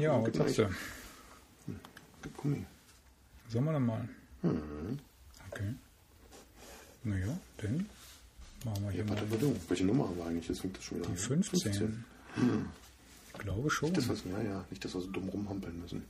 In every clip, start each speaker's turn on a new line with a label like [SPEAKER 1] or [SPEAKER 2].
[SPEAKER 1] Ja, was
[SPEAKER 2] mal-
[SPEAKER 1] du?
[SPEAKER 2] Gummi.
[SPEAKER 1] Sollen wir dann mal?
[SPEAKER 2] Hm.
[SPEAKER 1] Okay. Naja, dann machen wir hier
[SPEAKER 2] Ja,
[SPEAKER 1] mal
[SPEAKER 2] warte, warte. Welche Nummer haben wir eigentlich? Jetzt fängt das schon wieder
[SPEAKER 1] die
[SPEAKER 2] an.
[SPEAKER 1] 15. Ich glaube schon.
[SPEAKER 2] Das was, ja, ja, nicht, dass wir so dumm rumhampeln müssen.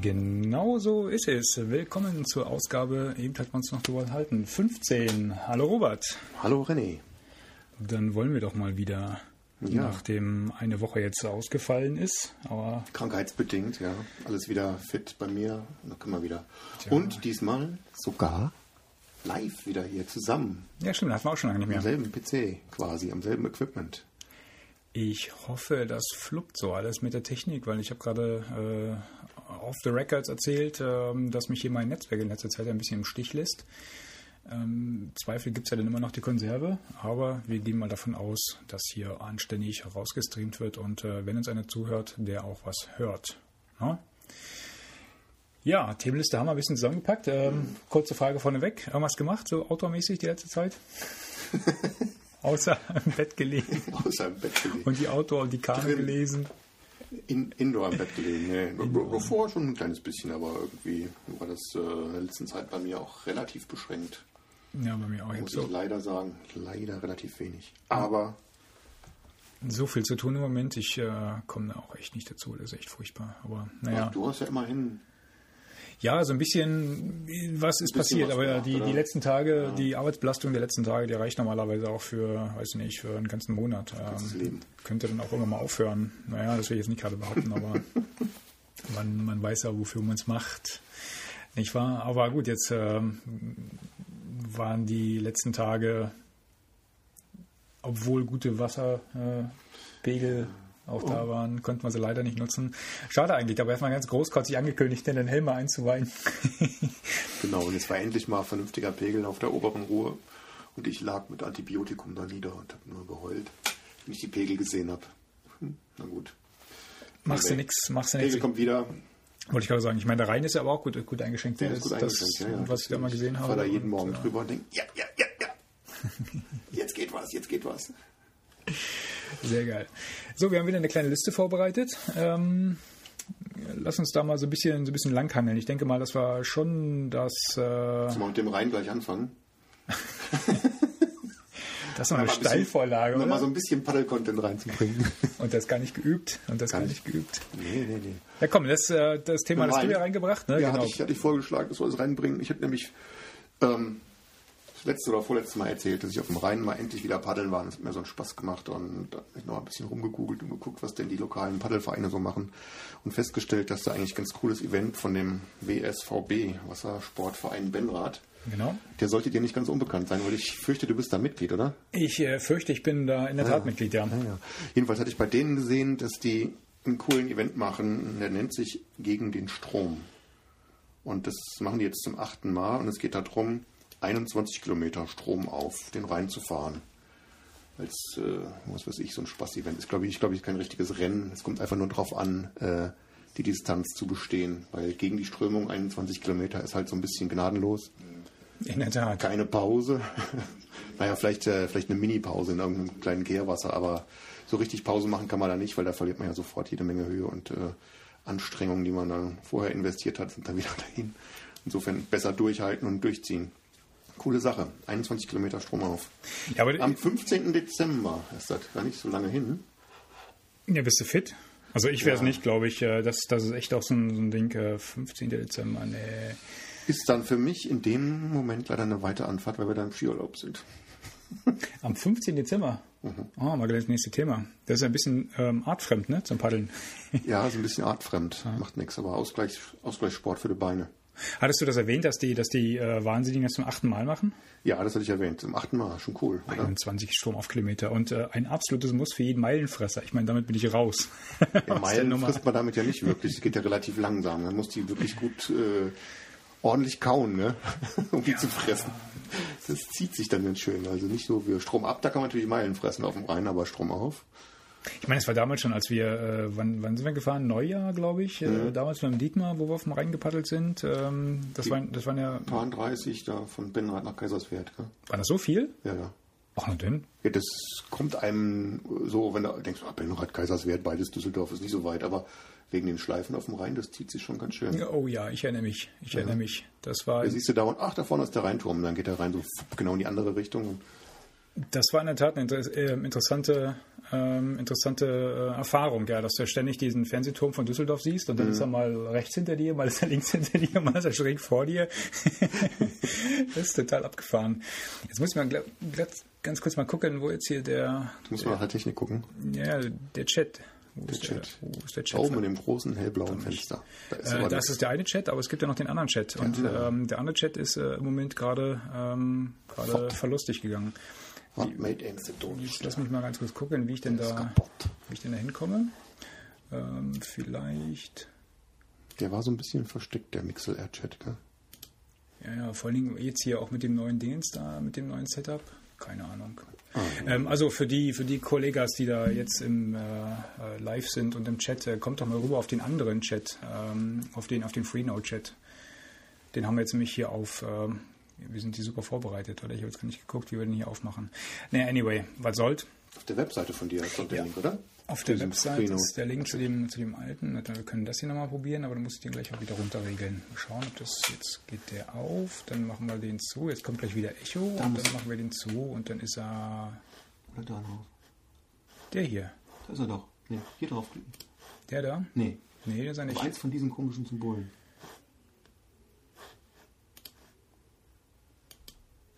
[SPEAKER 1] Genau so ist es. Willkommen zur Ausgabe, eben hat man uns noch drüber enthalten, 15. Hallo Robert.
[SPEAKER 2] Hallo René.
[SPEAKER 1] Dann wollen wir doch mal wieder,
[SPEAKER 2] Ja.
[SPEAKER 1] nachdem eine Woche jetzt ausgefallen ist, aber
[SPEAKER 2] Krankheitsbedingt, ja. Alles wieder fit bei mir. Da können wir wieder. Und diesmal sogar live wieder hier zusammen.
[SPEAKER 1] ja stimmt, hatten wir auch schon lange nicht
[SPEAKER 2] Am
[SPEAKER 1] mehr.
[SPEAKER 2] selben PC quasi, am selben Equipment.
[SPEAKER 1] Ich hoffe, das fluppt so alles mit der Technik, weil ich habe gerade äh, off the records erzählt, ähm, dass mich hier mein Netzwerk in letzter Zeit ein bisschen im Stich lässt. Ähm, Zweifel gibt es ja dann immer noch die Konserve, aber wir gehen mal davon aus, dass hier anständig rausgestreamt wird und äh, wenn uns einer zuhört, der auch was hört. Ja, ja Themenliste haben wir ein bisschen zusammengepackt. Ähm, kurze Frage vorneweg. Irgendwas gemacht, so outdoormäßig die letzte Zeit? Außer im Bett gelegen
[SPEAKER 2] Außer im Bett gelegen.
[SPEAKER 1] und die Outdoor und die Karte gelesen.
[SPEAKER 2] In, indoor im Bett gelegen. Nee, bevor schon ein kleines bisschen, aber irgendwie war das äh, in der letzten Zeit bei mir auch relativ beschränkt.
[SPEAKER 1] Ja, bei mir auch.
[SPEAKER 2] Muss ich leider sagen. Leider relativ wenig. Aber
[SPEAKER 1] so viel zu tun im Moment. Ich äh, komme da auch echt nicht dazu. Das ist echt furchtbar. Aber naja.
[SPEAKER 2] ach, du hast ja immerhin
[SPEAKER 1] Ja, so ein bisschen, was ist
[SPEAKER 2] Bisschen
[SPEAKER 1] passiert.
[SPEAKER 2] was
[SPEAKER 1] Aber
[SPEAKER 2] gemacht,
[SPEAKER 1] die, die letzten Tage, die Arbeitsbelastung der letzten Tage, die reicht normalerweise auch für, weiß nicht, für einen ganzen Monat. Ähm,
[SPEAKER 2] Leben.
[SPEAKER 1] könnte dann auch irgendwann mal aufhören. Naja, das will ich jetzt nicht gerade behaupten, aber man, man weiß ja, wofür man es macht. Nicht wahr? Aber gut, jetzt ähm, waren die letzten Tage, obwohl gute Wasserpegel äh, Pegel auch
[SPEAKER 2] Oh.
[SPEAKER 1] da waren, konnten wir sie leider nicht nutzen. Schade eigentlich, aber erstmal ganz großkotzig angekündigt, den Helm mal einzuweihen.
[SPEAKER 2] Genau, und jetzt war endlich mal vernünftiger Pegel auf der oberen Ruhe. Und ich lag mit Antibiotikum da nieder und habe nur geheult, wenn ich die Pegel gesehen habe. Hm, na gut.
[SPEAKER 1] machst du nichts, machst du
[SPEAKER 2] Pegel
[SPEAKER 1] nichts.
[SPEAKER 2] kommt wieder.
[SPEAKER 1] Wollte ich gerade sagen. Ich meine, der Rhein ist ja aber auch gut, gut eingeschenkt.
[SPEAKER 2] Der
[SPEAKER 1] das,
[SPEAKER 2] ist gut
[SPEAKER 1] das,
[SPEAKER 2] eingeschränkt. Ja, ja.
[SPEAKER 1] was ich da mal gesehen
[SPEAKER 2] Ich
[SPEAKER 1] habe.
[SPEAKER 2] fahre da jeden
[SPEAKER 1] Und,
[SPEAKER 2] Morgen
[SPEAKER 1] äh,
[SPEAKER 2] drüber und denke, ja, ja, ja, ja. Jetzt geht was, jetzt geht was.
[SPEAKER 1] Sehr geil. So, wir haben wieder eine kleine Liste vorbereitet. Ähm, lass uns da mal so ein bisschen, so ein bisschen langhangeln. Ich denke mal, das war schon das, äh,
[SPEAKER 2] Sollen wir mit dem Rhein gleich anfangen?
[SPEAKER 1] das war eine
[SPEAKER 2] Mal ein bisschen-
[SPEAKER 1] Steilvorlage,
[SPEAKER 2] Noch mal so ein bisschen Paddel-Content reinzubringen.
[SPEAKER 1] Und das gar nicht geübt. Und das gar,
[SPEAKER 2] Gar
[SPEAKER 1] nicht geübt.
[SPEAKER 2] nee, nee, nee.
[SPEAKER 1] Ja, komm, das, äh, das Thema hast du ja reingebracht, ne?
[SPEAKER 2] Ja,
[SPEAKER 1] genau.
[SPEAKER 2] hatte, ich, hatte ich vorgeschlagen, das soll es reinbringen. Ich hätte nämlich ähm, das letzte oder vorletzte Mal erzählt, dass ich auf dem Rhein mal endlich wieder paddeln war. Das hat mir so einen Spaß gemacht und da habe ich noch ein bisschen rumgegoogelt und geguckt, was denn die lokalen Paddelvereine so machen und festgestellt, dass da eigentlich ein ganz cooles Event von dem WSVB, Wassersportverein Benrath,
[SPEAKER 1] genau.
[SPEAKER 2] der sollte dir nicht ganz unbekannt sein, weil ich fürchte, du bist da Mitglied, oder?
[SPEAKER 1] Ich äh, fürchte, ich bin da in der Tat Mitglied, ja.
[SPEAKER 2] Ja, ja. Jedenfalls hatte ich bei denen gesehen, dass die einen coolen Event machen, der nennt sich Gegen den Strom. Und das machen die jetzt zum achten Mal und es geht darum, 21 Kilometer Strom auf den Rhein zu fahren. Als, äh, was weiß ich, so ein Spaß-Event. Ist, glaube ich, glaube ich, kein richtiges Rennen. Es kommt einfach nur darauf an, äh, die Distanz zu bestehen. Weil gegen die Strömung 21 Kilometer ist halt so ein bisschen gnadenlos
[SPEAKER 1] In der Tat.
[SPEAKER 2] keine Pause. naja, vielleicht, äh, vielleicht eine Mini-Pause in irgendeinem kleinen Kehrwasser, aber so richtig Pause machen kann man da nicht, weil da verliert man ja sofort jede Menge Höhe und äh, Anstrengungen, die man dann vorher investiert hat, sind dann wieder dahin. Insofern besser durchhalten und durchziehen. Coole Sache. 21 Kilometer Strom auf.
[SPEAKER 1] Ja,
[SPEAKER 2] Am 15. Dezember ist das gar nicht so lange hin.
[SPEAKER 1] ja, bist du fit? Also ich wäre es
[SPEAKER 2] Ja.
[SPEAKER 1] nicht, glaube ich. äh, Das, das ist echt auch so ein, so ein Ding, äh, 15. Dezember, nee.
[SPEAKER 2] Ist dann für mich in dem Moment leider eine weite Anfahrt, weil wir da im Skiurlaub sind.
[SPEAKER 1] Am 15. Dezember.
[SPEAKER 2] Mhm.
[SPEAKER 1] Oh, mal gleich das nächste Thema. Das ist ein bisschen ähm, artfremd, ne, zum Paddeln.
[SPEAKER 2] Ja, ist ein bisschen artfremd. Macht nichts, aber Ausgleich, Ausgleichssport für die Beine.
[SPEAKER 1] Hattest du das erwähnt, dass die, dass die äh, Wahnsinnigen das zum achten Mal machen?
[SPEAKER 2] Ja, das hatte ich erwähnt. Zum achten Mal. Schon cool. Oder?
[SPEAKER 1] 21 Strom auf Kilometer und äh, ein absolutes Muss für jeden Meilenfresser. Ich meine, damit bin ich raus.
[SPEAKER 2] Ja, Meilen frisst man damit ja nicht wirklich. Es geht ja relativ langsam. Man muss die wirklich gut äh, ordentlich kauen, ne? um die zu fressen. Das zieht sich dann ganz schön. Also nicht so wie Strom ab, da kann man natürlich Meilen fressen auf dem Rhein, aber Strom auf.
[SPEAKER 1] Ich meine, es war damals schon, als wir, äh, wann, wann sind wir gefahren? Neujahr, glaube ich. Äh, damals mit dem Dietmar, wo wir auf dem Rhein gepaddelt sind. Ähm, das, waren, das waren ja.
[SPEAKER 2] Paar 30 da von Benrath nach Kaiserswerth. Gell?
[SPEAKER 1] War das so viel?
[SPEAKER 2] Ja, ja.
[SPEAKER 1] Ach, na denn.
[SPEAKER 2] Ja, das kommt einem so, wenn du denkst, ah, Benrath, Kaiserswerth, beides Düsseldorf ist nicht so weit, aber wegen den Schleifen auf dem Rhein, das zieht sich schon ganz schön.
[SPEAKER 1] Ja, Oh ja, ich erinnere mich. Ich erinnere mich. Das war,
[SPEAKER 2] Da siehst du da und ach, da vorne ist der Rheinturm. Dann geht der Rhein so genau in die andere Richtung.
[SPEAKER 1] das war in der Tat eine äh, interessante, ähm, interessante äh, Erfahrung, ja, dass du ständig diesen Fernsehturm von Düsseldorf siehst und dann ist er mal rechts hinter dir, mal ist er links hinter dir, mal ist er schräg vor dir. das ist total abgefahren. Jetzt muss ich mal glatt- ganz kurz mal gucken, wo jetzt hier der,
[SPEAKER 2] Du musst mal nach der Technik gucken.
[SPEAKER 1] ja, der Chat. Wo ist der,
[SPEAKER 2] Chat.
[SPEAKER 1] wo ist der Chat?
[SPEAKER 2] oben in dem großen hellblauen Fenster. Da ist
[SPEAKER 1] Äh, das ist der eine Chat, aber es gibt ja noch den anderen Chat. Und ähm, der andere Chat ist äh, im Moment gerade ähm, gerade verlustig gegangen.
[SPEAKER 2] What made Institute.
[SPEAKER 1] Jetzt lass mich mal ganz kurz gucken, wie ich denn da,
[SPEAKER 2] kaputt.
[SPEAKER 1] wie ich denn da hinkomme. Ähm, vielleicht.
[SPEAKER 2] Der war so ein bisschen versteckt, der Mixel-Air-Chat. gell?
[SPEAKER 1] Ja, ja, vor allen Dingen jetzt hier auch mit dem neuen Dingens da, mit dem neuen Setup. Keine Ahnung.
[SPEAKER 2] Ah,
[SPEAKER 1] Ähm, also für die, für die Kollegas, die da jetzt im äh, äh, Live sind und im Chat, äh, kommt doch mal rüber auf den anderen Chat, ähm, auf den, auf den Freenode-Chat. Den haben wir jetzt nämlich hier auf, ähm, wir sind hier super vorbereitet, oder? Ich habe jetzt gar nicht geguckt, wie wir den hier aufmachen. Naja, anyway, was sollt?
[SPEAKER 2] Auf der Webseite von dir ist doch der
[SPEAKER 1] Ja.
[SPEAKER 2] Link, oder?
[SPEAKER 1] Auf der
[SPEAKER 2] Freenode.
[SPEAKER 1] ist der Link zu dem, zu dem alten. Wir können das hier nochmal probieren, aber dann muss ich den gleich auch wieder runterregeln. Mal schauen, ob das jetzt geht der auf. Dann machen wir den zu. Jetzt kommt gleich wieder Echo und dann machen wir den zu und dann ist er
[SPEAKER 3] Oder da noch.
[SPEAKER 1] der hier.
[SPEAKER 3] Da ist er doch. Nee, hier draufklicken.
[SPEAKER 1] Der da?
[SPEAKER 3] Nee.
[SPEAKER 1] Nee, der ist er
[SPEAKER 3] Auf
[SPEAKER 1] nicht.
[SPEAKER 3] eins von diesen komischen Symbolen.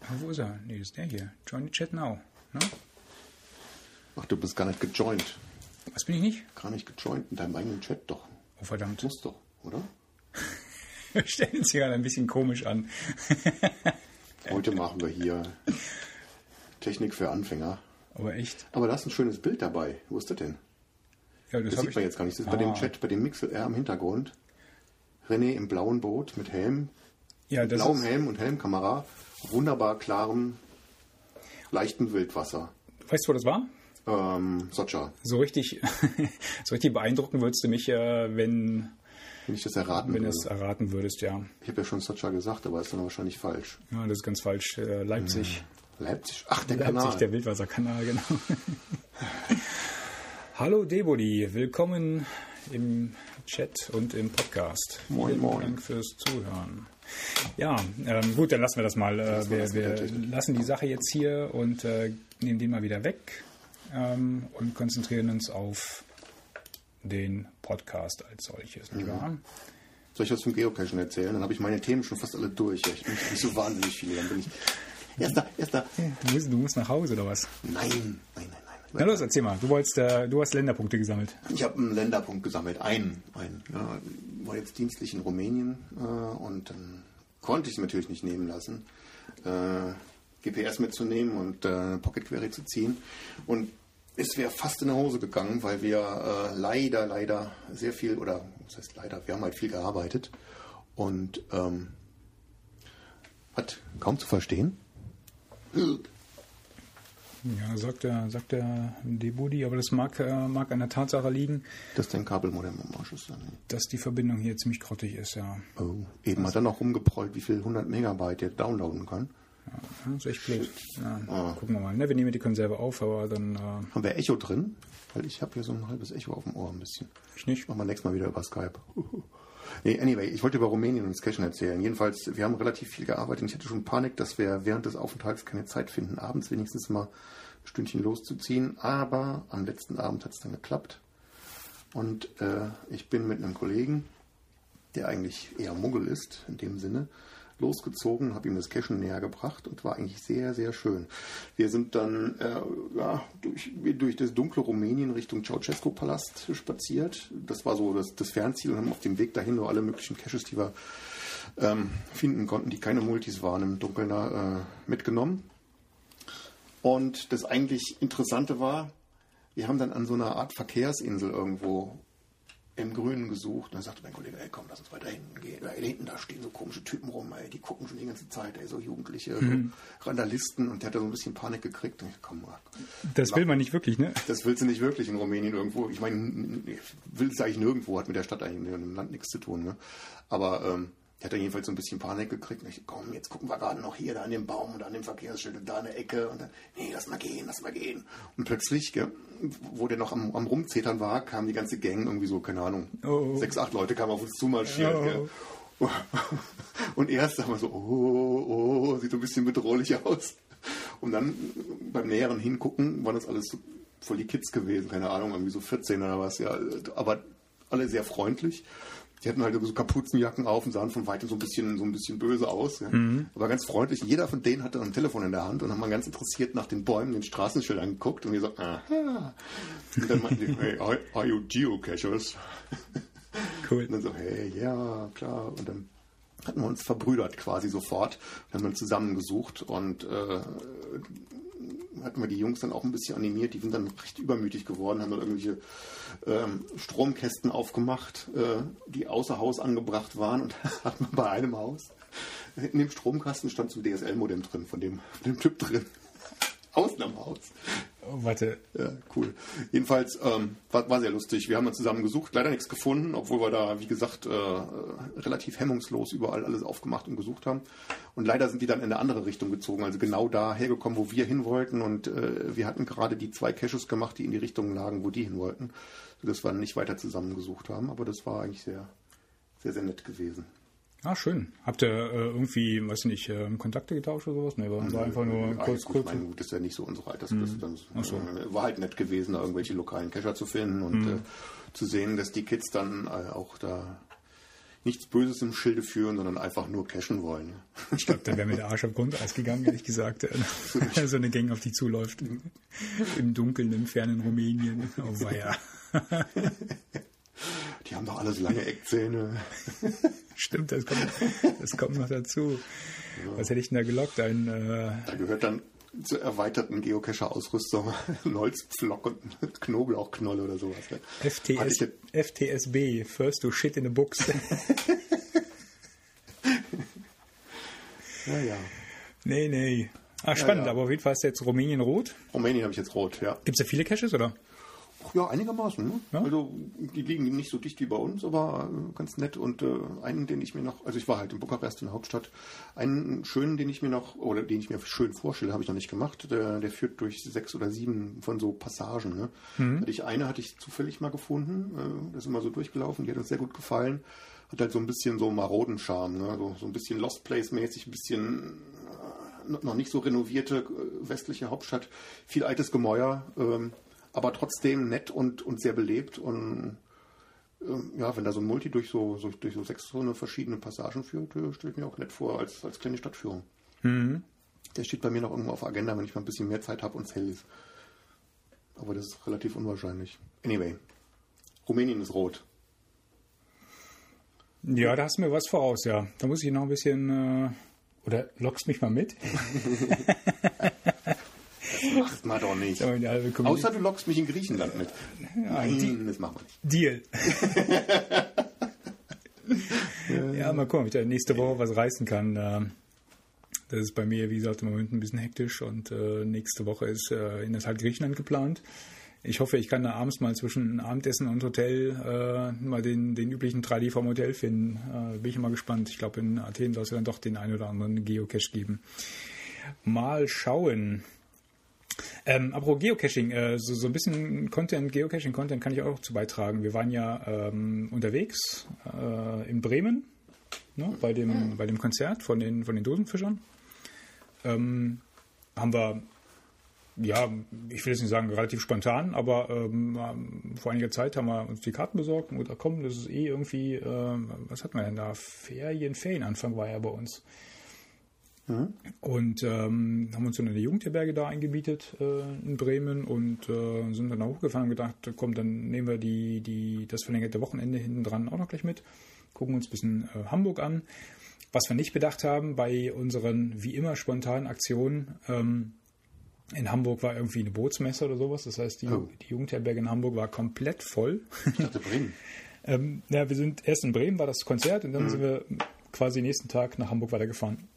[SPEAKER 1] Ah, wo ist er? Nee, ist der hier. Join the Chat now. Ne?
[SPEAKER 2] Ach, du bist gar nicht gejoint.
[SPEAKER 1] Was bin ich nicht?
[SPEAKER 2] Gar nicht gejoint in deinem eigenen Chat, doch.
[SPEAKER 1] Oh, verdammt.
[SPEAKER 2] Muss doch, oder?
[SPEAKER 1] Wir stellen uns hier gerade ein bisschen komisch an.
[SPEAKER 2] Heute machen wir hier Technik für Anfänger.
[SPEAKER 1] Aber echt?
[SPEAKER 2] Aber da ist ein schönes Bild dabei. Wo ist das denn?
[SPEAKER 1] Ja, das
[SPEAKER 2] Das sieht man jetzt gar nicht. Das ist bei dem
[SPEAKER 1] Ah.
[SPEAKER 2] Chat, bei dem Mixel R im Hintergrund. René im blauen Boot mit Helm,
[SPEAKER 1] Ja, das
[SPEAKER 2] blauem Helm und Helmkamera, wunderbar klarem, leichten Wildwasser.
[SPEAKER 1] weißt du, wo das war?
[SPEAKER 2] Ähm, Socha,
[SPEAKER 1] So richtig, so richtig beeindrucken würdest du mich, äh, wenn,
[SPEAKER 2] wenn ich das erraten
[SPEAKER 1] wenn du
[SPEAKER 2] würde.
[SPEAKER 1] es erraten würdest, ja.
[SPEAKER 2] Ich habe ja schon Socha gesagt, aber ist dann wahrscheinlich falsch.
[SPEAKER 1] Ja, das ist ganz falsch. Äh, Leipzig.
[SPEAKER 2] Leipzig, ach, der
[SPEAKER 1] Leipzig,
[SPEAKER 2] Kanal.
[SPEAKER 1] der Wildwasserkanal, genau. Hallo Debody, willkommen im Chat und im Podcast.
[SPEAKER 2] Moin,
[SPEAKER 1] Vielen
[SPEAKER 2] moin.
[SPEAKER 1] Dank fürs Zuhören. Ja, ähm, gut, dann lassen wir das mal. Äh,
[SPEAKER 2] wir
[SPEAKER 1] wir lassen die Sache jetzt hier und äh, nehmen den mal wieder weg ähm, und konzentrieren uns auf den Podcast als solches,
[SPEAKER 2] Mhm.
[SPEAKER 1] nicht wahr?
[SPEAKER 2] Soll ich was zum Geocachen erzählen? Dann habe ich meine Themen schon fast alle durch. Ich bin nicht so wahnsinnig viele. Dann bin ich. Erster, erster.
[SPEAKER 1] Du musst, du musst nach Hause oder was?
[SPEAKER 2] Nein, nein, nein,
[SPEAKER 1] Na los, erzähl mal. Du wolltest, äh, du hast Länderpunkte gesammelt.
[SPEAKER 2] Ich habe einen Länderpunkt gesammelt, einen. einen ja, war jetzt dienstlich in Rumänien äh, und dann konnte ich es natürlich nicht nehmen lassen, äh, GPS mitzunehmen und äh, Pocket Query zu ziehen. Und es wäre fast in die Hose gegangen, weil wir äh, leider, leider sehr viel, oder was heißt leider, wir haben halt viel gearbeitet und ähm, hat kaum zu verstehen.
[SPEAKER 1] Ja, sagt der, sagt der Debudi, aber das mag, äh, mag an der Tatsache liegen,
[SPEAKER 2] dass dein Kabelmodem am Arsch ist. Dann.
[SPEAKER 1] dass die Verbindung hier ziemlich grottig ist, ja.
[SPEAKER 2] Oh, eben hat er noch rumgeprollt, wie viel 100 Megabyte der downloaden kann.
[SPEAKER 1] ja das ist echt blöd. Ja,
[SPEAKER 2] Ah.
[SPEAKER 1] Gucken wir mal. Ne? Wir nehmen die Konserve auf, aber dann äh,
[SPEAKER 2] Haben wir Echo drin? Weil ich habe hier so ein halbes Echo auf dem Ohr ein bisschen.
[SPEAKER 1] ich nicht.
[SPEAKER 2] Machen wir nächstes Mal wieder über Skype. nee, anyway, ich wollte über Rumänien und Cashen erzählen. Jedenfalls, wir haben relativ viel gearbeitet und ich hatte schon Panik, dass wir während des Aufenthalts keine Zeit finden, abends wenigstens mal ein Stündchen loszuziehen. Aber am letzten Abend hat es dann geklappt. Und äh, ich bin mit einem Kollegen, der eigentlich eher Muggel ist, in dem Sinne, losgezogen, habe ihm das Cashen näher gebracht und war eigentlich sehr, sehr schön. Wir sind dann äh, ja, durch, durch das dunkle Rumänien Richtung Ceausescu-Palast spaziert. Das war so das, das Fernziel und haben auf dem Weg dahin nur alle möglichen Caches, die wir ähm, finden konnten, die keine Multis waren, im Dunkeln äh, mitgenommen. Und das eigentlich Interessante war, wir haben dann an so einer Art Verkehrsinsel irgendwo im Grünen gesucht. Und dann sagte mein Kollege, ey, komm, lass uns weiter hinten gehen. Ey, hinten, da stehen so komische Typen rum, ey, die gucken schon die ganze Zeit, ey, so Jugendliche, so Randalisten. Und der hat da so ein bisschen Panik gekriegt. Und ich, komm.
[SPEAKER 1] Das will man nicht wirklich, ne?
[SPEAKER 2] Das willst du nicht wirklich in Rumänien irgendwo. Ich meine, will es eigentlich nirgendwo, hat mit der Stadt eigentlich in dem Land nichts zu tun. Ne? Aber ähm, der hat da jedenfalls so ein bisschen Panik gekriegt. Ich, komm, jetzt gucken wir gerade noch hier, da an dem Baum und an dem Verkehrsschild und da in der Ecke. Und dann, nee, lass mal gehen, lass mal gehen. Und plötzlich, gell, wo der noch am, am Rumzetern war, kam die ganze Gang irgendwie so, keine Ahnung,
[SPEAKER 1] Oh.
[SPEAKER 2] sechs, acht Leute kamen auf uns zumarschiert.
[SPEAKER 1] Oh.
[SPEAKER 2] Gell. Und erst haben wir so, oh, oh, sieht so ein bisschen bedrohlich aus. Und dann beim näheren Hingucken waren das alles so voll die Kids gewesen, keine Ahnung, irgendwie so 14 oder was, ja. Aber alle sehr freundlich. Die hatten halt so Kapuzenjacken auf und sahen von weitem so ein bisschen, so ein bisschen böse aus. Ja. Aber ganz freundlich. Jeder von denen hatte ein Telefon in der Hand und haben mal ganz interessiert nach den Bäumen, den Straßenschildern geguckt und wir so, aha. Und dann meinten die, hey, are, you geocachers?
[SPEAKER 1] Cool.
[SPEAKER 2] Und dann so, hey, ja, klar. Und dann hatten wir uns verbrüdert quasi sofort. Dann haben wir zusammengesucht und äh, hatten wir die Jungs dann auch ein bisschen animiert. Die sind dann recht übermütig geworden, haben dann irgendwelche ähm, Stromkästen aufgemacht, äh, die außer Haus angebracht waren. Und hat man bei einem Haus, in dem Stromkasten stand so ein DSL-Modem drin, von dem, von dem Typ drin. Außen am Haus.
[SPEAKER 1] Oh, warte.
[SPEAKER 2] Ja, cool. Jedenfalls ähm, war, war sehr lustig. Wir haben dann zusammen gesucht, leider nichts gefunden, obwohl wir da, wie gesagt, äh, relativ hemmungslos überall alles aufgemacht und gesucht haben. Und leider sind die dann in eine andere Richtung gezogen, also genau da hergekommen, wo wir hin wollten. Und äh, wir hatten gerade die zwei Caches gemacht, die in die Richtung lagen, wo die hin wollten, sodass wir nicht weiter zusammengesucht haben. Aber das war eigentlich sehr, sehr, sehr nett gewesen.
[SPEAKER 1] Ah, schön. Habt ihr äh, irgendwie, weiß ich nicht, äh, Kontakte getauscht oder sowas? Nee, war, war einfach nur
[SPEAKER 2] Ja,
[SPEAKER 1] kurz, kurz.
[SPEAKER 2] Ich meine, gut, das ist ja nicht so unsere Altersklasse. Das
[SPEAKER 1] Ach so.
[SPEAKER 2] äh, war halt nett gewesen, da irgendwelche lokalen Cacher zu finden und äh, zu sehen, dass die Kids dann äh, auch da nichts Böses im Schilde führen, sondern einfach nur cashen wollen.
[SPEAKER 1] Ich glaube, da wäre mir der Arsch am Grundeis gegangen, ehrlich gesagt. äh, so eine Gang auf die zuläuft. Im Dunkeln, im fernen Rumänien. Oh, weia.
[SPEAKER 2] Die haben doch alle so lange Eckzähne.
[SPEAKER 1] Stimmt, das kommt, das kommt noch dazu. Was hätte ich denn da gelockt? Ein, äh,
[SPEAKER 2] Da gehört dann zur erweiterten Geocacher-Ausrüstung ein Holzpflock und Knoblauchknolle oder sowas. ne?
[SPEAKER 1] FTS, FTSB, First to Shit in a Books.
[SPEAKER 2] Ja, ja.
[SPEAKER 1] nee, nee. Ah, spannend,
[SPEAKER 2] ja.
[SPEAKER 1] aber auf jeden Fall ist jetzt Rumänien rot.
[SPEAKER 2] Rumänien habe ich jetzt rot, ja.
[SPEAKER 1] Gibt es da viele Caches, oder?
[SPEAKER 2] Ja, einigermaßen. Ne?
[SPEAKER 1] Ja?
[SPEAKER 2] Also die liegen nicht so dicht wie bei uns, aber äh, ganz nett. Und äh, einen, den ich mir noch, also ich war halt in Bukarest in der Hauptstadt, einen schönen, den ich mir noch, oder den ich mir schön vorstelle, habe ich noch nicht gemacht. Der, der führt durch sechs oder sieben von so Passagen. Ne? Hatte ich eine hatte ich zufällig mal gefunden, äh, das ist immer so durchgelaufen, die hat uns sehr gut gefallen. Hat halt so ein bisschen so maroden Charme, ne? so, so ein bisschen Lost Place-mäßig, ein bisschen äh, noch nicht so renovierte äh, westliche Hauptstadt, viel altes Gemäuer, ähm, aber trotzdem nett und, und sehr belebt. Und ähm, ja, wenn da so ein Multi durch so, so, durch so sechs so eine verschiedene Passagen führt, äh, stelle ich mir auch nett vor als, als kleine Stadtführung. Der steht bei mir noch irgendwo auf der Agenda, wenn ich mal ein bisschen mehr Zeit habe und es hell ist. Aber das ist relativ unwahrscheinlich. Anyway, Rumänien ist rot.
[SPEAKER 1] Ja, da hast du mir was voraus, ja. Da muss ich noch ein bisschen. Äh, oder lockst mich mal mit?
[SPEAKER 2] Macht mal doch nicht.
[SPEAKER 1] Die
[SPEAKER 2] Außer du lockst mich in Griechenland mit. Nein, das machen wir nicht.
[SPEAKER 1] Deal. ja, mal gucken, ob ich da nächste Woche was reißen kann. Das ist bei mir, wie gesagt, im Moment ein bisschen hektisch und äh, nächste Woche ist äh, in der Tat Griechenland geplant. Ich hoffe, ich kann da abends mal zwischen Abendessen und Hotel äh, mal den, den üblichen 3D vom Hotel finden. Äh, bin ich mal gespannt. Ich glaube, in Athen soll es ja dann doch den einen oder anderen Geocache geben. Mal schauen. Ähm, apropos Geocaching, äh, so, so ein bisschen Content, Geocaching-Content kann ich auch zu beitragen. Wir waren ja ähm, unterwegs äh, in Bremen ne, bei, dem, bei dem Konzert von den, von den Dosenfischern. Ähm, haben wir, ja, ich will jetzt nicht sagen relativ spontan, aber ähm, vor einiger Zeit haben wir uns die Karten besorgt und gesagt, komm, das ist eh irgendwie, äh, was hat man denn da? Ferien, Ferienanfang war ja bei uns. Und ähm, haben uns in der Jugendherberge da eingebietet äh, in Bremen und äh, sind dann da hochgefahren und gedacht, komm, dann nehmen wir die, die, das verlängerte Wochenende hinten dran auch noch gleich mit, gucken uns ein bisschen äh, Hamburg an. Was wir nicht bedacht haben bei unseren wie immer spontanen Aktionen, ähm, in Hamburg war irgendwie eine Bootsmesse oder sowas. Das heißt, die,
[SPEAKER 2] Oh.
[SPEAKER 1] die Jugendherberge in Hamburg war komplett voll.
[SPEAKER 2] Ich dachte Bremen.
[SPEAKER 1] Ähm, ja, wir sind erst in Bremen, war das Konzert, und dann sind wir quasi nächsten Tag nach Hamburg weitergefahren.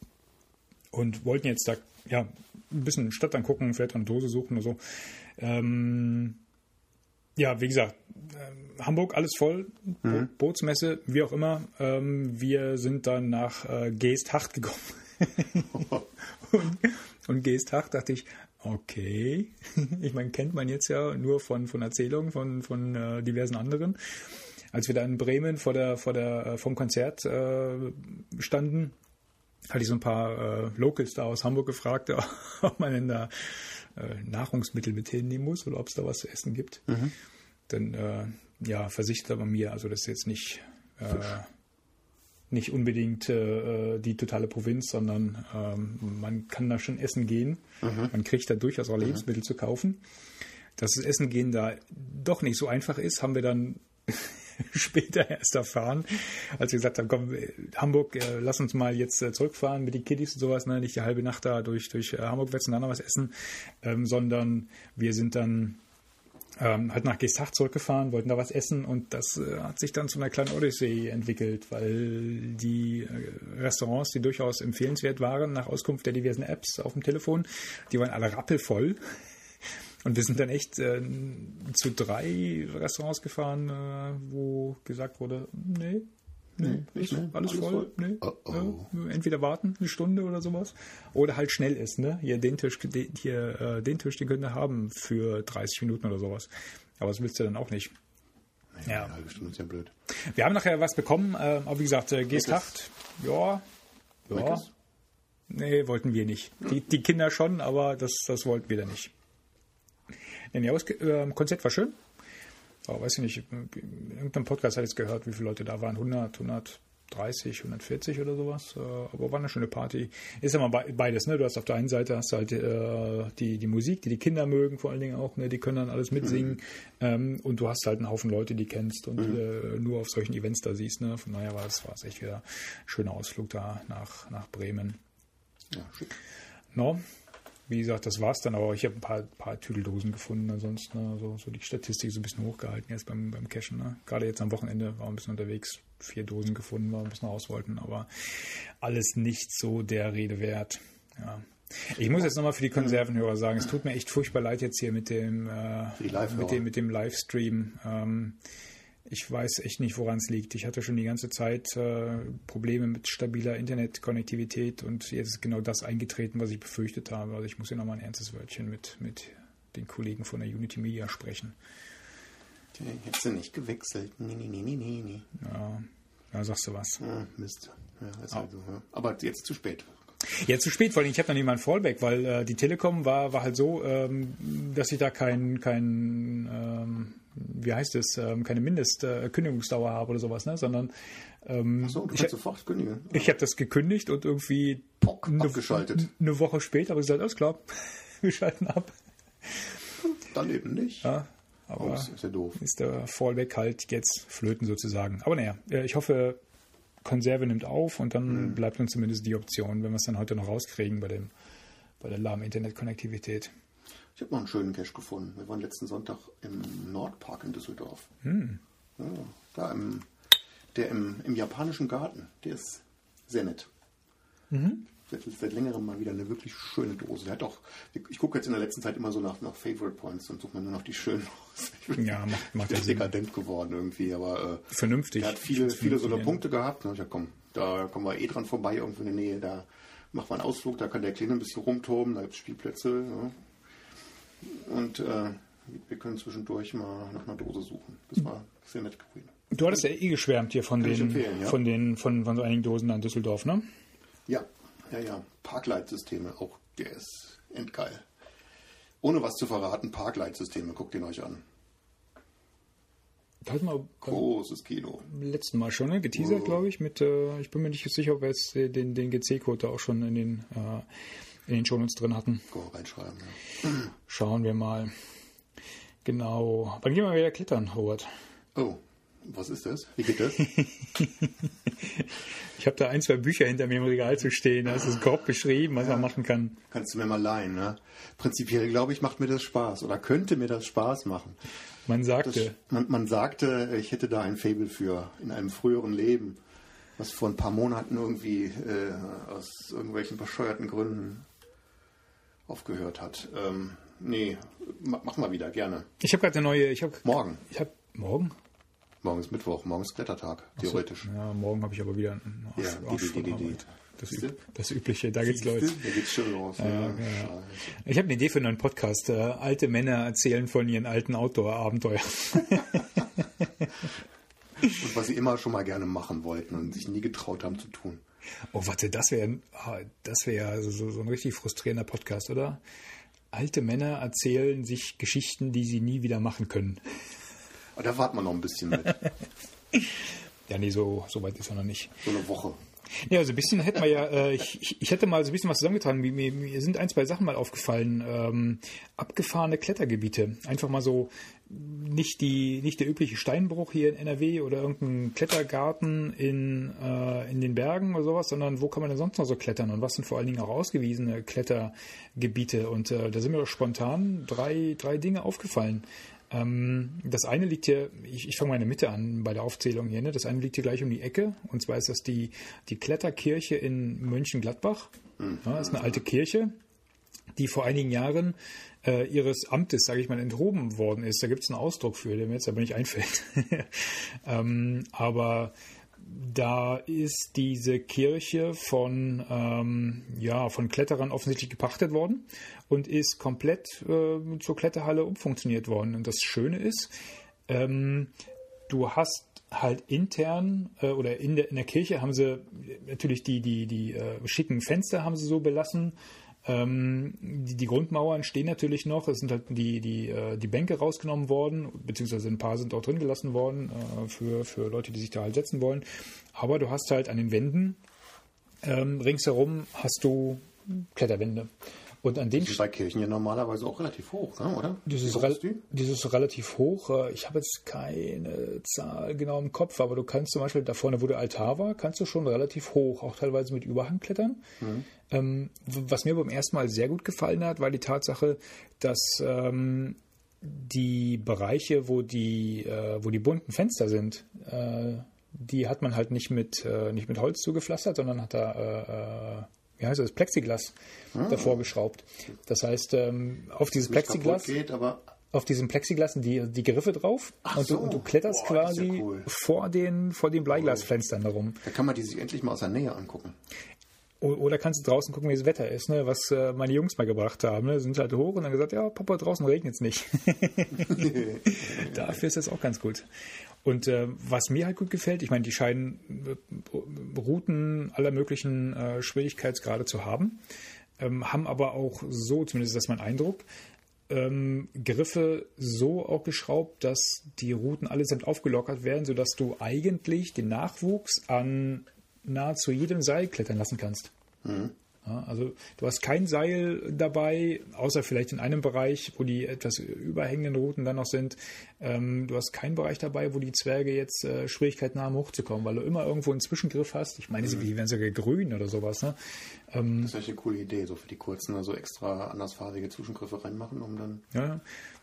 [SPEAKER 1] Und wollten jetzt da ja, ein bisschen Stadt angucken, vielleicht eine Dose suchen oder so. Ähm, ja, wie gesagt, ähm, Hamburg alles voll, Bo Bootsmesse, wie auch immer. Ähm, wir sind dann nach äh, Geesthacht gekommen. und, und Geesthacht dachte ich, okay. ich meine, kennt man jetzt ja nur von, von Erzählungen von, von äh, diversen anderen. Als wir da in Bremen vor der, vor der, äh, vom Konzert äh, standen, hatte ich so ein paar äh, Locals da aus Hamburg gefragt, ob man denn da äh, Nahrungsmittel mit hinnehmen muss oder ob es da was zu essen gibt. Dann äh, ja, versichert man mir, also das ist jetzt nicht, äh, nicht unbedingt äh, die totale Provinz, sondern ähm, man kann da schon essen gehen. Man kriegt da durchaus auch Lebensmittel zu kaufen. Dass das Essen gehen da doch nicht so einfach ist, haben wir dann später erst erfahren, als wir gesagt haben, komm, äh, Hamburg, äh, lass uns mal jetzt äh, zurückfahren mit den Kiddies und sowas, ne? nicht die halbe Nacht da durch, durch äh, Hamburg wetzen, dann noch was essen, ähm, sondern wir sind dann ähm, halt nach Geesthacht zurückgefahren, wollten da was essen und das äh, hat sich dann zu einer kleinen Odyssee entwickelt, weil die äh, Restaurants, die durchaus empfehlenswert waren, nach Auskunft der diversen Apps auf dem Telefon, die waren alle rappelvoll. Und wir sind dann echt äh, zu drei Restaurants gefahren, äh, wo gesagt wurde, nee, nee,
[SPEAKER 2] nicht
[SPEAKER 1] ist
[SPEAKER 2] mehr?
[SPEAKER 1] alles,
[SPEAKER 2] Alles
[SPEAKER 1] voll,
[SPEAKER 2] voll?
[SPEAKER 1] nee.
[SPEAKER 2] Oh, oh.
[SPEAKER 1] Ja, entweder warten eine Stunde oder sowas oder halt schnell essen, ne? Hier den Tisch, den, hier äh, den Tisch, den könnt ihr haben für 30 Minuten oder sowas. Aber das willst du dann auch nicht. Ja.
[SPEAKER 2] Eine halbe Stunde ist ja blöd.
[SPEAKER 1] Wir haben nachher was bekommen, äh, aber wie gesagt, äh, Geesthacht, ja, ja,
[SPEAKER 2] Meckes?
[SPEAKER 1] nee, wollten wir nicht. Die, die Kinder schon, aber das, das wollten wir dann nicht. Nee, nee, aber das äh, Konzert war schön. Aber weiß ich nicht, in irgendeinem Podcast ich es gehört, wie viele Leute da waren. 100, 130, 140 oder sowas. Äh, aber war eine schöne Party. Ist ja mal beides, ne? Du hast auf der einen Seite hast halt äh, die, die Musik, die die Kinder mögen vor allen Dingen auch, ne? Die können dann alles mitsingen. Ähm, und du hast halt einen Haufen Leute, die kennst und äh, nur auf solchen Events da siehst, ne? Von daher war es war es echt wieder ein schöner Ausflug da nach, nach Bremen.
[SPEAKER 2] Ja, schick.
[SPEAKER 1] No. Wie gesagt, das war's dann, aber ich habe ein paar, paar Tüdeldosen gefunden. Ansonsten ne, so, so die Statistik so ein bisschen hochgehalten jetzt beim, beim Cashen. Ne? Gerade jetzt am Wochenende war ein bisschen unterwegs, vier Dosen gefunden, war ein bisschen raus wollten, aber alles nicht so der Rede wert. Ja. Ich muss jetzt nochmal für die Konservenhörer sagen, es tut mir echt furchtbar leid jetzt hier mit dem, äh, mit dem, mit dem Livestream. Ähm, ich weiß echt nicht, woran es liegt. Ich hatte schon die ganze Zeit äh, Probleme mit stabiler Internetkonnektivität und jetzt ist genau das eingetreten, was ich befürchtet habe. Also ich muss hier nochmal ein ernstes Wörtchen mit, mit den Kollegen von der Unity Media sprechen.
[SPEAKER 2] Okay, Hättest du nicht gewechselt. Nee, nee, nee, nee, nee.
[SPEAKER 1] Ja, da sagst du was.
[SPEAKER 2] Ah, Mist. Ja, ist halt so, ja. Aber jetzt zu spät.
[SPEAKER 1] Ja, zu spät, vor allem ich habe noch nicht mal ein Fallback, weil äh, die Telekom war, war halt so, ähm, dass ich da kein, kein ähm, wie heißt es, ähm, keine Mindestkündigungsdauer äh, habe oder sowas, ne? sondern ähm,
[SPEAKER 2] So, du
[SPEAKER 1] ich,
[SPEAKER 2] sofort kündigen.
[SPEAKER 1] ich habe das gekündigt und irgendwie
[SPEAKER 2] Pock,
[SPEAKER 1] eine,
[SPEAKER 2] abgeschaltet.
[SPEAKER 1] eine Woche später habe ich gesagt, alles klar, wir schalten ab.
[SPEAKER 2] Dann eben nicht.
[SPEAKER 1] Ja, aber
[SPEAKER 2] Oh, ist, ja doof.
[SPEAKER 1] ist der Fallback halt jetzt flöten sozusagen. Aber naja, äh, ich hoffe, Konserve nimmt auf und dann bleibt uns zumindest die Option, wenn wir es dann heute noch rauskriegen bei dem bei der lahmen Internetkonnektivität.
[SPEAKER 2] Ich habe noch einen schönen Cache gefunden. Wir waren letzten Sonntag im Nordpark in Düsseldorf.
[SPEAKER 1] Hm.
[SPEAKER 2] Ja, da im, der im, im japanischen Garten. Der ist sehr nett.
[SPEAKER 1] Mhm.
[SPEAKER 2] Seit, seit längerem mal wieder eine wirklich schöne Dose. Der hat auch, ich gucke jetzt in der letzten Zeit immer so nach, nach Favorite Points und suche mir nur noch die schönen aus.
[SPEAKER 1] Ja, macht, macht
[SPEAKER 2] sehr
[SPEAKER 1] Sinn.
[SPEAKER 2] dekadent geworden irgendwie, aber äh,
[SPEAKER 1] Vernünftig.
[SPEAKER 2] der hat viele, viele so Punkte gehabt. Ich gesagt, komm, da kommen wir eh dran vorbei, irgendwo in der Nähe. Da machen wir einen Ausflug, da kann der Kleine ein bisschen rumtoben, da gibt es Spielplätze. Ja. Und äh, wir können zwischendurch mal nach einer Dose suchen. Das war sehr nett gewesen.
[SPEAKER 1] Du hattest ja eh geschwärmt hier von
[SPEAKER 2] Kann
[SPEAKER 1] den,
[SPEAKER 2] ja.
[SPEAKER 1] von den, von, von so einigen Dosen da in Düsseldorf, ne?
[SPEAKER 2] Ja, ja, ja. Parkleitsysteme, auch der ist endgeil. Ohne was zu verraten, Parkleitsysteme, guckt ihn euch an.
[SPEAKER 1] Da hatten wir
[SPEAKER 2] Großes Kino.
[SPEAKER 1] letzten Mal schon, ne? Geteasert,
[SPEAKER 2] Oh.
[SPEAKER 1] glaube ich, mit, äh, ich bin mir nicht sicher, ob wir jetzt den, den GC-Code da auch schon in den, äh, in den Shownotes drin hatten.
[SPEAKER 2] Go reinschreiben. Ja.
[SPEAKER 1] Schauen wir mal. Genau. Wann gehen wir wieder klettern, Robert?
[SPEAKER 2] Oh, Was ist das? Wie geht das?
[SPEAKER 1] Ich habe da ein, zwei Bücher hinter mir im Regal zu stehen. Da ist es grob beschrieben, was man machen kann.
[SPEAKER 2] Kannst du mir mal leihen, ne? Prinzipiell, glaube ich, macht mir das Spaß oder könnte mir das Spaß machen.
[SPEAKER 1] Man
[SPEAKER 2] Das,
[SPEAKER 1] sagte,
[SPEAKER 2] man, man sagte, ich hätte da ein Faible für in einem früheren Leben, was vor ein paar Monaten irgendwie äh, aus irgendwelchen bescheuerten Gründen aufgehört hat. Ähm, nee, ma- mach mal wieder, gerne.
[SPEAKER 1] ich habe gerade eine neue, ich habe,
[SPEAKER 2] Morgen.
[SPEAKER 1] ich habe, morgen?
[SPEAKER 2] Morgen ist Mittwoch, morgen ist Klettertag, theoretisch.
[SPEAKER 1] Ja, morgen habe ich aber wieder einen Arsch,
[SPEAKER 2] Ja,
[SPEAKER 1] Arsch
[SPEAKER 2] die, die, die.
[SPEAKER 1] Das? Üb- das Übliche, da geht's los.
[SPEAKER 2] Da geht's schon los. Ja,
[SPEAKER 1] ja.
[SPEAKER 2] Scheiße.
[SPEAKER 1] Ich habe eine Idee für einen neuen Podcast. Äh, alte Männer erzählen von ihren alten Outdoor-Abenteuern.
[SPEAKER 2] Und was sie immer schon mal gerne machen wollten und sich nie getraut haben zu tun.
[SPEAKER 1] Oh, warte, das wäre das wäre so, so, so ein richtig frustrierender Podcast, oder? Alte Männer erzählen sich Geschichten, die sie nie wieder machen können.
[SPEAKER 2] Aber da warten wir noch ein bisschen mit.
[SPEAKER 1] Ja, nee, so, so weit ist er noch nicht.
[SPEAKER 2] So eine Woche.
[SPEAKER 1] Ja, so ein bisschen hätten wir ja, äh, ich, ich- hätte mal so ein bisschen was zusammengetragen. Mir, mir, sind ein, zwei Sachen mal aufgefallen. Ähm, abgefahrene Klettergebiete. Einfach mal so nicht die nicht der übliche Steinbruch hier in NRW oder irgendein Klettergarten in, äh, in den Bergen oder sowas, sondern wo kann man denn sonst noch so klettern und was sind vor allen Dingen auch ausgewiesene Klettergebiete. Und äh, da sind mir spontan drei, drei Dinge aufgefallen. Ähm, das eine liegt hier, ich, ich fange mal in der Mitte an bei der Aufzählung hier, ne? das eine liegt hier gleich um die Ecke und zwar ist das die, die Kletterkirche in Mönchengladbach. Ja, das ist eine alte Kirche, die vor einigen Jahren äh, ihres Amtes, sage ich mal, enthoben worden ist. Da gibt es einen Ausdruck für, der mir jetzt aber nicht einfällt. ähm, aber da ist diese Kirche von, ähm, ja, von Kletterern offensichtlich gepachtet worden und ist komplett äh, zur Kletterhalle umfunktioniert worden. Und das Schöne ist, ähm, du hast halt intern äh, oder in der, in der Kirche haben sie natürlich die, die, die äh, schicken Fenster haben sie so belassen. Ähm, die, die Grundmauern stehen natürlich noch. Es sind halt die, die, äh, die Bänke rausgenommen worden, beziehungsweise ein paar sind auch drin gelassen worden äh, für, für Leute, die sich da halt setzen wollen. Aber du hast halt an den Wänden ähm, ringsherum hast du Kletterwände. Und an den
[SPEAKER 2] Die sind bei Kirchen ja normalerweise auch relativ hoch, ne? oder?
[SPEAKER 1] das ist, rel
[SPEAKER 2] ist
[SPEAKER 1] das ist relativ hoch. Ich habe jetzt keine Zahl genau im Kopf, aber du kannst zum Beispiel da vorne, wo der Altar war, kannst du schon relativ hoch, auch teilweise mit Überhang klettern. Ähm, w- was mir beim ersten Mal sehr gut gefallen hat, war die Tatsache, dass ähm, die Bereiche, wo die, äh, wo die bunten Fenster sind, äh, die hat man halt nicht mit, äh, nicht mit Holz zugepflastert, sondern hat da, wie heißt das, Plexiglas davor geschraubt. Das heißt, ähm, auf dieses
[SPEAKER 2] Nicht
[SPEAKER 1] Plexiglas
[SPEAKER 2] geht, aber
[SPEAKER 1] auf diesem Plexiglas sind die, die Griffe drauf und,
[SPEAKER 2] so.
[SPEAKER 1] du, du kletterst
[SPEAKER 2] Boah,
[SPEAKER 1] quasi
[SPEAKER 2] ja cool.
[SPEAKER 1] vor den, vor den Bleiglasfenstern herum.
[SPEAKER 2] da kann man die sich endlich mal aus der Nähe angucken.
[SPEAKER 1] Oder kannst du draußen gucken, wie das Wetter ist, ne? was äh, meine Jungs mal gebracht haben. Ne? Sind halt hoch und dann gesagt, ja, Papa, draußen regnet es nicht. Dafür ist das auch ganz gut. Und äh, was mir halt gut gefällt, ich meine, die scheinen äh, Routen aller möglichen äh, Schwierigkeitsgrade zu haben, ähm, haben aber auch so, zumindest ist das mein Eindruck, ähm, Griffe so auch geschraubt, dass die Routen allesamt aufgelockert werden, sodass du eigentlich den Nachwuchs an nahezu jedem Seil klettern lassen kannst. Ja, also du hast kein Seil dabei, außer vielleicht in einem Bereich, wo die etwas überhängenden Routen dann noch sind. Ähm, du hast keinen Bereich dabei, wo die Zwerge jetzt äh, Schwierigkeiten haben, hochzukommen, weil du immer irgendwo einen Zwischengriff hast. Ich meine, die werden sogar grün oder sowas. Ne?
[SPEAKER 2] Das ist eigentlich eine coole Idee, so für die kurzen, also extra andersphasige Zwischengriffe reinmachen, um dann
[SPEAKER 1] Ja,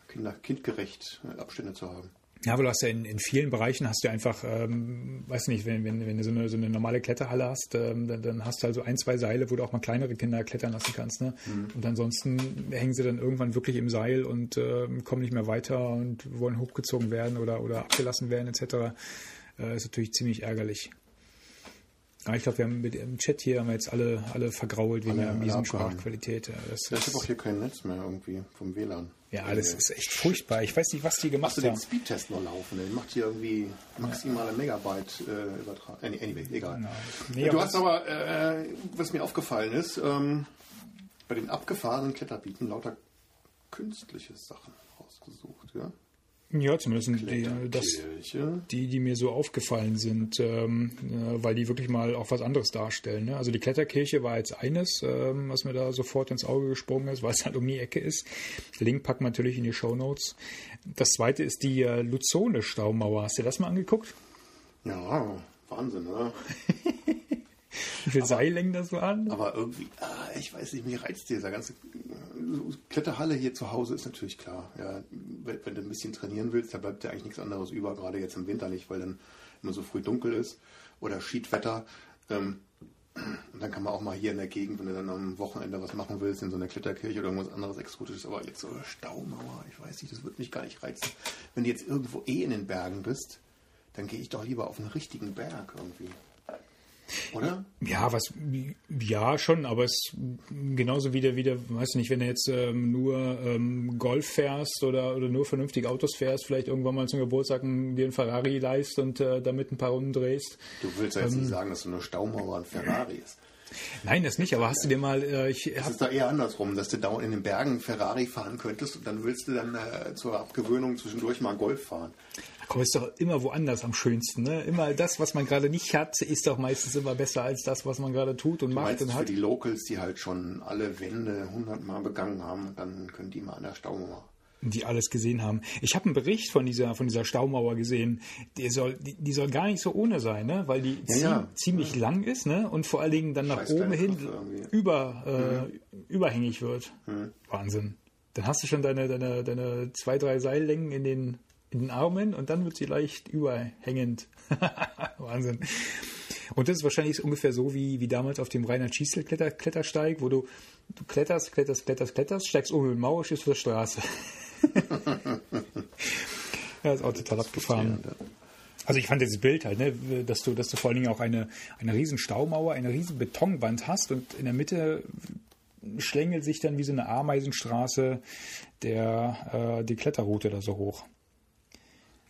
[SPEAKER 2] Kinder, kindgerecht äh, Abstände zu haben.
[SPEAKER 1] Ja, aber du hast ja in, in vielen Bereichen hast du einfach, ähm, weiß nicht, wenn, wenn, wenn du so eine, so eine normale Kletterhalle hast, ähm, dann, dann hast du also ein, zwei Seile, wo du auch mal kleinere Kinder klettern lassen kannst. Ne? Und ansonsten hängen sie dann irgendwann wirklich im Seil und ähm, kommen nicht mehr weiter und wollen hochgezogen werden oder, oder abgelassen werden etc. Äh, ist natürlich ziemlich ärgerlich. Ja, ich glaube, wir haben mit im Chat hier haben wir jetzt alle, alle vergrault wegen der miesen. Sprachqualität. Ja, das
[SPEAKER 2] Ja, ich habe auch hier kein Netz mehr irgendwie vom WLAN.
[SPEAKER 1] ja, das ist echt furchtbar. Ich weiß nicht, was die gemacht
[SPEAKER 2] Hast du den
[SPEAKER 1] haben.
[SPEAKER 2] Speedtest noch laufen? Der macht hier irgendwie maximale Megabyte äh, übertragen. Any- Anyway, egal.
[SPEAKER 1] Nee,
[SPEAKER 2] du hast aber, äh, was mir aufgefallen ist, ähm, bei den abgefahrenen Kletterbieten lauter künstliche Sachen rausgesucht. Ja?
[SPEAKER 1] Ja, zumindest die, das, die, die mir so aufgefallen sind, ähm, äh, weil die wirklich mal auch was anderes darstellen. Ne? Also die Kletterkirche war jetzt eines, ähm, was mir da sofort ins Auge gesprungen ist, weil es halt um die Ecke ist. Link packen wir natürlich in die Show Notes. Das zweite ist die äh, Luzone-Staumauer. Hast du dir das mal angeguckt?
[SPEAKER 2] Ja, Wahnsinn, oder?
[SPEAKER 1] Wie viele Seillängen das waren?
[SPEAKER 2] Aber irgendwie, ah, ich weiß nicht, mir reizt dieser ganze Kletterhalle hier zu Hause ist natürlich klar. Ja, wenn, wenn du ein bisschen trainieren willst, da bleibt dir eigentlich nichts anderes über, gerade jetzt im Winter nicht, weil dann immer so früh dunkel ist oder Schiedwetter. Ähm, und dann kann man auch mal hier in der Gegend, wenn du dann am Wochenende was machen willst, in so einer Kletterkirche oder irgendwas anderes Exotisches, aber jetzt so eine Staumauer, ich weiß nicht, das wird mich gar nicht reizen. Wenn du jetzt irgendwo eh in den Bergen bist, dann gehe ich doch lieber auf einen richtigen Berg irgendwie. Oder?
[SPEAKER 1] Ja, was, ja, schon, aber es genauso wie der, wie der, weißt du nicht, wenn du jetzt ähm, nur ähm, Golf fährst oder, oder nur vernünftig Autos fährst, vielleicht irgendwann mal zum Geburtstag einen, dir einen Ferrari leist und äh, damit ein paar Runden drehst.
[SPEAKER 2] Du willst ja jetzt nicht sagen, dass so eine Staumauer ein Ferrari ist.
[SPEAKER 1] Nein, das nicht, aber hast du dir mal, äh, ich hab,
[SPEAKER 2] ist doch eher andersrum, dass du dauernd in den Bergen Ferrari fahren könntest und dann willst du dann äh, zur Abgewöhnung zwischendurch mal Golf fahren.
[SPEAKER 1] Komm, ist doch immer woanders am schönsten, ne? Immer das, was man gerade nicht hat, ist doch meistens immer besser als das, was man gerade tut und macht
[SPEAKER 2] Meistens
[SPEAKER 1] und
[SPEAKER 2] für
[SPEAKER 1] hat.
[SPEAKER 2] die Locals, die halt schon alle Wände hundertmal begangen haben, dann können die mal an der Staumauer.
[SPEAKER 1] die alles gesehen haben. Ich habe einen Bericht von dieser, von dieser Staumauer gesehen. Die soll, die, die soll gar nicht so ohne sein, ne? weil die
[SPEAKER 2] Ja,
[SPEAKER 1] zie
[SPEAKER 2] ja.
[SPEAKER 1] ziemlich lang ist ne? und vor allen Dingen dann nach
[SPEAKER 2] Scheiß
[SPEAKER 1] oben hin.
[SPEAKER 2] Mhm.
[SPEAKER 1] über, äh, überhängig wird. Wahnsinn. Dann hast du schon deine, deine, deine zwei, drei Seillängen in den, in den Armen und dann wird sie leicht überhängend. Wahnsinn. Und das ist wahrscheinlich ungefähr so wie, wie damals auf dem Reinhard Schießel -Kletter Klettersteig, wo du, du kletterst, kletterst, kletterst, kletterst, steigst oben in die Mauer, stehst auf der Straße. ja, ist auch total abgefahren. Also ich fand dieses Bild halt, ne, dass du, dass du vor allen Dingen auch eine, eine riesen Staumauer, eine riesen Betonwand hast und in der Mitte schlängelt sich dann wie so eine Ameisenstraße der, äh, die Kletterroute da so hoch.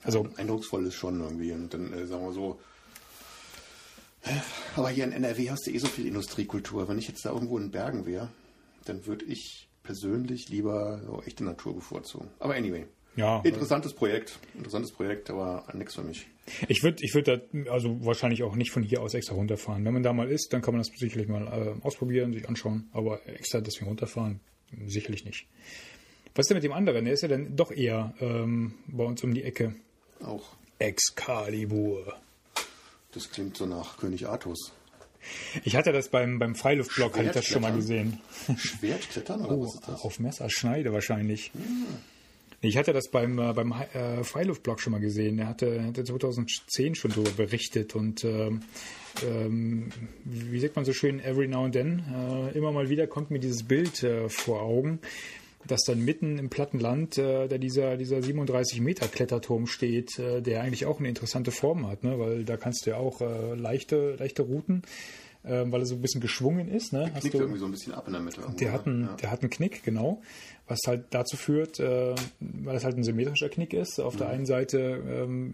[SPEAKER 1] Also
[SPEAKER 2] Eindrucksvoll ist schon irgendwie. Und dann äh, sagen wir so. Aber hier in NRW hast du eh so viel Industriekultur. Wenn ich jetzt da irgendwo in Bergen wäre, dann würde ich persönlich lieber so echte Natur bevorzugen. Aber anyway.
[SPEAKER 1] ja,
[SPEAKER 2] Interessantes Projekt. Interessantes Projekt, aber nichts für mich.
[SPEAKER 1] Ich würde ich würd da also wahrscheinlich auch nicht von hier aus extra runterfahren. Wenn man da mal ist, dann kann man das sicherlich mal äh, ausprobieren, sich anschauen. Aber extra deswegen runterfahren, sicherlich nicht. Was ist denn mit dem anderen? Der ist ja dann doch eher ähm, bei uns um die Ecke.
[SPEAKER 2] Auch
[SPEAKER 1] Excalibur.
[SPEAKER 2] das klingt so nach König Artus.
[SPEAKER 1] Ich hatte das beim, beim Freiluftblock, hatte ich das schon mal gesehen.
[SPEAKER 2] Schwertklettern oder
[SPEAKER 1] Oh,
[SPEAKER 2] was ist das?
[SPEAKER 1] auf Messerschneide wahrscheinlich. Ich hatte das beim, äh, beim äh, Freiluftblog schon mal gesehen. Er hatte, hatte 2010 schon darüber berichtet und ähm, ähm, wie sagt man so schön, every now and then, äh, immer mal wieder kommt mir dieses Bild äh, vor Augen, dass dann mitten im platten Land äh, da dieser, dieser 37 Meter Kletterturm steht, äh, der eigentlich auch eine interessante Form hat, ne? weil da kannst du ja auch äh, leichte, leichte Routen, äh, weil er so ein bisschen geschwungen ist. Ne? Hast
[SPEAKER 2] Knickt
[SPEAKER 1] du,
[SPEAKER 2] irgendwie so ein bisschen ab in der Mitte. irgendwo,
[SPEAKER 1] der hat, einen,
[SPEAKER 2] ne?
[SPEAKER 1] der hat einen Knick, genau. Was halt dazu führt, äh, weil es halt ein symmetrischer Knick ist. Auf der einen Seite ähm,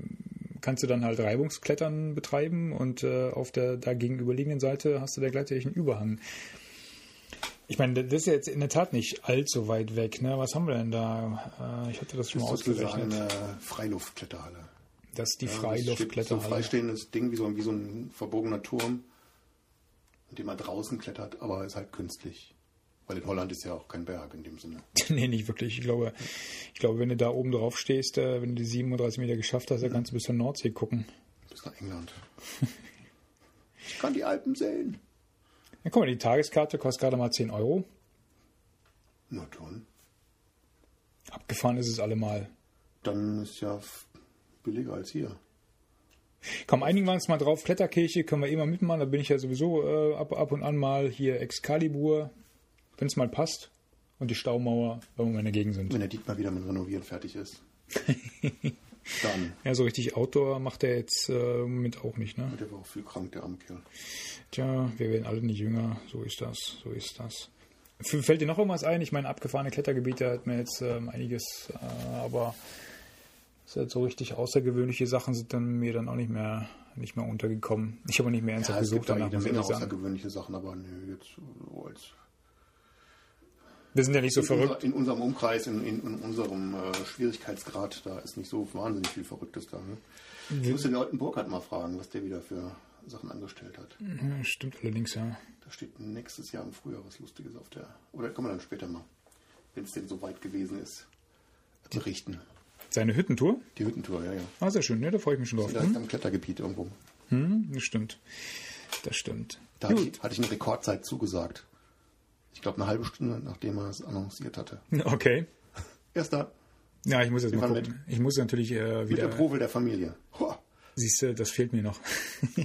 [SPEAKER 1] kannst du dann halt Reibungsklettern betreiben und äh, auf der da gegenüberliegenden Seite hast du der gleichzeitig einen Überhang. Ich meine, das ist jetzt in der Tat nicht allzu weit weg. Ne? Was haben wir denn da? Äh, ich hatte das schon
[SPEAKER 2] Das
[SPEAKER 1] mal
[SPEAKER 2] ist sozusagen
[SPEAKER 1] ausgerechnet.
[SPEAKER 2] eine Freiluftkletterhalle.
[SPEAKER 1] Das ist die
[SPEAKER 2] Ja, das steht So ein
[SPEAKER 1] Freiluftkletterhalle.
[SPEAKER 2] freistehendes Ding, wie so, wie so ein verbogener Turm, in dem man draußen klettert, aber ist halt künstlich. Weil in Holland ist ja auch kein Berg in dem Sinne.
[SPEAKER 1] nee, nicht wirklich. Ich glaube, ich glaube, wenn du da oben drauf stehst, äh, wenn du die 37 Meter geschafft hast, dann kannst du bis zur Nordsee gucken.
[SPEAKER 2] Bis nach England. ich kann die Alpen sehen.
[SPEAKER 1] Ja, guck mal, die Tageskarte kostet gerade mal 10 Euro.
[SPEAKER 2] Na toll.
[SPEAKER 1] Abgefahren ist es allemal.
[SPEAKER 2] Dann ist ja billiger als hier.
[SPEAKER 1] Komm, einigen wir uns mal drauf. Kletterkirche können wir immer mitmachen. Da bin ich ja sowieso äh, ab, ab und an mal hier Excalibur, wenn es mal passt. Und die Staumauer, wenn wir mal in der Gegend sind.
[SPEAKER 2] Wenn der Dietmar wieder mit Renovieren fertig ist. Dann.
[SPEAKER 1] Ja, so richtig Outdoor macht er jetzt äh, mit auch nicht, ne?
[SPEAKER 2] Der war auch viel krank, der arme Kerl.
[SPEAKER 1] Tja, wir werden alle nicht jünger. So ist das, so ist das. Fällt dir noch irgendwas ein? Ich meine, abgefahrene Klettergebiete hat mir jetzt ähm, einiges, äh, aber halt so richtig außergewöhnliche Sachen sind dann mir dann auch nicht mehr nicht mehr untergekommen. Ich habe auch nicht mehr ernsthaft
[SPEAKER 2] Ja, es
[SPEAKER 1] gesucht
[SPEAKER 2] gibt da
[SPEAKER 1] danach,
[SPEAKER 2] jede Menge außergewöhnliche Sachen, aber nö, jetzt so als
[SPEAKER 1] Wir sind ja nicht so
[SPEAKER 2] in,
[SPEAKER 1] verrückt.
[SPEAKER 2] unser, in unserem Umkreis, in, in, in unserem äh, Schwierigkeitsgrad, da ist nicht so wahnsinnig viel Verrücktes da. Ne? Ich muss den Leuten Burkhardt mal fragen, was der wieder für Sachen angestellt hat.
[SPEAKER 1] Ja, stimmt allerdings, ja.
[SPEAKER 2] Da steht nächstes Jahr im Frühjahr was Lustiges auf der. Oder kommen wir dann später mal, wenn es denn so weit gewesen ist. Berichten.
[SPEAKER 1] Seine Hüttentour?
[SPEAKER 2] Die Hüttentour, ja, ja.
[SPEAKER 1] Ah, sehr schön, ne? Da freue ich mich schon drauf.
[SPEAKER 2] Vielleicht
[SPEAKER 1] Hm?
[SPEAKER 2] am Klettergebiet irgendwo.
[SPEAKER 1] Hm, das stimmt. Das stimmt.
[SPEAKER 2] Da hatte ich, hatte ich eine Rekordzeit zugesagt. Ich glaube, eine halbe Stunde, nachdem er es annonciert hatte.
[SPEAKER 1] Okay.
[SPEAKER 2] Erster
[SPEAKER 1] Ja, ich muss jetzt
[SPEAKER 2] Wir
[SPEAKER 1] mal gucken. Ich muss natürlich äh,
[SPEAKER 2] mit
[SPEAKER 1] wieder.
[SPEAKER 2] der Probe der Familie. Hoa.
[SPEAKER 1] Siehst du, das fehlt mir noch.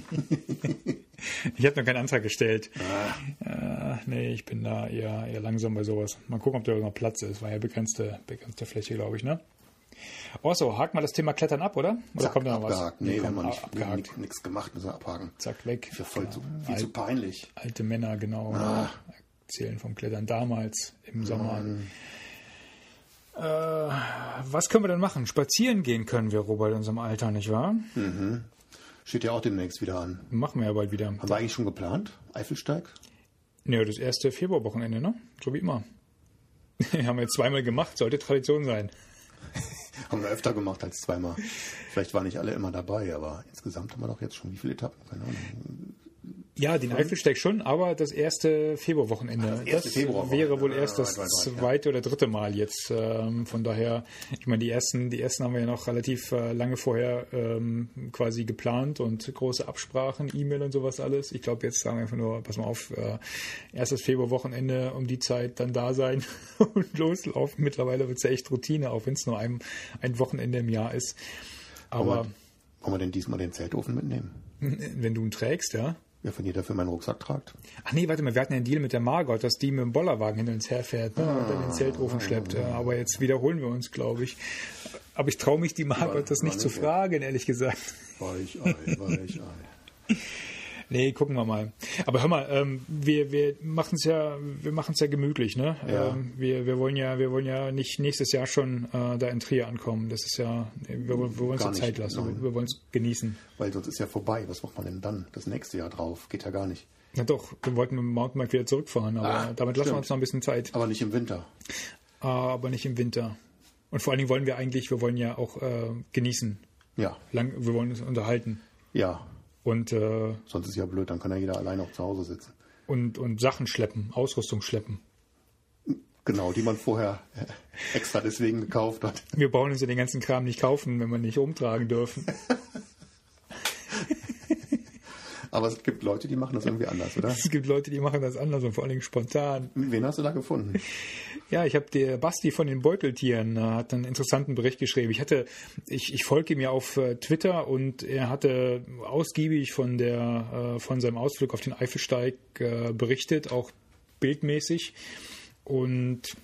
[SPEAKER 1] ich habe noch keinen Antrag gestellt.
[SPEAKER 2] Ah.
[SPEAKER 1] Äh, nee, ich bin da eher, eher langsam bei sowas. Mal gucken, ob da noch Platz ist. War ja begrenzte, begrenzte Fläche, glaube ich, ne? Also, haken wir das Thema Klettern ab, oder? Oder
[SPEAKER 2] Zack,
[SPEAKER 1] kommt da noch was?
[SPEAKER 2] abgehakt. Nee, wir haben wir nicht,
[SPEAKER 1] abgehakt.
[SPEAKER 2] nichts gemacht, müssen wir abhaken.
[SPEAKER 1] Zack, weg.
[SPEAKER 2] Ist ja voll zu, viel
[SPEAKER 1] Alt-
[SPEAKER 2] zu peinlich.
[SPEAKER 1] Alte Männer, genau.
[SPEAKER 2] Ah.
[SPEAKER 1] Erzählen vom Klettern damals im Sommer. Äh, was können wir denn machen? Spazieren gehen können wir, Robert, in unserem Alter, nicht wahr?
[SPEAKER 2] Steht ja auch demnächst wieder an.
[SPEAKER 1] Machen wir ja bald wieder.
[SPEAKER 2] Haben wir eigentlich schon geplant? Eifelsteig?
[SPEAKER 1] Ja, das erste Februarwochenende, ne? So wie immer. Haben wir jetzt zweimal gemacht, sollte Tradition sein.
[SPEAKER 2] Haben wir öfter gemacht als zweimal. Vielleicht waren nicht alle immer dabei, aber insgesamt haben wir doch jetzt schon wie viele Etappen? Keine Ahnung.
[SPEAKER 1] Ja, den Eifelsteig schon, aber das erste Februarwochenende.
[SPEAKER 2] das erste Februarwochenende.
[SPEAKER 1] wäre wohl erst das
[SPEAKER 2] right, ja.
[SPEAKER 1] zweite oder dritte Mal jetzt. Ähm, von daher, ich meine, die ersten, die ersten haben wir ja noch relativ äh, lange vorher ähm, quasi geplant und große Absprachen, E-Mail und sowas alles. Ich glaube, jetzt sagen wir einfach nur, pass mal auf, äh, erstes Februarwochenende um die Zeit dann da sein und loslaufen. Mittlerweile wird es ja echt Routine, auch wenn es nur ein, ein Wochenende im Jahr ist. Aber
[SPEAKER 2] Wollen wir, wollen wir denn diesmal den Zeltofen mitnehmen?
[SPEAKER 1] wenn du ihn trägst, ja.
[SPEAKER 2] Ja, wenn ihr dafür meinen Rucksack tragt.
[SPEAKER 1] Ach nee, warte mal, wir hatten ja einen Deal mit der Margot, dass die mit dem Bollerwagen hinter uns herfährt ne, und dann den Zeltofen schleppt. Ja, aber jetzt wiederholen wir uns, glaube ich. Aber ich traue mich die Margot das
[SPEAKER 2] war
[SPEAKER 1] nicht zu
[SPEAKER 2] nicht so.
[SPEAKER 1] fragen, ehrlich gesagt.
[SPEAKER 2] Weichei, Weichei.
[SPEAKER 1] Nee, gucken wir mal. Aber hör mal, ähm, wir, wir machen es ja, wir machen es ja gemütlich, ne?
[SPEAKER 2] Ja.
[SPEAKER 1] Ähm, wir, wir wollen ja, wir wollen ja nicht nächstes Jahr schon äh, da in Trier ankommen. Das ist ja, wir, wollen- wir wollen uns Zeit lassen.
[SPEAKER 2] nein.
[SPEAKER 1] Wir, wollen es genießen.
[SPEAKER 2] Weil sonst ist ja vorbei. Was macht man denn dann? Das nächste Jahr drauf? Geht ja gar nicht.
[SPEAKER 1] Na doch, wir wollten mit dem Mountainbike wieder zurückfahren, aber
[SPEAKER 2] Ah,
[SPEAKER 1] damit lassen wir
[SPEAKER 2] stimmt.
[SPEAKER 1] uns noch ein bisschen Zeit.
[SPEAKER 2] Aber nicht im Winter.
[SPEAKER 1] aber nicht im Winter. Und vor allen Dingen wollen wir eigentlich, wir wollen ja auch äh, genießen.
[SPEAKER 2] Ja,
[SPEAKER 1] Lang, wir wollen uns unterhalten
[SPEAKER 2] ja.
[SPEAKER 1] Und, äh,
[SPEAKER 2] Sonst ist ja blöd. Dann kann ja jeder allein auch zu Hause sitzen.
[SPEAKER 1] und, und Sachen schleppen, Ausrüstung schleppen.
[SPEAKER 2] Genau, die man vorher extra deswegen gekauft hat.
[SPEAKER 1] Wir brauchen uns ja den ganzen Kram nicht kaufen, wenn wir nicht umtragen dürfen.
[SPEAKER 2] Aber es gibt Leute, die machen das irgendwie anders, oder?
[SPEAKER 1] Es gibt Leute, die machen das anders und vor allen Dingen spontan.
[SPEAKER 2] Wen hast du da gefunden?
[SPEAKER 1] Ja, ich habe der Basti von den Beuteltieren äh, hat einen interessanten Bericht geschrieben. Ich hatte, ich, ich folge ihm ja auf äh, Twitter und er hatte ausgiebig von der äh, von seinem Ausflug auf den Eifelsteig berichtet, auch bildmäßig. Und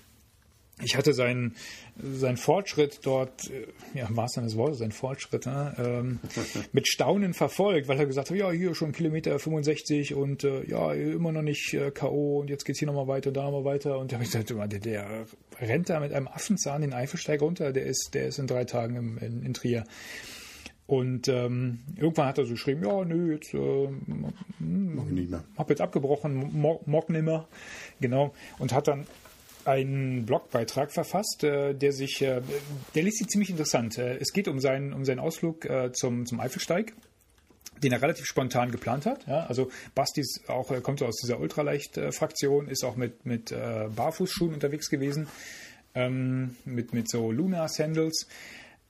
[SPEAKER 1] ich hatte seinen, seinen Fortschritt dort, äh, ja, war es dann das Wort, sein Fortschritt, ne, ähm, mit Staunen verfolgt, weil er gesagt hat, ja, hier schon Kilometer 65 und äh, ja, immer noch nicht äh, K.O. und jetzt geht's hier nochmal weiter, da nochmal weiter. Und da habe ich gesagt, der, der rennt da mit einem Affenzahn den Eifelsteig runter, der ist, der ist in drei Tagen im, in, in Trier. Und ähm, irgendwann hat er so geschrieben, ja, nö, jetzt äh,
[SPEAKER 2] Mach ich nicht mehr.
[SPEAKER 1] habe jetzt abgebrochen, mo mock nimmer, genau, und hat dann einen Blogbeitrag verfasst, äh, der sich, äh, der liest sich ziemlich interessant. Äh, es geht um seinen, um seinen Ausflug zum, zum Eifelsteig, den er relativ spontan geplant hat. Ja? Also Basti ist auch, kommt so aus dieser Ultraleicht-Fraktion, ist auch mit, mit Barfußschuhen unterwegs gewesen, ähm, mit, mit so Luna-Sandals.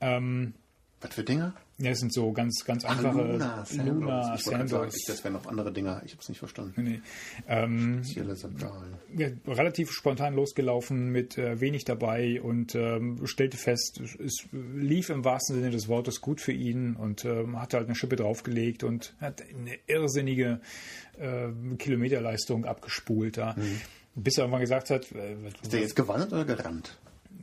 [SPEAKER 1] Ähm,
[SPEAKER 2] Was für Dinger?
[SPEAKER 1] Ja, das sind so ganz, ganz einfache
[SPEAKER 2] Luna Sandals.
[SPEAKER 1] Luna
[SPEAKER 2] ich gerade sagen, ich- das wären noch andere Dinger. Ich habe es nicht verstanden.
[SPEAKER 1] Nee. Ähm,
[SPEAKER 2] Spezielle Sandalen.
[SPEAKER 1] ja, relativ spontan losgelaufen, mit äh, wenig dabei und ähm, stellte fest, es, es lief im wahrsten Sinne des Wortes gut für ihn und ähm, hatte halt eine Schippe draufgelegt und hat eine irrsinnige äh, Kilometerleistung abgespult da. Bis er irgendwann gesagt hat, äh,
[SPEAKER 2] Ist der jetzt gewandert oder gerannt?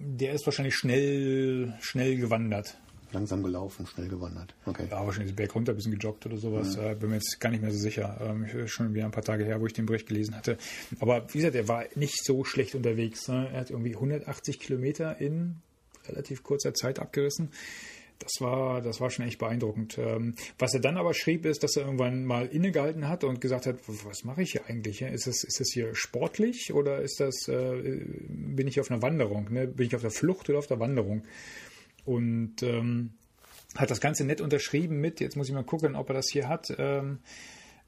[SPEAKER 1] der ist wahrscheinlich schnell, schnell gewandert.
[SPEAKER 2] Langsam gelaufen, schnell gewandert. Okay.
[SPEAKER 1] Ja, wahrscheinlich den Berg runter, ein bisschen gejoggt oder sowas. Äh, bin mir jetzt gar nicht mehr so sicher. Ähm, ich- schon wieder ein paar Tage her, wo ich den Bericht gelesen hatte. Aber wie gesagt, er war nicht so schlecht unterwegs. Ne? Er hat irgendwie 180 Kilometer in relativ kurzer Zeit abgerissen. Das war, das war schon echt beeindruckend. Ähm, was er dann aber schrieb, ist, dass er irgendwann mal innegehalten hat und gesagt hat, was mache ich hier eigentlich? ja? Ist das, ist das hier sportlich oder ist das, äh, bin ich auf einer Wanderung? Ne? Bin ich auf der Flucht oder auf der Wanderung? Und ähm, hat das Ganze nett unterschrieben mit, jetzt muss ich mal gucken, ob er das hier hat, ähm,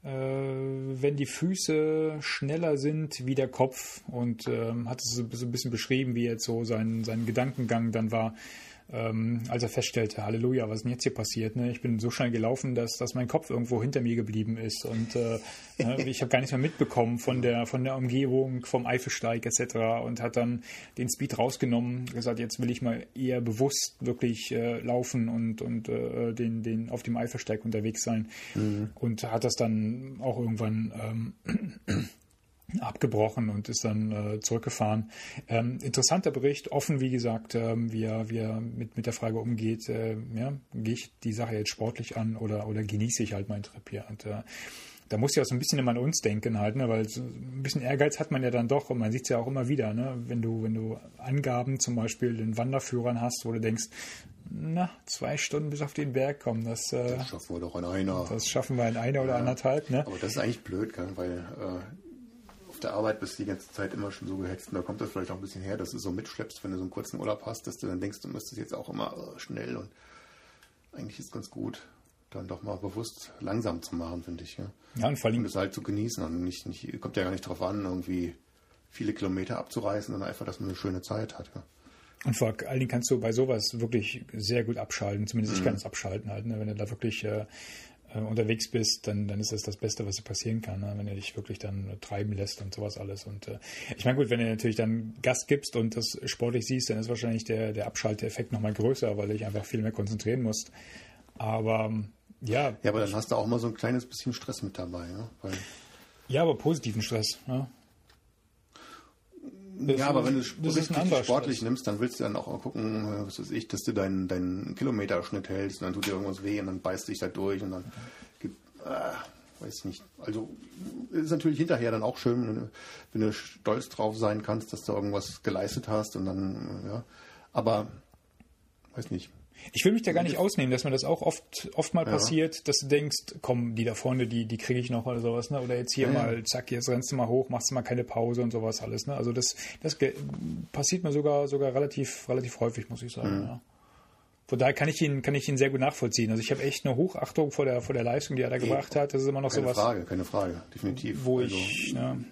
[SPEAKER 1] äh, wenn die Füße schneller sind wie der Kopf und ähm, hat es so, so ein bisschen beschrieben, wie jetzt so sein, sein Gedankengang dann war ähm, als er feststellte, Halleluja, was ist denn jetzt hier passiert? Ne? Ich bin so schnell gelaufen, dass, dass mein Kopf irgendwo hinter mir geblieben ist und äh, ne, ich habe gar nichts mehr mitbekommen von der, von der Umgebung, vom Eifelsteig etc. und hat dann den Speed rausgenommen, gesagt, jetzt will ich mal eher bewusst wirklich äh, laufen und, und äh, den, den auf dem Eifelsteig unterwegs sein mhm. und hat das dann auch irgendwann ähm, abgebrochen und ist dann äh, zurückgefahren. Ähm, interessanter Bericht, offen wie gesagt, ähm, wie er, wie er mit, mit der Frage umgeht, äh, ja, gehe ich die Sache jetzt sportlich an oder, oder genieße ich halt meinen Trip hier. Und äh, da muss ja auch so ein bisschen immer an uns denken halt, ne? weil so ein bisschen Ehrgeiz hat man ja dann doch und man sieht es ja auch immer wieder, ne? wenn du, wenn du Angaben zum Beispiel in Wanderführern hast, wo du denkst, na, zwei Stunden bis auf den Berg kommen, das, äh,
[SPEAKER 2] Das schaffen wir doch in einer.
[SPEAKER 1] das schaffen wir in einer oder anderthalb, ne?
[SPEAKER 2] Aber das ist eigentlich blöd, weil äh, der Arbeit bist du die ganze Zeit immer schon so gehetzt und da kommt das vielleicht auch ein bisschen her, dass du so mitschleppst, wenn du so einen kurzen Urlaub hast, dass du dann denkst, du müsstest jetzt auch immer äh, schnell und eigentlich ist es ganz gut, dann doch mal bewusst langsam zu machen, finde ich. Ja?
[SPEAKER 1] Ja, und vor allem
[SPEAKER 2] Und es halt zu genießen und nicht, nicht, kommt ja gar nicht darauf an, irgendwie viele Kilometer abzureißen, sondern einfach, dass man eine schöne Zeit hat. Ja?
[SPEAKER 1] Und vor allen Dingen kannst du bei sowas wirklich sehr gut abschalten. Zumindest ich kann es abschalten halt. Ne? Wenn du da wirklich äh, äh, unterwegs bist, dann, dann ist das das Beste, was dir passieren kann. Ne? Wenn du dich wirklich dann treiben lässt und sowas alles. Und äh, ich meine, gut, wenn du natürlich dann Gas gibst und das sportlich siehst, dann ist wahrscheinlich der, der Abschalteffekt nochmal größer, weil du dich einfach viel mehr konzentrieren musst. Aber ähm, ja,
[SPEAKER 2] Ja, aber dann hast du auch mal so ein kleines bisschen Stress mit dabei. Ja? Weil,
[SPEAKER 1] ja, aber positiven Stress. Ne? Das
[SPEAKER 2] ja, aber wenn du es sportlich
[SPEAKER 1] Stress.
[SPEAKER 2] nimmst, dann willst du dann auch gucken, äh, was weiß ich, dass du deinen, deinen Kilometerschnitt hältst und dann tut dir irgendwas weh und dann beißt dich da durch und dann gibt, äh, weiß nicht. Also ist natürlich hinterher dann auch schön, wenn du, wenn du stolz drauf sein kannst, dass du irgendwas geleistet hast und dann, äh, ja. Aber, weiß nicht.
[SPEAKER 1] Ich will mich da gar nicht ausnehmen, dass mir das auch oft, oft mal
[SPEAKER 2] Ja.
[SPEAKER 1] passiert, dass du denkst, komm, die da vorne, die, die kriege ich noch oder sowas, ne? Oder jetzt hier
[SPEAKER 2] Ja, ja.
[SPEAKER 1] mal, zack, jetzt rennst du mal hoch, machst du mal keine Pause und sowas alles, ne? Also das, das passiert mir sogar, sogar relativ, relativ häufig, muss ich sagen,
[SPEAKER 2] Mhm.
[SPEAKER 1] ja. Von daher kann ich ihn, kann ich ihn sehr gut nachvollziehen. Also ich habe echt eine Hochachtung vor der, vor der Leistung, die er da gebracht hat. Das ist immer noch
[SPEAKER 2] Keine
[SPEAKER 1] sowas,
[SPEAKER 2] Frage, keine Frage, definitiv.
[SPEAKER 1] wo
[SPEAKER 2] Also,
[SPEAKER 1] ich, ne,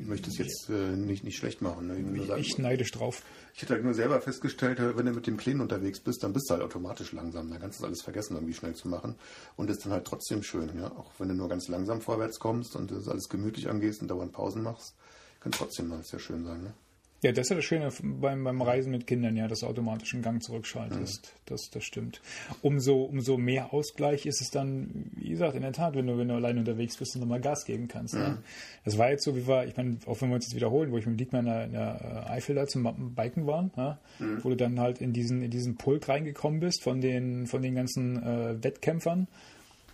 [SPEAKER 2] ich möchte es jetzt äh, nicht, nicht schlecht machen. Ne? Ich sagen,
[SPEAKER 1] echt neidisch drauf.
[SPEAKER 2] Ich hätte halt nur selber festgestellt, äh, wenn du mit dem Kleinen unterwegs bist, dann bist du halt automatisch langsam. Dann kannst du alles vergessen, irgendwie schnell zu machen. Und ist dann halt trotzdem schön, ja. Auch wenn du nur ganz langsam vorwärts kommst und das alles gemütlich angehst und dauernd Pausen machst, kann trotzdem mal sehr schön sein, ne?
[SPEAKER 1] Ja, das ist ja das Schöne beim, beim Reisen mit Kindern, ja, dass du automatisch einen Gang zurückschaltest. Das, das stimmt. Umso, umso mehr Ausgleich ist es dann, wie gesagt, in der Tat, wenn du, wenn du allein unterwegs bist und nochmal Gas geben kannst. Ne? Das war jetzt so, wie wir, ich meine, auch wenn wir uns jetzt wiederholen, wo ich mit Dietmar in der, in der äh, Eifel da zum Biken waren, ja, wo du dann halt in diesen, in diesen Pulk reingekommen bist von den, von den ganzen äh, Wettkämpfern.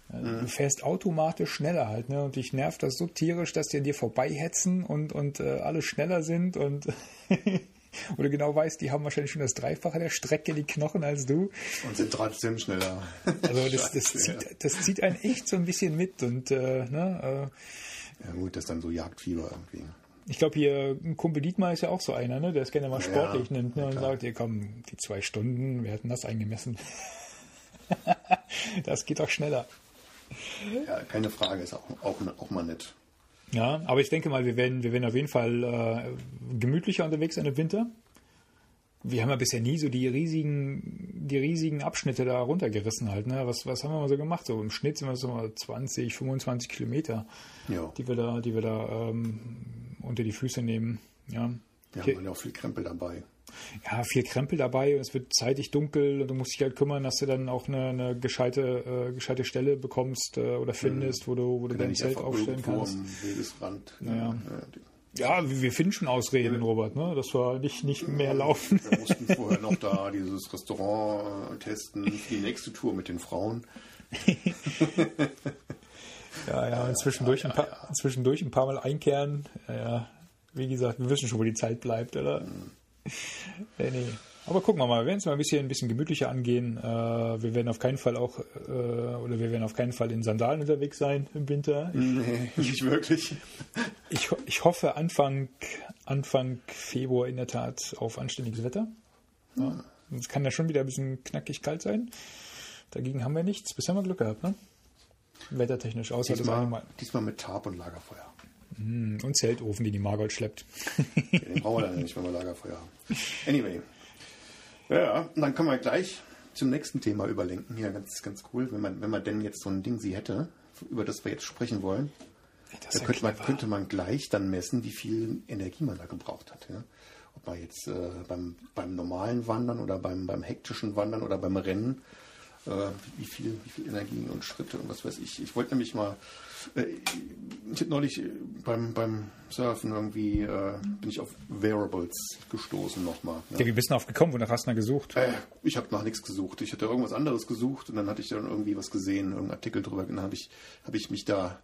[SPEAKER 1] Du fährst automatisch schneller halt, ne? Und dich nervt das so tierisch, dass die an dir vorbeihetzen und, und äh, alle schneller sind und du genau weißt, die haben wahrscheinlich schon das Dreifache der Strecke, die Knochen als du.
[SPEAKER 2] Und sind trotzdem schneller.
[SPEAKER 1] Also das, das,
[SPEAKER 2] ja.
[SPEAKER 1] zieht, das zieht einen echt so ein bisschen mit und äh, ne, äh,
[SPEAKER 2] Ja gut, das ist dann so Jagdfieber irgendwie.
[SPEAKER 1] ich glaube hier, ein Kumpel Dietmar ist ja auch so einer, ne, der es gerne mal
[SPEAKER 2] Ja,
[SPEAKER 1] sportlich nimmt ne,
[SPEAKER 2] ja,
[SPEAKER 1] und
[SPEAKER 2] klar.
[SPEAKER 1] sagt, ihr komm, die zwei Stunden, wir hatten das eingemessen. das geht doch schneller.
[SPEAKER 2] Ja, keine Frage, ist auch, auch, auch mal nett.
[SPEAKER 1] Ja, aber ich denke mal, wir werden, wir werden auf jeden Fall äh, gemütlicher unterwegs sein im Winter. Wir haben ja bisher nie so die riesigen, die riesigen Abschnitte da runtergerissen halt. Ne? Was, was haben wir mal so gemacht? So im Schnitt sind wir so mal 20, 25 Kilometer,
[SPEAKER 2] Ja.
[SPEAKER 1] die wir da, die wir da ähm, unter die Füße nehmen. Ja.
[SPEAKER 2] Wir haben ja auch viel Krempel dabei.
[SPEAKER 1] Ja, viel Krempel dabei und es wird zeitig dunkel und du musst dich halt kümmern, dass du dann auch eine, eine gescheite, äh, gescheite Stelle bekommst äh, oder findest, wo du, wo du
[SPEAKER 2] ja
[SPEAKER 1] dein Zelt aufstellen kannst.
[SPEAKER 2] Wegesrand.
[SPEAKER 1] Naja.
[SPEAKER 2] die-
[SPEAKER 1] Ja, wir finden schon Ausreden, Robert, ne? dass wir nicht, nicht mehr laufen.
[SPEAKER 2] Wir mussten vorher noch da dieses Restaurant äh, testen für die nächste Tour mit den Frauen.
[SPEAKER 1] Ja, ja, und zwischendurch, ein paar, zwischendurch ein paar Mal einkehren. Ja, ja, wie gesagt, wir wissen schon, wo die Zeit bleibt, oder?
[SPEAKER 2] Mhm.
[SPEAKER 1] Nee, nee. Aber gucken wir mal, wir werden es mal ein bisschen, ein bisschen gemütlicher angehen. Äh, wir werden auf keinen Fall auch, äh, oder wir werden auf keinen Fall in Sandalen unterwegs sein im Winter.
[SPEAKER 2] Nee, nicht wirklich.
[SPEAKER 1] Ich, ich hoffe Anfang, Anfang Februar in der Tat auf anständiges Wetter. Ja. Es kann ja schon wieder ein bisschen knackig kalt sein. Dagegen haben wir nichts. Bisher haben wir Glück gehabt, ne? Wettertechnisch, außer das eine
[SPEAKER 2] Diesmal,
[SPEAKER 1] Mal.
[SPEAKER 2] diesmal mit Tarp und Lagerfeuer.
[SPEAKER 1] Und Zeltofen, den die Margot schleppt.
[SPEAKER 2] Den brauchen wir dann nicht, wenn wir Lagerfeuer haben. Anyway. Ja, und dann können wir gleich zum nächsten Thema überlenken. Ja, ganz, ganz cool. Wenn man, wenn man denn jetzt so ein Ding sie hätte, über das wir jetzt sprechen wollen,
[SPEAKER 1] Das
[SPEAKER 2] da könnte man, könnte man gleich dann messen, wie viel Energie man da gebraucht hat. Ja? Ob man jetzt äh, beim, beim normalen Wandern oder beim, beim hektischen Wandern oder beim Rennen, äh, wie, viel, wie viel Energie und Schritte und was weiß ich. Ich wollte nämlich mal, ich habe neulich äh, beim, beim Surfen irgendwie, äh, bin ich auf Wearables gestoßen nochmal. Ja?
[SPEAKER 1] Ja, wie bist du darauf gekommen? Wonach hast du da gesucht?
[SPEAKER 2] Äh, ich habe nach nichts gesucht. Ich hatte irgendwas anderes gesucht und dann hatte ich dann irgendwie was gesehen, irgendeinen Artikel drüber. Und dann habe ich, hab ich mich da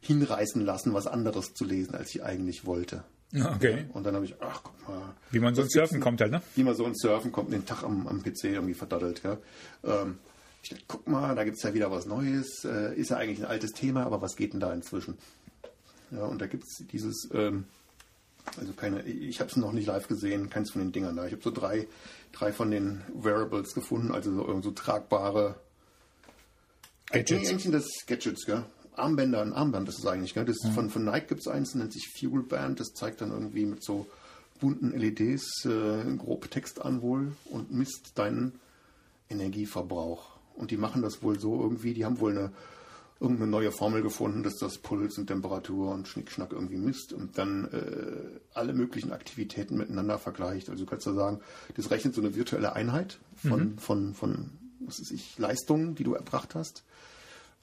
[SPEAKER 2] hinreißen lassen, was anderes zu lesen, als ich eigentlich wollte.
[SPEAKER 1] Okay.
[SPEAKER 2] Und dann habe ich, ach guck mal.
[SPEAKER 1] Wie man so ins Surfen kommt halt, ne?
[SPEAKER 2] Wie man so ins Surfen kommt, den Tag am, am PC irgendwie verdaddelt. Ja. Ähm, ich dachte, guck mal, da gibt es ja wieder was Neues. Äh, ist ja eigentlich ein altes Thema, aber was geht denn da inzwischen? Ja, und da gibt es dieses, ähm, also keine, ich habe es noch nicht live gesehen, keins von den Dingern da. Ich habe so drei, drei von den Wearables gefunden, also so, irgend so tragbare
[SPEAKER 1] Gadgets.
[SPEAKER 2] Nee, eigentlich das Gadgets, gell? Armbänder, ein Armband ist es eigentlich, gell? Das ist von, von Nike gibt es eins, nennt sich Fuel Band, das zeigt dann irgendwie mit so bunten LEDs äh, grob Text an wohl und misst deinen Energieverbrauch. Und die machen das wohl so irgendwie, die haben wohl eine irgendeine neue Formel gefunden, dass das Puls und Temperatur und Schnickschnack irgendwie misst und dann äh, alle möglichen Aktivitäten miteinander vergleicht. Also du kannst ja sagen, das rechnet so eine virtuelle Einheit von, von, von was weiß ich, Leistungen, die du erbracht hast.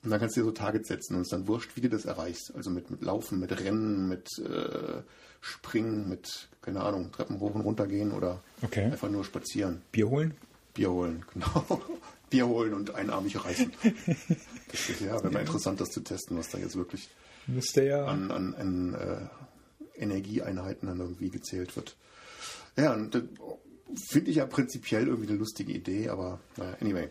[SPEAKER 2] Und dann kannst du dir so Targets setzen und es ist dann wurscht, wie du das erreichst. Also mit, mit Laufen, mit Rennen, mit äh, Springen, mit, keine Ahnung, Treppen hoch und runter gehen oder
[SPEAKER 1] Okay.
[SPEAKER 2] einfach nur spazieren.
[SPEAKER 1] Bier holen?
[SPEAKER 2] Bier holen, genau. Bier holen und einarmig reißen. Das ist, ja, wäre mal interessant, das zu testen, was da jetzt wirklich
[SPEAKER 1] ja.
[SPEAKER 2] an, an, an äh, Energieeinheiten dann irgendwie gezählt wird. Ja, und das finde ich ja prinzipiell irgendwie eine lustige Idee, aber naja, anyway.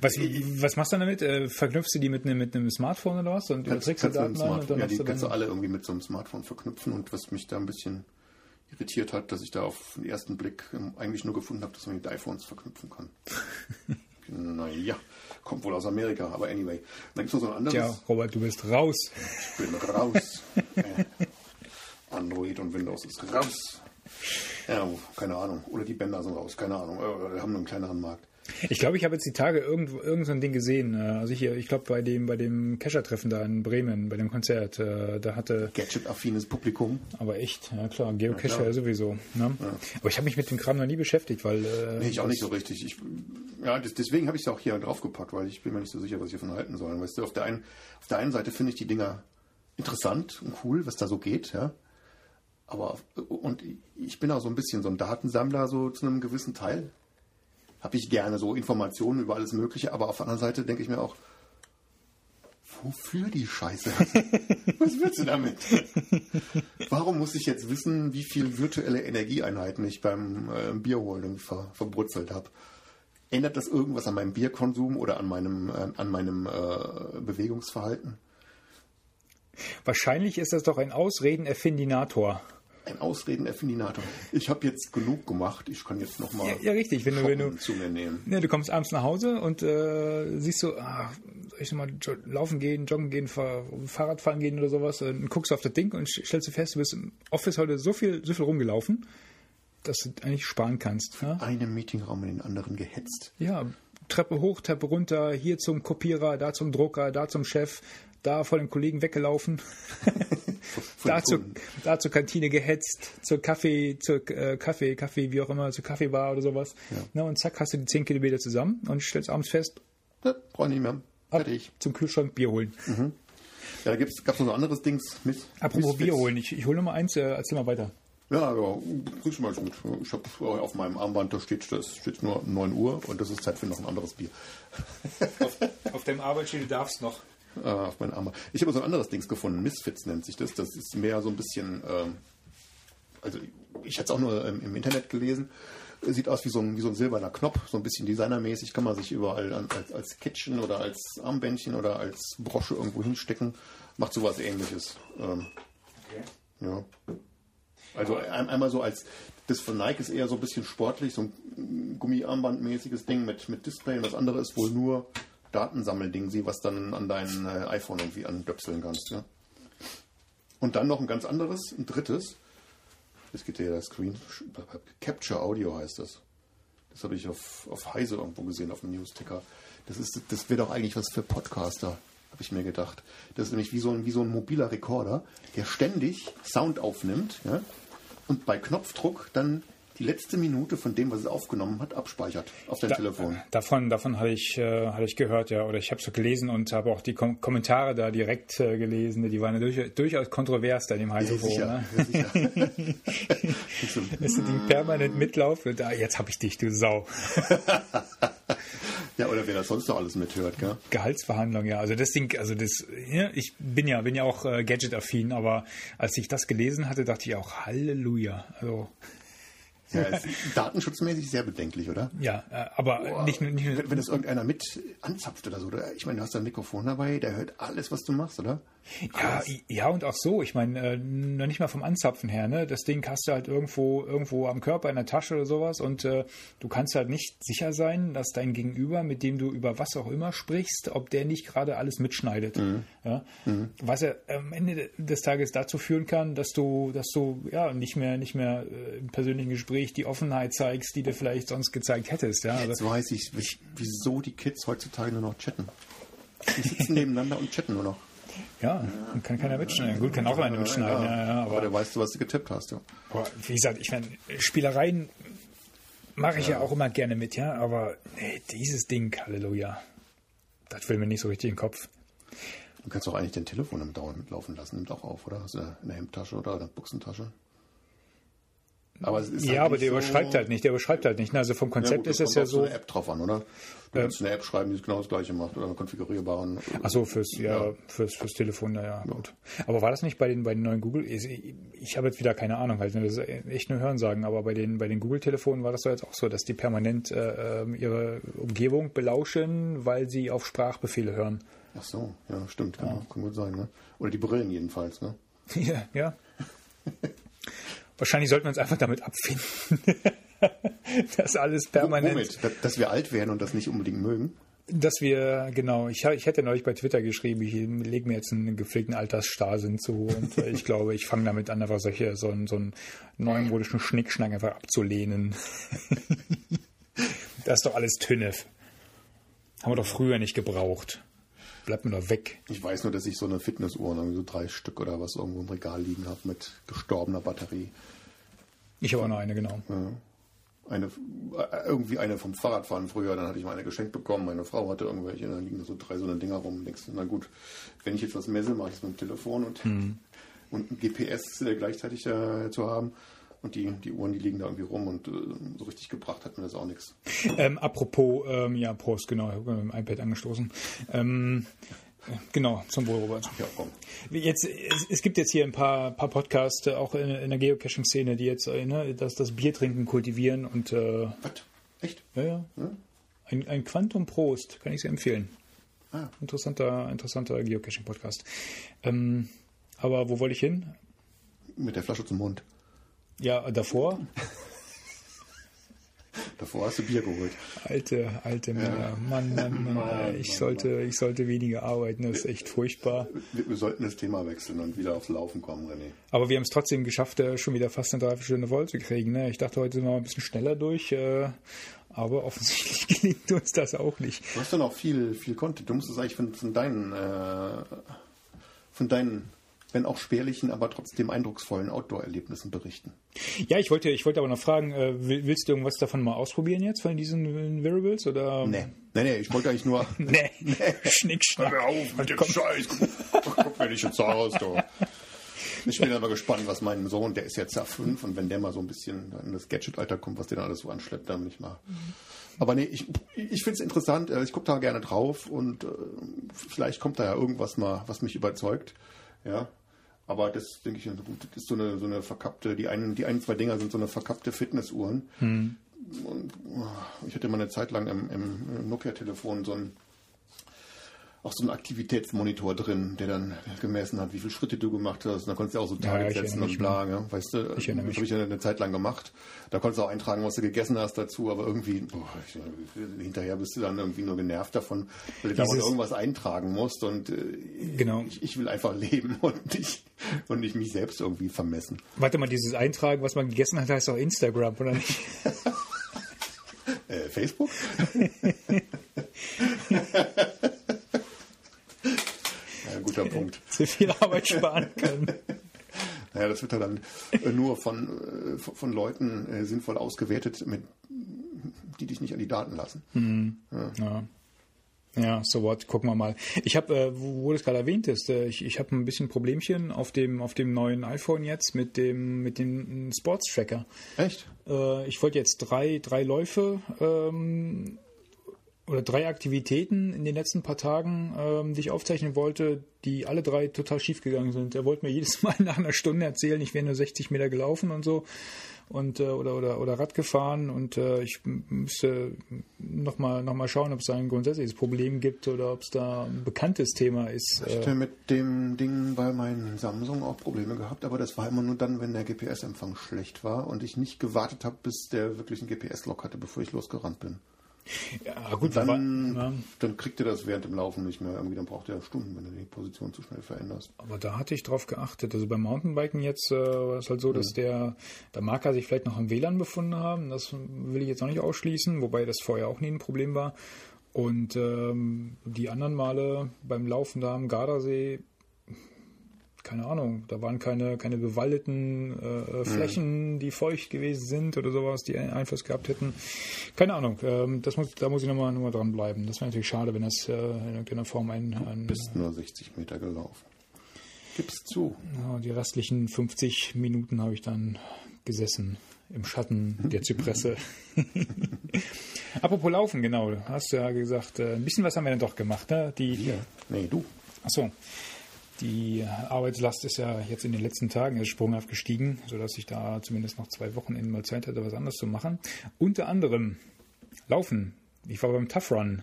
[SPEAKER 1] Was, was machst du dann damit? Äh, verknüpfst du die mit, einem- mit einem Smartphone oder was? Und überträgst du Daten an und dann
[SPEAKER 2] ja, die
[SPEAKER 1] du
[SPEAKER 2] kannst du alle irgendwie mit so einem Smartphone verknüpfen und was mich da ein bisschen irritiert hat, dass ich da auf den ersten Blick ähm, eigentlich nur gefunden habe, dass man mit iPhones verknüpfen kann. naja, kommt wohl aus Amerika, aber anyway. Dann gibt es noch so ein anderes.
[SPEAKER 1] Tja, Robert, du bist raus.
[SPEAKER 2] Ich bin raus. Äh, Android und Windows ist raus. Ja, keine Ahnung. Oder die Bänder sind raus, keine Ahnung. Äh, Wir haben nur einen kleineren Markt.
[SPEAKER 1] Ich glaube, ich habe jetzt die Tage irgendwo irgend so ein Ding gesehen. äh, Also hier, ich glaube bei dem bei dem Kescher-Treffen da in Bremen, bei dem Konzert, äh, da hatte
[SPEAKER 2] Gadget-affines Publikum.
[SPEAKER 1] aber echt, ja klar, Geocacher
[SPEAKER 2] Ja,
[SPEAKER 1] ja, sowieso. Ne? Aber ich habe mich mit dem Kram noch nie beschäftigt, weil äh,
[SPEAKER 2] Nee, ich auch nicht so richtig. Ich, ja, das, deswegen habe ich es auch hier draufgepackt, weil ich bin mir nicht so sicher, was ich davon halten soll. Weißt du, auf der einen, auf der einen Seite finde ich die Dinger interessant und cool, was da so geht, ja. Aber und ich bin auch so ein bisschen so ein Datensammler, so zu einem gewissen Teil. Habe ich gerne so Informationen über alles Mögliche, aber auf der anderen Seite denke ich mir auch, wofür die Scheiße? Was willst du damit? Warum muss ich jetzt wissen, wie viel virtuelle Energieeinheiten ich beim äh, Bierholen ver, verbrutzelt habe? Ändert das irgendwas an meinem Bierkonsum oder an meinem, äh, an meinem äh, Bewegungsverhalten?
[SPEAKER 1] wahrscheinlich ist das doch ein Ausreden-Erfindinator.
[SPEAKER 2] Ein Ausreden-Erfindinator. Ich habe jetzt genug gemacht. Ich kann jetzt nochmal
[SPEAKER 1] Ja, ja, richtig. Wenn du, wenn du,
[SPEAKER 2] zu mir nehmen.
[SPEAKER 1] ja, du kommst abends nach Hause und äh, siehst so, ah, soll ich nochmal laufen gehen, joggen gehen, Fahr Fahrrad fahren gehen oder sowas, und guckst auf das Ding und stellst du fest, du bist im Office heute so viel, so viel rumgelaufen, dass du eigentlich sparen kannst. Ne?
[SPEAKER 2] Einen Meetingraum in den anderen gehetzt.
[SPEAKER 1] Ja, Treppe hoch, Treppe runter, hier zum Kopierer, da zum Drucker, da zum Chef, da vor dem Kollegen weggelaufen, da, zur, da zur Kantine gehetzt, zur Kaffee, zur äh, Kaffee, Kaffee, wie auch immer, zur Kaffeebar oder sowas. Na, und zack, hast du die 10 Kilometer zusammen und stellst abends fest,
[SPEAKER 2] Ja, brauch ich nicht mehr. Fertig.
[SPEAKER 1] zum Kühlschrank Bier holen.
[SPEAKER 2] Ja, da gab es noch so ein anderes Dings. Miss,
[SPEAKER 1] Apropos. Bier holen, ich, ich hole noch mal eins, äh, erzähl mal weiter.
[SPEAKER 2] Ja, ja, kriegst du mal gut. Ich habe auf meinem Armband, da steht, das steht nur 9 Uhr und das ist Zeit für noch ein anderes Bier.
[SPEAKER 1] Auf deinem Arbeitsstelle darfst noch.
[SPEAKER 2] äh, auf meinen Arm. Ich habe so ein anderes Dings gefunden. Misfits nennt sich das. Das ist mehr so ein bisschen, ähm, also ich hatte es auch nur ähm, im Internet gelesen. Sieht aus wie so ein, wie so ein silberner Knopf, so ein bisschen designermäßig, kann man sich überall an, als, als Kettchen oder als Armbändchen oder als Brosche irgendwo hinstecken. Macht sowas ähnliches. Ähm, ja. Also ein, einmal so als, das von Nike ist eher so ein bisschen sportlich, so ein Gummiarmbandmäßiges Ding mit, mit Display und das andere ist wohl nur Datensammelding, was dann an dein äh, iPhone irgendwie andöpseln kannst. Ja. Und dann noch ein ganz anderes, ein drittes. Das geht ja der Screen. Capture Audio heißt das. Das habe ich auf, auf Heise irgendwo gesehen, auf dem Newsticker. Das, das wäre doch eigentlich was für Podcaster, habe ich mir gedacht. Das ist nämlich wie so, ein, wie so ein mobiler Rekorder, der ständig Sound aufnimmt ja, und bei Knopfdruck dann die letzte Minute von dem, was es aufgenommen hat, abspeichert auf dein
[SPEAKER 1] Da-
[SPEAKER 2] Telefon.
[SPEAKER 1] Davon, davon hatte ich, äh, hatte ich gehört, ja, oder ich habe es so gelesen und habe auch die Kom Kommentare da direkt äh, gelesen. Die waren ja durch, durchaus kontrovers da in dem Heise-Forum. Ne?
[SPEAKER 2] ja, sicher.
[SPEAKER 1] Ist das Ding permanent mitlaufen? Da, jetzt habe ich dich, du Sau.
[SPEAKER 2] ja, oder wer das sonst noch alles mithört, gell?
[SPEAKER 1] Gehaltsverhandlung, ja. Also das Ding, also das, ja, ich bin ja, bin ja auch äh, Gadget-affin, aber als ich das gelesen hatte, dachte ich auch Halleluja. Also
[SPEAKER 2] Ja, ist datenschutzmäßig sehr bedenklich, oder?
[SPEAKER 1] ja, äh, aber nicht nur, nicht nur
[SPEAKER 2] Wenn, wenn das irgendeiner mit anzapft oder so, oder? ich meine, du hast da ein Mikrofon dabei, der hört alles, was du machst, oder?
[SPEAKER 1] Ja, ja, und auch so. Ich meine, äh, noch nicht mal vom Anzapfen her, ne? Das Ding hast du halt irgendwo, irgendwo am Körper, in der Tasche oder sowas und äh, du kannst halt nicht sicher sein, dass dein Gegenüber, mit dem du über was auch immer sprichst, ob der nicht gerade alles mitschneidet. Ja? Was ja am Ende des Tages dazu führen kann, dass du, dass du ja nicht mehr, nicht mehr äh, im persönlichen Gespräch die Offenheit zeigst, die du vielleicht sonst gezeigt hättest. Ja?
[SPEAKER 2] Jetzt
[SPEAKER 1] Also,
[SPEAKER 2] weiß ich, wie- wieso die Kids heutzutage nur noch chatten. Die sitzen nebeneinander und chatten nur noch.
[SPEAKER 1] Ja, kann keiner mitschneiden. Gut, kann auch einer mitschneiden, ja, ja,
[SPEAKER 2] aber, da weißt du, was du getippt hast, ja.
[SPEAKER 1] Boah, wie gesagt, ich meine, Spielereien mache ich ja. auch immer gerne mit, ja, aber nee, dieses Ding, Halleluja, das will mir nicht so richtig in den Kopf.
[SPEAKER 2] Du kannst doch eigentlich dein Telefon im Dauer mitlaufen lassen, nimmt auch auf, oder? Hast du in der Hemdtasche oder in der Buchsentasche? Aber ist
[SPEAKER 1] ja,
[SPEAKER 2] halt
[SPEAKER 1] aber der
[SPEAKER 2] so-
[SPEAKER 1] überschreibt halt nicht, der überschreibt halt nicht. ne? Also vom
[SPEAKER 2] Ja,
[SPEAKER 1] Konzept
[SPEAKER 2] gut,
[SPEAKER 1] ist es ja so.
[SPEAKER 2] eine App drauf an, oder? Kannst eine App schreiben, die genau das gleiche macht oder einen konfigurierbaren.
[SPEAKER 1] Achso, fürs, ja, Fürs, fürs Telefon, naja, gut. Aber war das nicht bei den, bei den neuen Google? Ich, ich habe jetzt wieder keine Ahnung, halt, das ist echt nur Hören sagen, aber bei den, bei den Google-Telefonen war das doch jetzt auch so, dass die permanent äh, ähm, ihre Umgebung belauschen, weil sie auf Sprachbefehle hören.
[SPEAKER 2] Ach so, ja, stimmt, genau, kann gut sein, ne? Oder die Brillen jedenfalls, ne?
[SPEAKER 1] Ja, ja. Wahrscheinlich sollten wir uns einfach damit abfinden, dass alles permanent,
[SPEAKER 2] Womit? Dass- wir alt werden und das nicht unbedingt mögen?
[SPEAKER 1] dass wir, genau, ich, ich hätte neulich bei Twitter geschrieben, ich lege mir jetzt einen gepflegten Altersstarrsinn zu und ich glaube, ich fange damit an, einfach solche, so, einen- so einen neumodischen Schnickschnack einfach abzulehnen. das ist doch alles Tünnef. Haben wir doch früher nicht gebraucht. Bleibt mir doch weg.
[SPEAKER 2] Ich weiß nur, dass ich so eine Fitnessuhr, irgendwie so drei Stück oder was irgendwo im Regal liegen habe mit gestorbener Batterie.
[SPEAKER 1] Ich habe auch noch eine, genau.
[SPEAKER 2] Eine, äh, irgendwie eine vom Fahrradfahren früher, dann hatte ich mal eine geschenkt bekommen. Meine Frau hatte irgendwelche, dann liegen da so drei so eine Dinger rum. Denkst du, na gut, wenn ich jetzt was messe, mache ich es mit dem Telefon und, und ein GPS gleichzeitig äh, zu haben. Und die, die Uhren, die liegen da irgendwie rum und äh, so richtig gebracht hat mir das auch nichts.
[SPEAKER 1] Ähm, apropos, ähm, ja, Prost, genau, ich habe mit dem iPad angestoßen. Ähm, äh, genau, zum Wohl, Robert.
[SPEAKER 2] Ja, komm.
[SPEAKER 1] Jetzt, es, es gibt jetzt hier ein paar, paar Podcasts, äh, auch in, in der Geocaching-Szene, die jetzt äh, ne, das, das Biertrinken kultivieren und äh,
[SPEAKER 2] Was? Echt?
[SPEAKER 1] ja, ja. Ein, ein Quantum Prost, kann ich sehr empfehlen.
[SPEAKER 2] Ah.
[SPEAKER 1] Interessanter, interessanter Geocaching-Podcast. Ähm, aber wo wollte ich hin?
[SPEAKER 2] Mit der Flasche zum Mund.
[SPEAKER 1] Ja, davor.
[SPEAKER 2] Davor hast du Bier geholt.
[SPEAKER 1] Alte, alte Männer. Mann, Mann, Mann. ich, sollte, ich sollte weniger arbeiten, das ist echt furchtbar.
[SPEAKER 2] Wir, wir sollten das Thema wechseln und wieder aufs Laufen kommen, René.
[SPEAKER 1] Aber wir haben es trotzdem geschafft, äh, schon wieder fast eine Dreiviertelstunde voll zu kriegen. Ne? Ich dachte, heute sind wir mal ein bisschen schneller durch, äh, aber offensichtlich gelingt uns das auch nicht.
[SPEAKER 2] Du hast doch noch viel, viel Content. Du musst es eigentlich von, von deinen, äh, von deinen, wenn auch spärlichen, aber trotzdem eindrucksvollen Outdoor-Erlebnissen berichten.
[SPEAKER 1] Ja, ich wollte, ich wollte aber noch fragen, äh, will- willst du irgendwas davon mal ausprobieren jetzt, von diesen Variables? Oder?
[SPEAKER 2] Nee. Nee, nee, ich wollte eigentlich nur.
[SPEAKER 1] Nee. Schnick, schnack.
[SPEAKER 2] Hör auf mit dem
[SPEAKER 1] Komm.
[SPEAKER 2] Scheiß. Guck, mir nicht jetzt aus, du. Ich bin aber gespannt, was mein Sohn, der ist jetzt ja fünf, und wenn der mal so ein bisschen in das Gadget-Alter kommt, was der dann alles so anschleppt, dann bin ich mal. Aber nee, ich, ich finde es interessant, äh, ich gucke da gerne drauf und äh, vielleicht kommt da ja irgendwas mal, was mich überzeugt. Ja. Aber das denke ich, das ist so eine, so eine verkappte, die einen, die einen, zwei Dinger sind so eine verkappte Fitnessuhren. und oh, ich hatte mal eine Zeit lang im, im Nokia-Telefon so ein auch so einen Aktivitätsmonitor drin, der dann gemessen hat, wie viele Schritte du gemacht hast. Und dann konntest du auch so
[SPEAKER 1] Ja,
[SPEAKER 2] Target
[SPEAKER 1] ich
[SPEAKER 2] setzen und bla. Ja. Weißt du,
[SPEAKER 1] Ich
[SPEAKER 2] das habe ich ja eine Zeit lang gemacht. Da konntest du auch eintragen, was du gegessen hast dazu, aber irgendwie, boah, ich, hinterher bist du dann irgendwie nur genervt davon, weil du
[SPEAKER 1] Dieses-
[SPEAKER 2] irgendwas eintragen musst und äh,
[SPEAKER 1] Genau.
[SPEAKER 2] ich, ich will einfach leben und nicht, und nicht mich selbst irgendwie vermessen.
[SPEAKER 1] Warte mal, dieses Eintragen, was man gegessen hat, heißt auch Instagram, oder nicht?
[SPEAKER 2] Äh, Facebook? ja, guter Punkt.
[SPEAKER 1] Sehr viel Arbeit sparen können.
[SPEAKER 2] Naja, das wird ja dann äh, nur von, äh, von von Leuten äh, sinnvoll ausgewertet, mit, die dich nicht an die Daten lassen.
[SPEAKER 1] Ja. Ja, so what, gucken wir mal. Ich habe, äh, wo, wo das gerade erwähnt ist, äh, ich, ich habe ein bisschen Problemchen auf dem auf dem neuen iPhone jetzt mit dem mit dem Sports Tracker.
[SPEAKER 2] Echt?
[SPEAKER 1] Äh, ich wollte jetzt drei drei Läufe ähm, oder drei Aktivitäten in den letzten paar Tagen, ähm, die ich aufzeichnen wollte, die alle drei total schief gegangen sind. Er wollte mir jedes Mal nach einer Stunde erzählen, ich wäre nur 60 Meter gelaufen und so und äh, oder oder oder Rad gefahren und äh, ich müsste noch mal noch mal schauen, ob es da ein grundsätzliches Problem gibt oder ob es da ein bekanntes Thema ist.
[SPEAKER 2] Ich
[SPEAKER 1] Äh,
[SPEAKER 2] hatte mit dem Ding bei meinem Samsung auch Probleme gehabt, aber das war immer nur dann, wenn der GPS-Empfang schlecht war und ich nicht gewartet habe, bis der wirklich einen GPS-Log hatte, bevor ich losgerannt bin.
[SPEAKER 1] Ja gut,
[SPEAKER 2] Dann,
[SPEAKER 1] ja.
[SPEAKER 2] dann kriegt er das während dem Laufen nicht mehr. Irgendwie, dann braucht er Stunden, wenn du die Position zu schnell veränderst.
[SPEAKER 1] Aber da hatte ich drauf geachtet. Also beim Mountainbiken jetzt äh, war es halt so, dass der, der Marker sich vielleicht noch am WLAN befunden haben. Das will ich jetzt noch nicht ausschließen, wobei das vorher auch nie ein Problem war. Und ähm, die anderen Male beim Laufen da am Gardasee, keine Ahnung, da waren keine, keine bewaldeten äh, Flächen, die feucht gewesen sind oder sowas, die einen Einfluss gehabt hätten. Keine Ahnung, ähm, das muss, da muss ich nochmal noch mal dranbleiben. Das wäre natürlich schade, wenn das äh, in irgendeiner Form ein, ein
[SPEAKER 2] Bist nur 60 Meter gelaufen. Gib's zu.
[SPEAKER 1] Ja, die restlichen 50 Minuten habe ich dann gesessen im Schatten der Zypresse. Apropos Laufen, genau. Du hast ja gesagt, äh, ein bisschen was haben wir denn doch gemacht. Ne? Die,
[SPEAKER 2] Hier. Nee, du.
[SPEAKER 1] Achso. Die Arbeitslast ist ja jetzt in den letzten Tagen erst sprunghaft gestiegen, sodass ich da zumindest noch zwei Wochenenden mal Zeit hatte, was anderes zu machen. Unter anderem Laufen. Ich war beim Tough Run.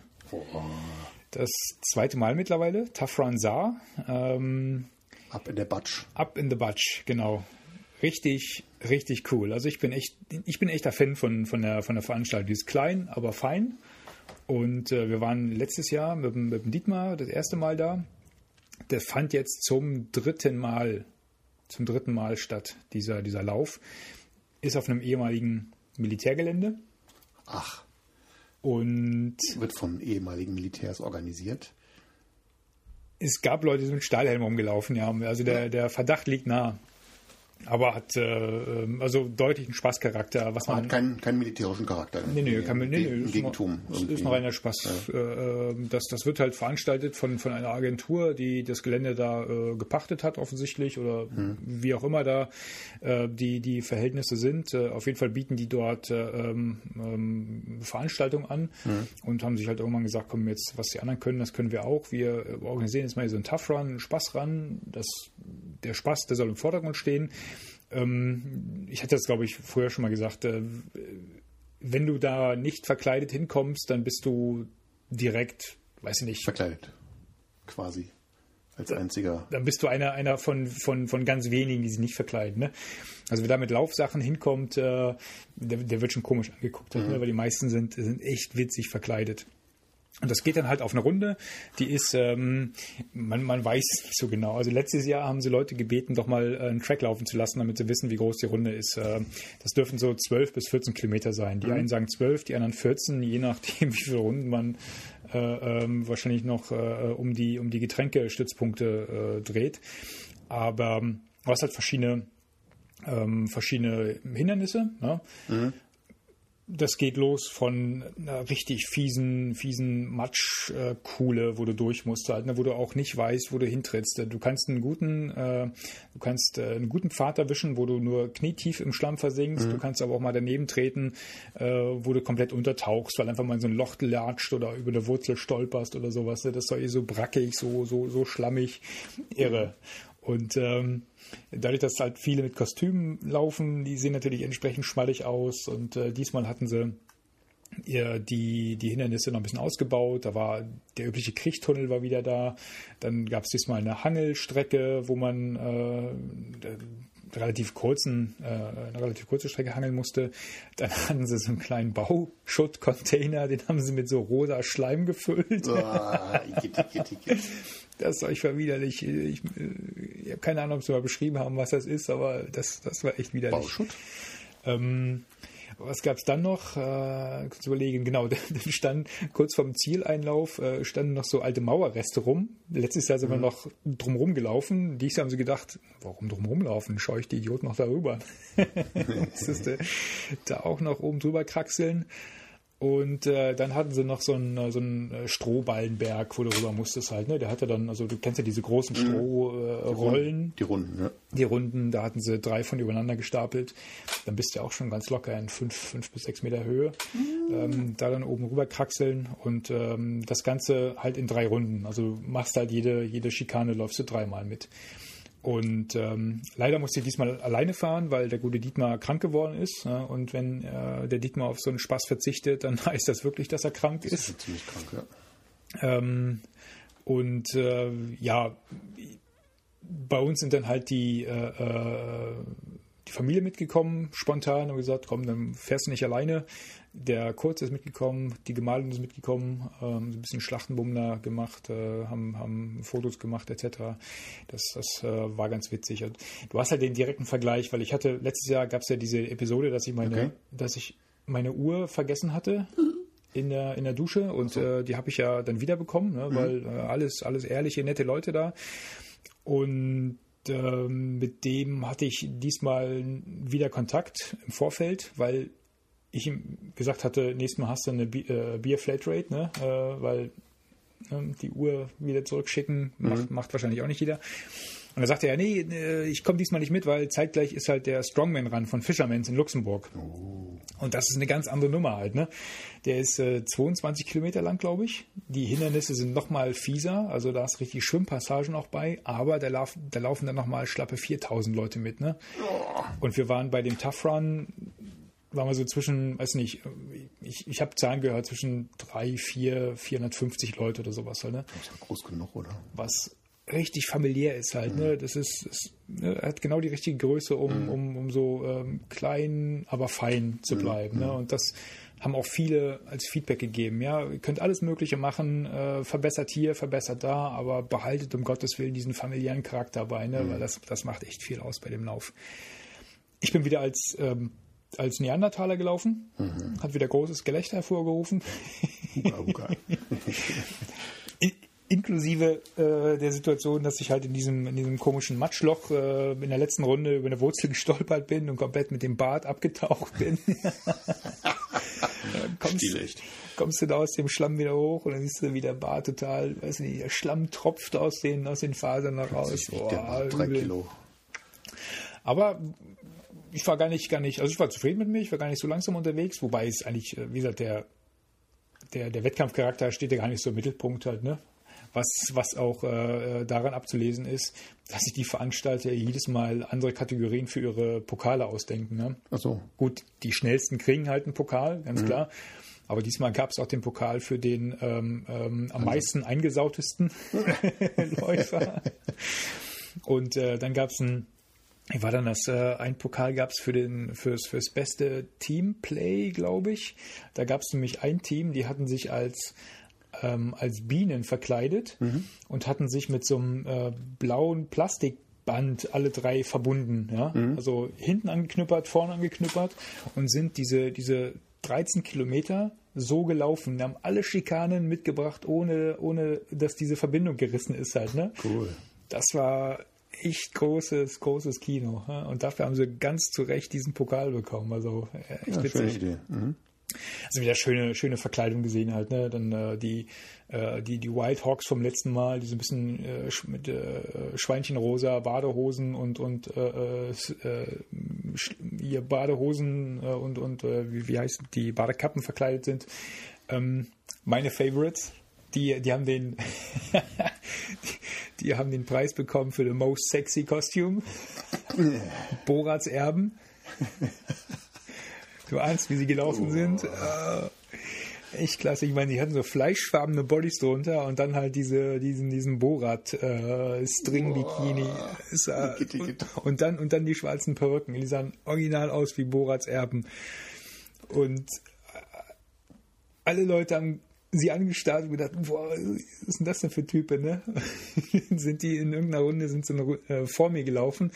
[SPEAKER 1] Das zweite Mal mittlerweile. Tough Run Saar. Ähm,
[SPEAKER 2] Ab in der Batsch.
[SPEAKER 1] Up in the Batsch, genau. Richtig, richtig cool. Also ich bin echt, ich bin echter Fan von, von, der, von der Veranstaltung. Die ist klein, aber fein. Und äh, wir waren letztes Jahr mit, mit dem Dietmar das erste Mal da. Der fand jetzt zum dritten Mal, zum dritten Mal statt, dieser, dieser Lauf. Ist auf einem ehemaligen Militärgelände.
[SPEAKER 2] Ach,
[SPEAKER 1] Und
[SPEAKER 2] wird von ehemaligen Militärs organisiert.
[SPEAKER 1] es gab Leute, die sind mit Stahlhelm rumgelaufen, ja. Also der, der Verdacht liegt nah. Aber hat äh, ähm, also deutlich einen Spaßcharakter, was man
[SPEAKER 2] Hat keinen, keinen militärischen Charakter.
[SPEAKER 1] Nee, nee, kann nee, nee, ist
[SPEAKER 2] Gegentum.
[SPEAKER 1] Noch, ist noch reiner Spaß. Äh, äh, das, das wird halt veranstaltet von, von einer Agentur, die das Gelände da äh, gepachtet hat, offensichtlich, oder wie auch immer da äh, die, die Verhältnisse sind. Äh, auf jeden Fall bieten die dort äh, ähm, ähm, Veranstaltungen an und haben sich halt irgendwann gesagt, komm, jetzt, was die anderen können, das können wir auch. Wir organisieren jetzt mal so einen Tough Run, einen Spaß Run. Das, der Spaß, der soll im Vordergrund stehen. Ähm, ich hatte das, glaube ich, früher schon mal gesagt, äh, wenn du da nicht verkleidet hinkommst, dann bist du direkt, weiß ich nicht,
[SPEAKER 2] Verkleidet. Quasi. Als einziger.
[SPEAKER 1] dann bist du einer, einer von, von, von ganz wenigen, die sich nicht verkleiden. Ne? Also wer da mit Laufsachen hinkommt, äh, der, der wird schon komisch angeguckt, ne? weil die meisten sind, sind echt witzig verkleidet. Und das geht dann halt auf eine Runde, die ist, ähm, man, man weiß es nicht so genau. Also letztes Jahr haben sie Leute gebeten, doch mal äh, einen Track laufen zu lassen, damit sie wissen, wie groß die Runde ist. Äh, das dürfen so 12 bis 14 Kilometer sein. Die einen sagen 12, die anderen 14, je nachdem, wie viele Runden man äh, ähm, wahrscheinlich noch äh, um die, um die Getränkestützpunkte äh, dreht. Aber ähm, du hast halt verschiedene, ähm, verschiedene Hindernisse. Ne? Das geht los von einer richtig fiesen, fiesen Matschkuhle, wo du durch musst, halt, ne, wo du auch nicht weißt, wo du hintrittst. Du kannst einen guten, äh, du kannst äh, einen guten Pfad erwischen, wo du nur knietief im Schlamm versinkst. Du kannst aber auch mal daneben treten, äh, wo du komplett untertauchst, weil einfach mal in so ein Loch latscht oder über eine Wurzel stolperst oder sowas. ne. Das ist doch eh so brackig, so, so, so schlammig, irre. Und ähm, dadurch, dass halt viele mit Kostümen laufen, die sehen natürlich entsprechend schmallig aus. Und äh, diesmal hatten sie ihr die, die Hindernisse noch ein bisschen ausgebaut. Da war der übliche Kriechtunnel war wieder da. Dann gab es diesmal eine Hangelstrecke, wo man äh, relativ kurzen, äh, eine relativ kurze Strecke hangeln musste. Dann hatten sie so einen kleinen Bauschuttcontainer, den haben sie mit so rosa Schleim gefüllt.
[SPEAKER 2] Igitt.
[SPEAKER 1] Das war ich war widerlich. Ich, ich habe keine Ahnung, ob sie mal beschrieben haben, was das ist, aber das, das war echt widerlich.
[SPEAKER 2] Bauschutt?
[SPEAKER 1] Ähm, was gab es dann noch? Äh, kurz überlegen, genau, dann stand kurz vorm Zieleinlauf äh, standen noch so alte Mauerreste rum. Letztes Jahr sind wir noch drumherum gelaufen. Dieses Jahr haben sie gedacht, warum drumherum laufen? Schau ich die Idioten noch darüber. ist, äh, da auch noch oben drüber kraxeln. Und äh, dann hatten sie noch so einen, so einen äh, Strohballenberg, wo du rüber musstest halt. Ne? Der hatte dann, also du kennst ja diese großen Strohrollen. Äh, Rollen.
[SPEAKER 2] Die Runden, ja.
[SPEAKER 1] Die Runden, da hatten sie drei von übereinander gestapelt. Dann bist du ja auch schon ganz locker in fünf, fünf bis sechs Meter Höhe. Ähm, da dann oben rüber kraxeln und ähm, das Ganze halt in drei Runden. Also du machst halt jede, jede Schikane, läufst du dreimal mit. Und ähm, leider musste ich diesmal alleine fahren, weil der gute Dietmar krank geworden ist. Ja, und wenn äh, der Dietmar auf so einen Spaß verzichtet, dann heißt das wirklich, dass er krank
[SPEAKER 2] Das
[SPEAKER 1] ist.
[SPEAKER 2] ist ziemlich krank, ja.
[SPEAKER 1] Ähm, und äh, ja, bei uns sind dann halt die, äh, äh, die Familie mitgekommen, spontan, und gesagt, komm, dann fährst du nicht alleine. Der Kurz ist mitgekommen, die Gemahlin ist mitgekommen, ähm, so ein bisschen Schlachtenbummler gemacht, äh, haben, haben Fotos gemacht etc. Das, das äh, war ganz witzig. Und du hast halt den direkten Vergleich, weil ich hatte, letztes Jahr gab es ja diese Episode, dass ich meine,
[SPEAKER 2] Okay.
[SPEAKER 1] dass ich meine Uhr vergessen hatte in der, in der Dusche und äh, die habe ich ja dann wiederbekommen, ne, weil äh, alles, alles ehrliche, nette Leute da. Und ähm, mit dem hatte ich diesmal wieder Kontakt im Vorfeld, weil ich ihm gesagt hatte, nächstes Mal hast du eine Bi äh, Bier Flatrate, ne? äh, weil ne, die Uhr wieder zurückschicken macht, macht wahrscheinlich auch nicht jeder. Und da sagte er, nee, äh, ich komme diesmal nicht mit, weil zeitgleich ist halt der Strongman ran von Fishermans in Luxemburg. Und das ist eine ganz andere Nummer halt. Ne? Der ist äh, 22 Kilometer lang, glaube ich. Die Hindernisse sind noch mal fieser, also da ist richtig Schwimmpassagen auch bei, aber da, lauf, da laufen dann noch mal schlappe 4000 Leute mit. Ne? Und wir waren bei dem Tough Run, waren wir so zwischen, weiß nicht, ich, ich habe Zahlen gehört, zwischen 3, 4, 450 Leute oder sowas halt. Ne?
[SPEAKER 2] Ist ja groß genug, oder?
[SPEAKER 1] was richtig familiär ist halt. Ne? Das ist, ist ne? hat genau die richtige Größe, um, um, um so ähm, klein, aber fein zu bleiben. Ne? Und das haben auch viele als Feedback gegeben. Ja, ihr könnt alles Mögliche machen, äh, verbessert hier, verbessert da, aber behaltet um Gottes Willen diesen familiären Charakter bei, ne? weil das, das macht echt viel aus bei dem Lauf. Ich bin wieder als, ähm, als Neandertaler gelaufen, hat wieder großes Gelächter hervorgerufen.
[SPEAKER 2] Uga, uga.
[SPEAKER 1] In- Inklusive äh, der Situation, dass ich halt in diesem, in diesem komischen Matschloch äh, in der letzten Runde über eine Wurzel gestolpert bin und komplett mit dem Bart abgetaucht bin. Kommst,
[SPEAKER 2] Stilecht.
[SPEAKER 1] kommst du da aus dem Schlamm wieder hoch und dann siehst du, wie der Bart total, weiß nicht, der Schlamm tropft aus den, aus den Fasern noch raus. Boah,
[SPEAKER 2] drei. Kilo.
[SPEAKER 1] Aber ich war gar nicht, gar nicht, also ich war zufrieden mit mir, ich war gar nicht so langsam unterwegs, wobei es eigentlich, äh, wie gesagt, der, der, der Wettkampfcharakter steht ja gar nicht so im Mittelpunkt halt, ne? Was, was auch äh, daran abzulesen ist, dass sich die Veranstalter jedes Mal andere Kategorien für ihre Pokale ausdenken. Ne?
[SPEAKER 2] Ach so.
[SPEAKER 1] Gut, die schnellsten kriegen halt einen Pokal, ganz klar. Aber diesmal gab es auch den Pokal für den ähm, ähm, am meisten eingesautesten Läufer. Und äh, dann gab es ein, wie war dann das? Äh, ein Pokal gab es für den fürs fürs beste Teamplay, glaube ich. Da gab es nämlich ein Team, die hatten sich als ähm, als Bienen verkleidet und hatten sich mit so einem äh, blauen Plastikband alle drei verbunden. Ja? Also hinten angeknüppert, vorne angeknüppert und sind diese, diese 13 Kilometer so gelaufen. Die haben alle Schikanen mitgebracht, ohne, ohne dass diese Verbindung gerissen ist halt. Ne?
[SPEAKER 2] Cool.
[SPEAKER 1] Das war echt großes, großes Kino. Und dafür haben sie ganz zu Recht diesen Pokal bekommen. Also äh, echt
[SPEAKER 2] Ja,
[SPEAKER 1] witzig.
[SPEAKER 2] Mhm.
[SPEAKER 1] Also wieder schöne, schöne Verkleidung gesehen halt, ne? Dann äh, die, äh, die, die Wild Hawks vom letzten Mal, die so ein bisschen äh, mit äh, Schweinchenrosa Badehosen und und äh, äh, äh, hier Badehosen äh, und und äh, wie, wie heißt die Badekappen verkleidet sind. Ähm, meine Favorites, die, die haben den, die, haben den Preis bekommen für the most sexy costume. Borats Erben. Du ahnst, wie sie gelaufen sind. Äh, echt klasse. Ich meine, die hatten so fleischfarbene Bodies drunter und dann halt diese, diesen, diesen Borat äh, String Bikini. Ist, äh, und, und dann und dann die schwarzen Perücken. Die sahen original aus wie Borats Erben. Und äh, alle Leute haben sie angestarrt und gedacht, boah, was ist denn das denn für Typen, ne? sind die in irgendeiner Runde, sind eine, Ru- äh, vor mir gelaufen.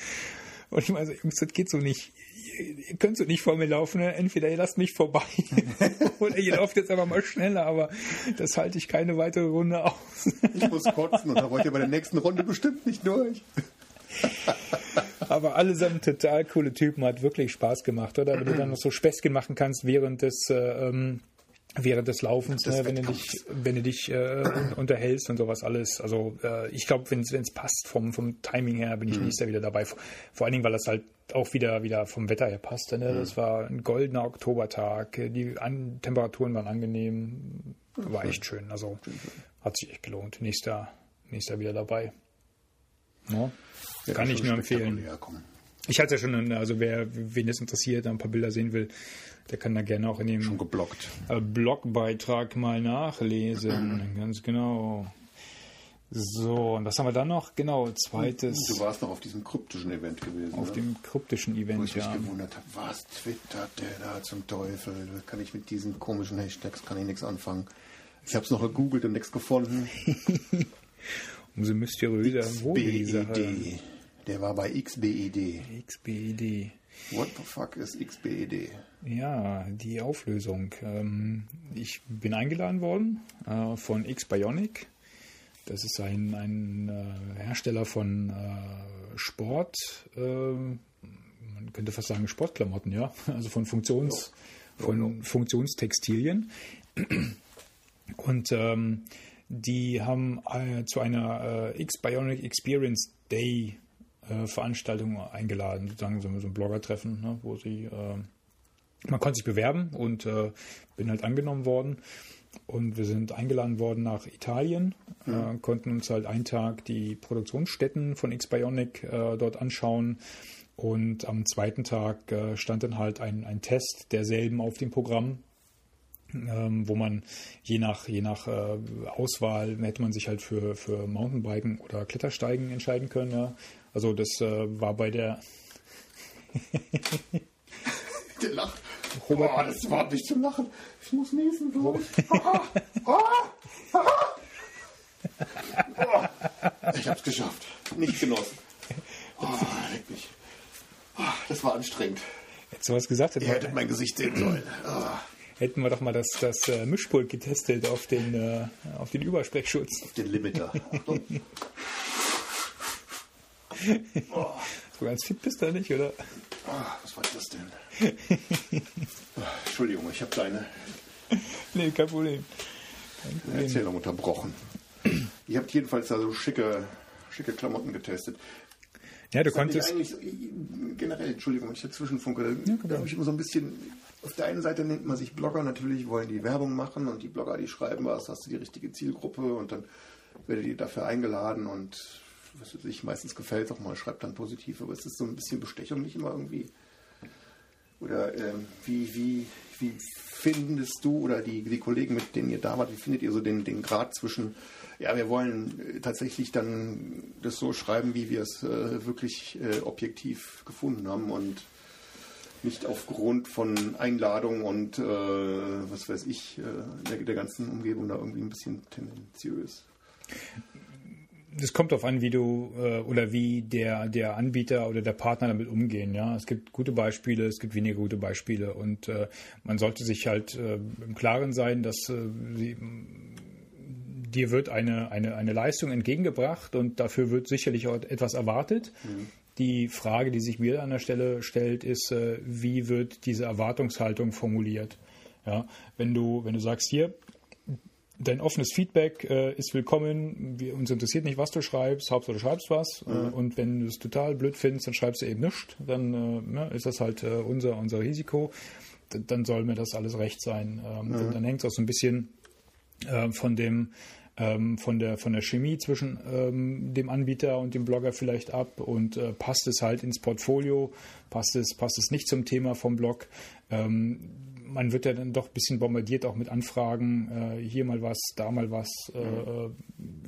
[SPEAKER 1] Und ich meine so, Jungs, das geht so nicht. Ihr, könnt so nicht vor mir laufen, ne? entweder ihr lasst mich vorbei oder ihr lauft jetzt aber mal schneller, aber das halte ich keine weitere Runde aus.
[SPEAKER 2] Ich muss kotzen und da wollt ihr bei der nächsten Runde bestimmt nicht durch.
[SPEAKER 1] Aber allesamt total coole Typen, hat wirklich Spaß gemacht, oder? Wenn du dann noch so Späßchen machen kannst während des, äh, ähm, während des Laufens, ne? wenn du dich, wenn du dich äh, un- unterhältst und sowas alles. Also äh, ich glaube, wenn es passt vom, vom Timing her, bin ich nächstes Jahr wieder dabei. Vor, vor allen Dingen, weil das halt auch wieder wieder vom Wetter her passte. Ne? Das war ein goldener Oktobertag, die An Temperaturen waren angenehm, war echt schön. Also hat sich echt gelohnt. Nächster, nächster wieder dabei. Ja? Kann ich nur empfehlen.
[SPEAKER 2] Kommen.
[SPEAKER 1] Ich hatte ja schon, also wer wen das interessiert, ein paar Bilder sehen will, der kann da gerne auch in dem
[SPEAKER 2] Schon geblockt.
[SPEAKER 1] äh, Blogbeitrag mal nachlesen. Ganz genau. So, und was haben wir dann noch? Genau, zweites
[SPEAKER 2] Du warst noch auf diesem kryptischen Event gewesen.
[SPEAKER 1] auf
[SPEAKER 2] ne?
[SPEAKER 1] dem kryptischen
[SPEAKER 2] Wo
[SPEAKER 1] Event,
[SPEAKER 2] ich mich
[SPEAKER 1] ja.
[SPEAKER 2] gewundert habe, was twittert der da zum Teufel? Da kann ich mit diesen komischen Hashtags kann ich nichts anfangen. Ich habe es noch gegoogelt und nichts gefunden.
[SPEAKER 1] Umso mysteriöser wurde die Sache.
[SPEAKER 2] XBED. Der war bei XBED.
[SPEAKER 1] XBID.
[SPEAKER 2] What the fuck ist XBED?
[SPEAKER 1] Ja, die Auflösung. Ähm, ich bin eingeladen worden äh, von X-Bionic. Das ist ein, ein äh, Hersteller von äh, Sport, ähm, man könnte fast sagen Sportklamotten, ja. Also von Funktions, von Funktionstextilien. Und ähm, die haben äh, zu einer äh, X-Bionic Experience Day äh, Veranstaltung eingeladen, sozusagen so, so ein Blogger-Treffen, ne, wo sie äh, man konnte sich bewerben und äh, bin halt angenommen worden. Und wir sind eingeladen worden nach Italien, äh, konnten uns halt einen Tag die Produktionsstätten von X-Bionic äh, dort anschauen. Und am zweiten Tag stand dann halt ein, ein Test derselben auf dem Programm, ähm, wo man je nach, je nach äh, Auswahl hätte man sich halt für, für Mountainbiken oder Klettersteigen entscheiden können. Ja. Also das äh, war bei der
[SPEAKER 2] Der lacht.
[SPEAKER 1] Robert-
[SPEAKER 2] oh, das überhaupt nicht zum Lachen. Ich muss niesen. glaub ich. Oh, ich hab's geschafft. Nicht genossen. Oh, leck mich. Oh, das war anstrengend.
[SPEAKER 1] Hättest du was gesagt?
[SPEAKER 2] Ihr hättet mein Gesicht sehen sollen.
[SPEAKER 1] Hätten wir doch mal das, das äh, Mischpult getestet auf den, äh, auf den Übersprechschutz.
[SPEAKER 2] den Limiter. Achtung.
[SPEAKER 1] So ganz fit bist du nicht, oder?
[SPEAKER 2] Ah, was war das denn? Ah, Entschuldigung, ich habe deine
[SPEAKER 1] Nee, kein Problem. Kein Problem.
[SPEAKER 2] Erzählung unterbrochen. Ihr habt jedenfalls also schicke, schicke Klamotten getestet.
[SPEAKER 1] Ja, du
[SPEAKER 2] Das
[SPEAKER 1] konntest.
[SPEAKER 2] eigentlich so, generell, Entschuldigung, wenn ich dazwischen funke, da habe ich immer so ein bisschen, auf der einen Seite nennt man sich Blogger, natürlich wollen die Werbung machen und die Blogger, die schreiben was, hast du die richtige Zielgruppe und dann werdet ihr dafür eingeladen und was weiß ich, meistens gefällt auch mal, schreibt dann positiv, aber es ist so ein bisschen Bestechung nicht immer irgendwie. Oder ähm, wie, wie, wie findest du oder die, die Kollegen, mit denen ihr da wart, wie findet ihr so den, den Grad zwischen, ja, wir wollen äh, tatsächlich dann das so schreiben, wie wir es äh, wirklich äh, objektiv gefunden haben und nicht aufgrund von Einladungen und äh, was weiß ich, äh, der, der ganzen Umgebung da irgendwie ein bisschen tendenziös.
[SPEAKER 1] Es kommt darauf an, wie du äh, oder wie der, der Anbieter oder der Partner damit umgehen. Ja, es gibt gute Beispiele, es gibt weniger gute Beispiele und äh, man sollte sich halt äh, im Klaren sein, dass sie, dir wird eine, eine, eine Leistung entgegengebracht und dafür wird sicherlich auch etwas erwartet. Die Frage, die sich mir an der Stelle stellt, ist, wie wird diese Erwartungshaltung formuliert? Ja, wenn du, wenn du sagst, hier, dein offenes Feedback äh, ist willkommen. Wir, uns interessiert nicht, was du schreibst, Hauptsache du schreibst was. Äh, und wenn du es total blöd findest, dann schreibst du eben nichts. Dann äh, ne, ist das halt äh, unser, unser Risiko. D dann soll mir das alles recht sein. Ähm, dann, dann hängt es auch so ein bisschen äh, von dem ähm, von, der, von der Chemie zwischen ähm, dem Anbieter und dem Blogger vielleicht ab und äh, passt es halt ins Portfolio, passt es, passt es nicht zum Thema vom Blog. Ähm, man wird ja dann doch ein bisschen bombardiert auch mit Anfragen, äh, hier mal was, da mal was. Äh,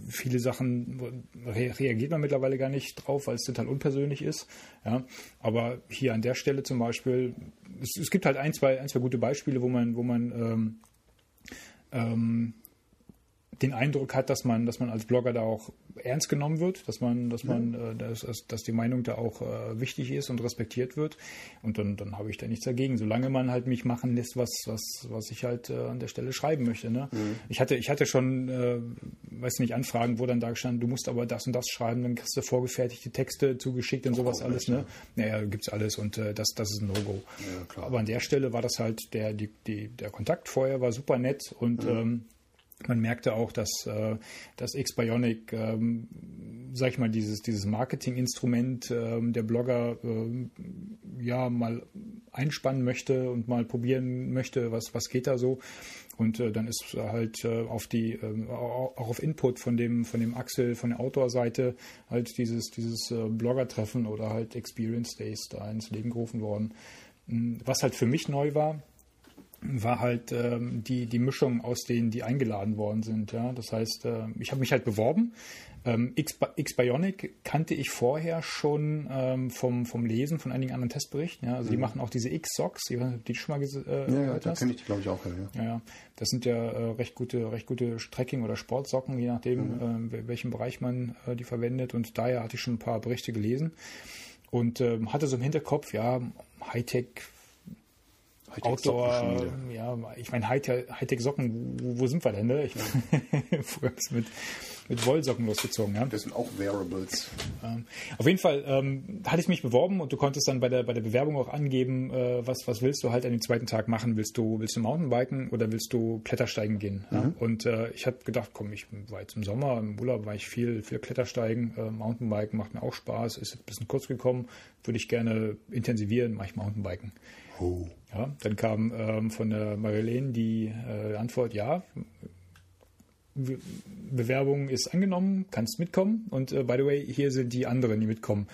[SPEAKER 1] viele Sachen re reagiert man mittlerweile gar nicht drauf, weil es total unpersönlich ist. Ja. Aber hier an der Stelle zum Beispiel, es, es gibt halt ein, zwei, ein, zwei gute Beispiele, wo man, wo man ähm, ähm, den Eindruck hat, dass man, dass man als Blogger da auch ernst genommen wird, dass man, dass man, äh, dass, dass die Meinung da auch äh, wichtig ist und respektiert wird. Und dann, dann habe ich da nichts dagegen, solange man halt mich machen lässt, was, was, was ich halt äh, an der Stelle schreiben möchte. Ne? Mhm. Ich hatte, ich hatte schon, äh, weiß nicht, Anfragen, wo dann da gestanden, du musst aber das und das schreiben, dann kriegst du vorgefertigte Texte zugeschickt und sowas alles. Ne? Naja, gibt's alles und äh, das, das ist ein No-Go. Ja, aber an der Stelle war das halt der, die, die, der Kontakt vorher war super nett und mhm. ähm, man merkte auch, dass, äh, dass X-Bionic, ähm, sag ich mal, dieses, dieses Marketinginstrument ähm, der Blogger äh, ja mal einspannen möchte und mal probieren möchte, was, was geht da so. Und äh, dann ist halt äh, auf die, äh, auch auf Input von dem, von dem Axel, von der Outdoor-Seite halt dieses, dieses äh, Blogger-Treffen oder halt Experience Days da ins Leben gerufen worden. Hm, was halt für mich neu war, war halt ähm, die, die Mischung aus denen, die eingeladen worden sind. Ja? Das heißt, äh, ich habe mich halt beworben. Ähm, X-Bionic kannte ich vorher schon ähm, vom, vom Lesen von einigen anderen Testberichten. Ja? Also mhm. die machen auch diese X-Socks, die, die schon mal äh,
[SPEAKER 2] ja, gehört ja, da kenne ich die, glaube ich, auch. Ja,
[SPEAKER 1] ja. ja, Das sind ja äh, recht gute, recht gute Strecking- oder Sportsocken, je nachdem, mhm. äh, welchem Bereich man äh, die verwendet. Und daher hatte ich schon ein paar Berichte gelesen und ähm, hatte so im Hinterkopf, ja, Hightech Outdoor, ja, ich meine Hightech-Socken, wo, wo, sind wir denn? Ne? Ich früher mit, mit Wollsocken losgezogen. Ja?
[SPEAKER 2] Das sind auch Wearables.
[SPEAKER 1] Ähm, auf jeden Fall ähm, hatte ich mich beworben und du konntest dann bei der, bei der Bewerbung auch angeben, äh, was, was willst du halt an dem zweiten Tag machen? Willst du, willst du Mountainbiken oder willst du Klettersteigen gehen? Mhm. Ja? Und äh, ich habe gedacht, komm, ich war jetzt im Sommer, im Urlaub war ich viel, viel Klettersteigen, äh, Mountainbiken macht mir auch Spaß, ist ein bisschen kurz gekommen, würde ich gerne intensivieren, mache ich Mountainbiken. Oh. Ja, dann kam ähm, von der Marilene die äh, Antwort, ja, Bewerbung ist angenommen, kannst mitkommen. Und äh, by the way, hier sind die anderen, die mitkommen.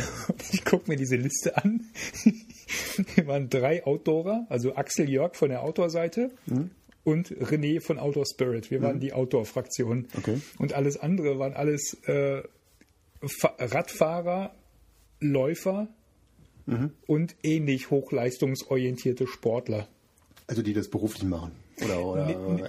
[SPEAKER 1] ich gucke mir diese Liste an. Wir waren drei Outdoorer, also Axel Jörg von der Outdoor-Seite mhm. und René von Outdoor Spirit. Wir waren mhm. die Outdoor-Fraktion. Okay. Und alles andere waren alles äh, Radfahrer, Läufer, mhm. und ähnlich hochleistungsorientierte Sportler.
[SPEAKER 2] Also die das beruflich machen. Oder, oder nee, nee.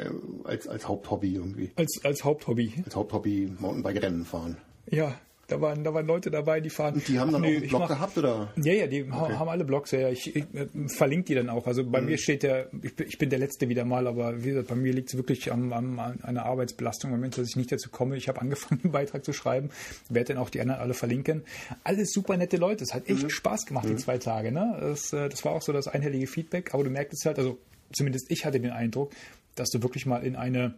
[SPEAKER 2] Als, als Haupthobby irgendwie.
[SPEAKER 1] Als, als Haupthobby.
[SPEAKER 2] Als Haupthobby Mountainbike-Rennen fahren.
[SPEAKER 1] Ja, da waren, da waren Leute dabei, die fahren. Und
[SPEAKER 2] die haben dann nee, auch einen Blog mach, gehabt, oder?
[SPEAKER 1] Ja, ja, die okay. haben alle Blogs, ja. Ich, ich, ich äh, verlinke die dann auch. Also bei mhm. mir steht der, ich, ich, bin der Letzte wieder mal, aber wie gesagt, bei mir liegt es wirklich am, am, an einer Arbeitsbelastung im Moment, dass ich nicht dazu komme. Ich habe angefangen, einen Beitrag zu schreiben, werde dann auch die anderen alle verlinken. Alles super nette Leute. Es hat echt mhm. Spaß gemacht, mhm. die zwei Tage. Ne? Das, äh, das war auch so das einhellige Feedback, aber du merkst es halt, also zumindest ich hatte den Eindruck, dass du wirklich mal in eine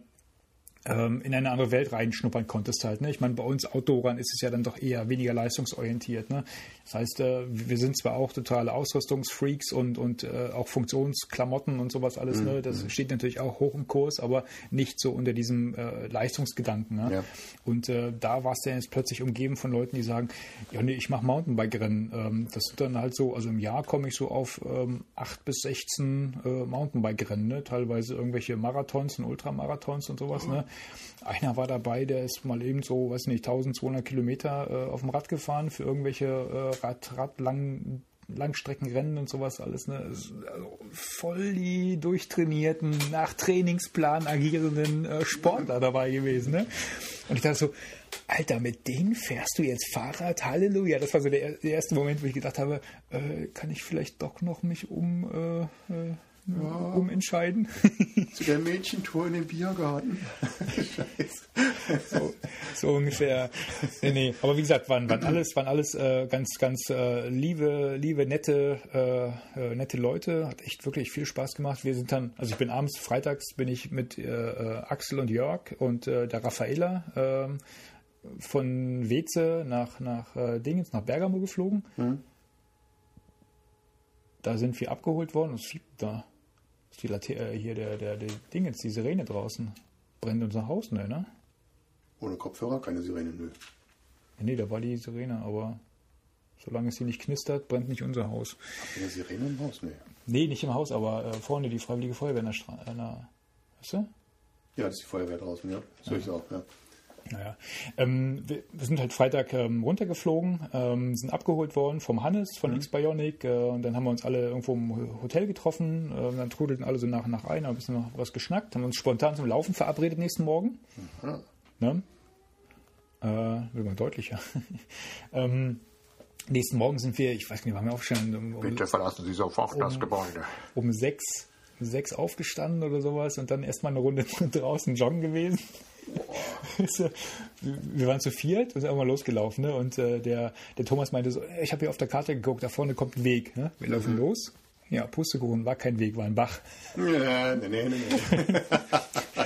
[SPEAKER 1] in eine andere Welt reinschnuppern konntest halt. Ne? Ich meine, bei uns Outdoorern ist es ja dann doch eher weniger leistungsorientiert. Ne? Das heißt, äh, wir sind zwar auch totale Ausrüstungsfreaks und, und äh, auch Funktionsklamotten und sowas alles. Ne? Mhm. Ne? Das steht natürlich auch hoch im Kurs, aber nicht so unter diesem äh, Leistungsgedanken. Ne? Ja. Und äh, da warst du jetzt plötzlich umgeben von Leuten, die sagen, ja nee, ich mache Mountainbike-Rennen. Ähm, das sind dann halt so, also im Jahr komme ich so auf ähm, 8 bis 16 äh, Mountainbike-Rennen. Ne? Teilweise irgendwelche Marathons und Ultramarathons und sowas. Ne? Einer war dabei, der ist mal eben so, weiß nicht, 1200 Kilometer äh, auf dem Rad gefahren für irgendwelche äh, Rad, Radlang Langstreckenrennen und sowas alles, ne? Also voll die durchtrainierten, nach Trainingsplan agierenden äh, Sportler dabei gewesen, ne? Und ich dachte so, Alter, mit denen fährst du jetzt Fahrrad? Halleluja. Das war so der, der erste Moment, wo ich gedacht habe, äh, kann ich vielleicht doch noch mich um äh, äh ja. umentscheiden.
[SPEAKER 2] Zu der Mädchentour in den Biergarten.
[SPEAKER 1] Scheiße. So, so, ungefähr. Nee, nee. Aber wie gesagt, waren, waren alles, waren alles äh, ganz, ganz äh, liebe, liebe, nette, äh, äh nette Leute. Hat echt wirklich viel Spaß gemacht. Wir sind dann, also ich bin abends, freitags bin ich mit äh, äh, Axel und Jörg und der Raffaella ähm, von Weze nach, nach Dingens, nach Bergamo geflogen. Mhm. Da sind wir abgeholt worden und es fliegt da die Late äh, hier der, der, der Ding jetzt, die Sirene draußen. Brennt unser Haus, ne, ne?
[SPEAKER 2] Ohne Kopfhörer, keine Sirene, nö.
[SPEAKER 1] Nee, da war die Sirene, aber solange es hier nicht knistert, brennt nicht unser Haus.
[SPEAKER 2] Habt ihr eine Sirene im Haus? Nee.
[SPEAKER 1] Nee, nicht im Haus, aber äh, vorne die Freiwillige Feuerwehr in der Straße. Weißt du?
[SPEAKER 2] Ja, das ist die Feuerwehr draußen, ja. So ist es auch, ja.
[SPEAKER 1] Naja, ähm, wir, wir sind halt Freitag ähm, runtergeflogen, ähm, sind abgeholt worden vom Hannes von X-Bionic äh, und dann haben wir uns alle irgendwo im Hotel getroffen, äh, dann trudelten alle so nach und nach ein, haben ein bisschen noch was geschnackt, haben uns spontan zum Laufen verabredet nächsten Morgen.
[SPEAKER 2] Aha.
[SPEAKER 1] Ne? Äh, will man deutlicher. ähm, nächsten Morgen sind wir, ich weiß nicht, waren wir aufgestanden um, um,
[SPEAKER 2] Bitte verlassen Sie sofort das Gebäude.
[SPEAKER 1] um sechs, sechs aufgestanden oder sowas und dann erstmal eine Runde draußen joggen gewesen. Wir waren zu viert und sind irgendwann losgelaufen. Ne? Und äh, der, der Thomas meinte so, ich habe hier auf der Karte geguckt, da vorne kommt ein Weg. Ne? Wir laufen los. Ja, Pustekuchen, war kein Weg, war ein Bach.
[SPEAKER 2] Ja, nee, nee, nee, nee.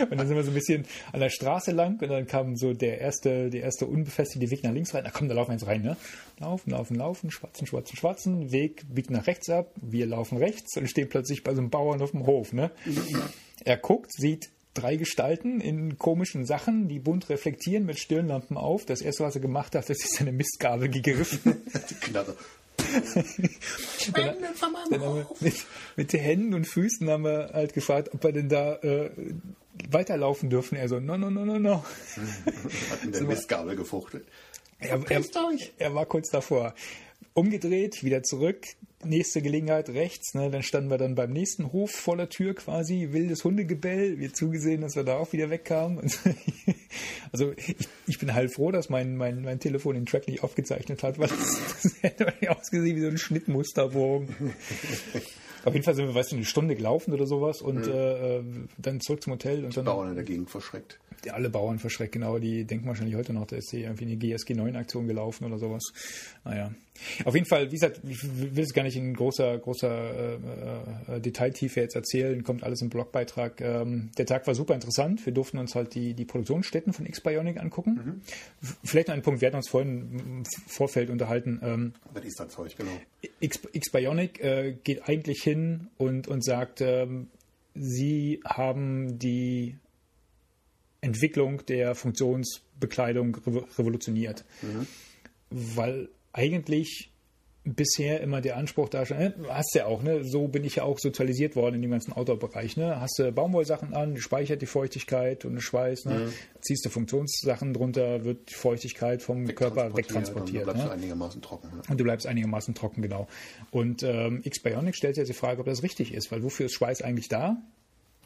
[SPEAKER 1] Und dann sind wir so ein bisschen an der Straße lang und dann kam so der erste, der erste unbefestigte Weg nach links rein. Na komm, da laufen wir jetzt rein, ne? Laufen, laufen, laufen, schwatzen, schwatzen, schwatzen. Weg biegt nach rechts ab. Wir laufen rechts und stehen plötzlich bei so einem Bauern auf dem Hof, ne? Er guckt, sieht drei Gestalten in komischen Sachen, die bunt reflektieren mit Stirnlampen auf. Das erste, was er gemacht hat, ist seine Mistgabel gegriffen.
[SPEAKER 2] Die Knarre.
[SPEAKER 1] Dann, dann haben wir mit, mit den Händen und Füßen haben wir halt gefragt, ob wir denn da äh, weiterlaufen dürfen. Er so, no, no, no, no, no.
[SPEAKER 2] Hat mit der Mistgabel gefuchtelt.
[SPEAKER 1] Er, er, er war kurz davor. Umgedreht, wieder zurück, nächste Gelegenheit rechts. Ne, dann standen wir dann beim nächsten Hof vor der Tür quasi, wildes Hundegebell. Wir zugesehen, dass wir da auch wieder wegkamen. Also ich, ich bin halb froh, dass mein, mein, mein Telefon den Track nicht aufgezeichnet hat, weil das, das hätte ausgesehen wie so ein Schnittmusterbogen. Auf jeden Fall sind wir, weißt du, eine Stunde gelaufen oder sowas und äh, äh, dann zurück zum Hotel und dann
[SPEAKER 2] Bauern in der Gegend verschreckt.
[SPEAKER 1] Ja, alle Bauern verschreckt, genau, die denken wahrscheinlich heute noch, da ist hier irgendwie eine GSG 9 Aktion gelaufen oder sowas. Naja. Auf jeden Fall, wie gesagt, ich will es gar nicht in großer, großer äh, äh, Detailtiefe jetzt erzählen, kommt alles im Blogbeitrag. Ähm, der Tag war super interessant. Wir durften uns halt die, die Produktionsstätten von X-Bionic angucken. F- Vielleicht noch ein Punkt, wir hatten uns vorhin im Vorfeld unterhalten. Ähm,
[SPEAKER 2] Was ist das Zeug, genau.
[SPEAKER 1] X-Bionic äh, geht eigentlich hin und, und sagt, ähm, sie haben die Entwicklung der Funktionsbekleidung revo- revolutioniert. Weil eigentlich bisher immer der Anspruch da schon, äh, hast ja auch, ne? so bin ich ja auch sozialisiert worden in dem ganzen Outdoor-Bereich. Ne? Hast du Baumwollsachen an, speichert die Feuchtigkeit und Schweiß, ne? ziehst du Funktionssachen drunter, wird die Feuchtigkeit vom Körper wegtransportiert.
[SPEAKER 2] Dann bleibst
[SPEAKER 1] ne?
[SPEAKER 2] du einigermaßen trocken. Ne?
[SPEAKER 1] Und du bleibst einigermaßen trocken, genau. Und ähm, X-Bionic stellt sich jetzt die Frage, ob das richtig ist, weil wofür ist Schweiß eigentlich da?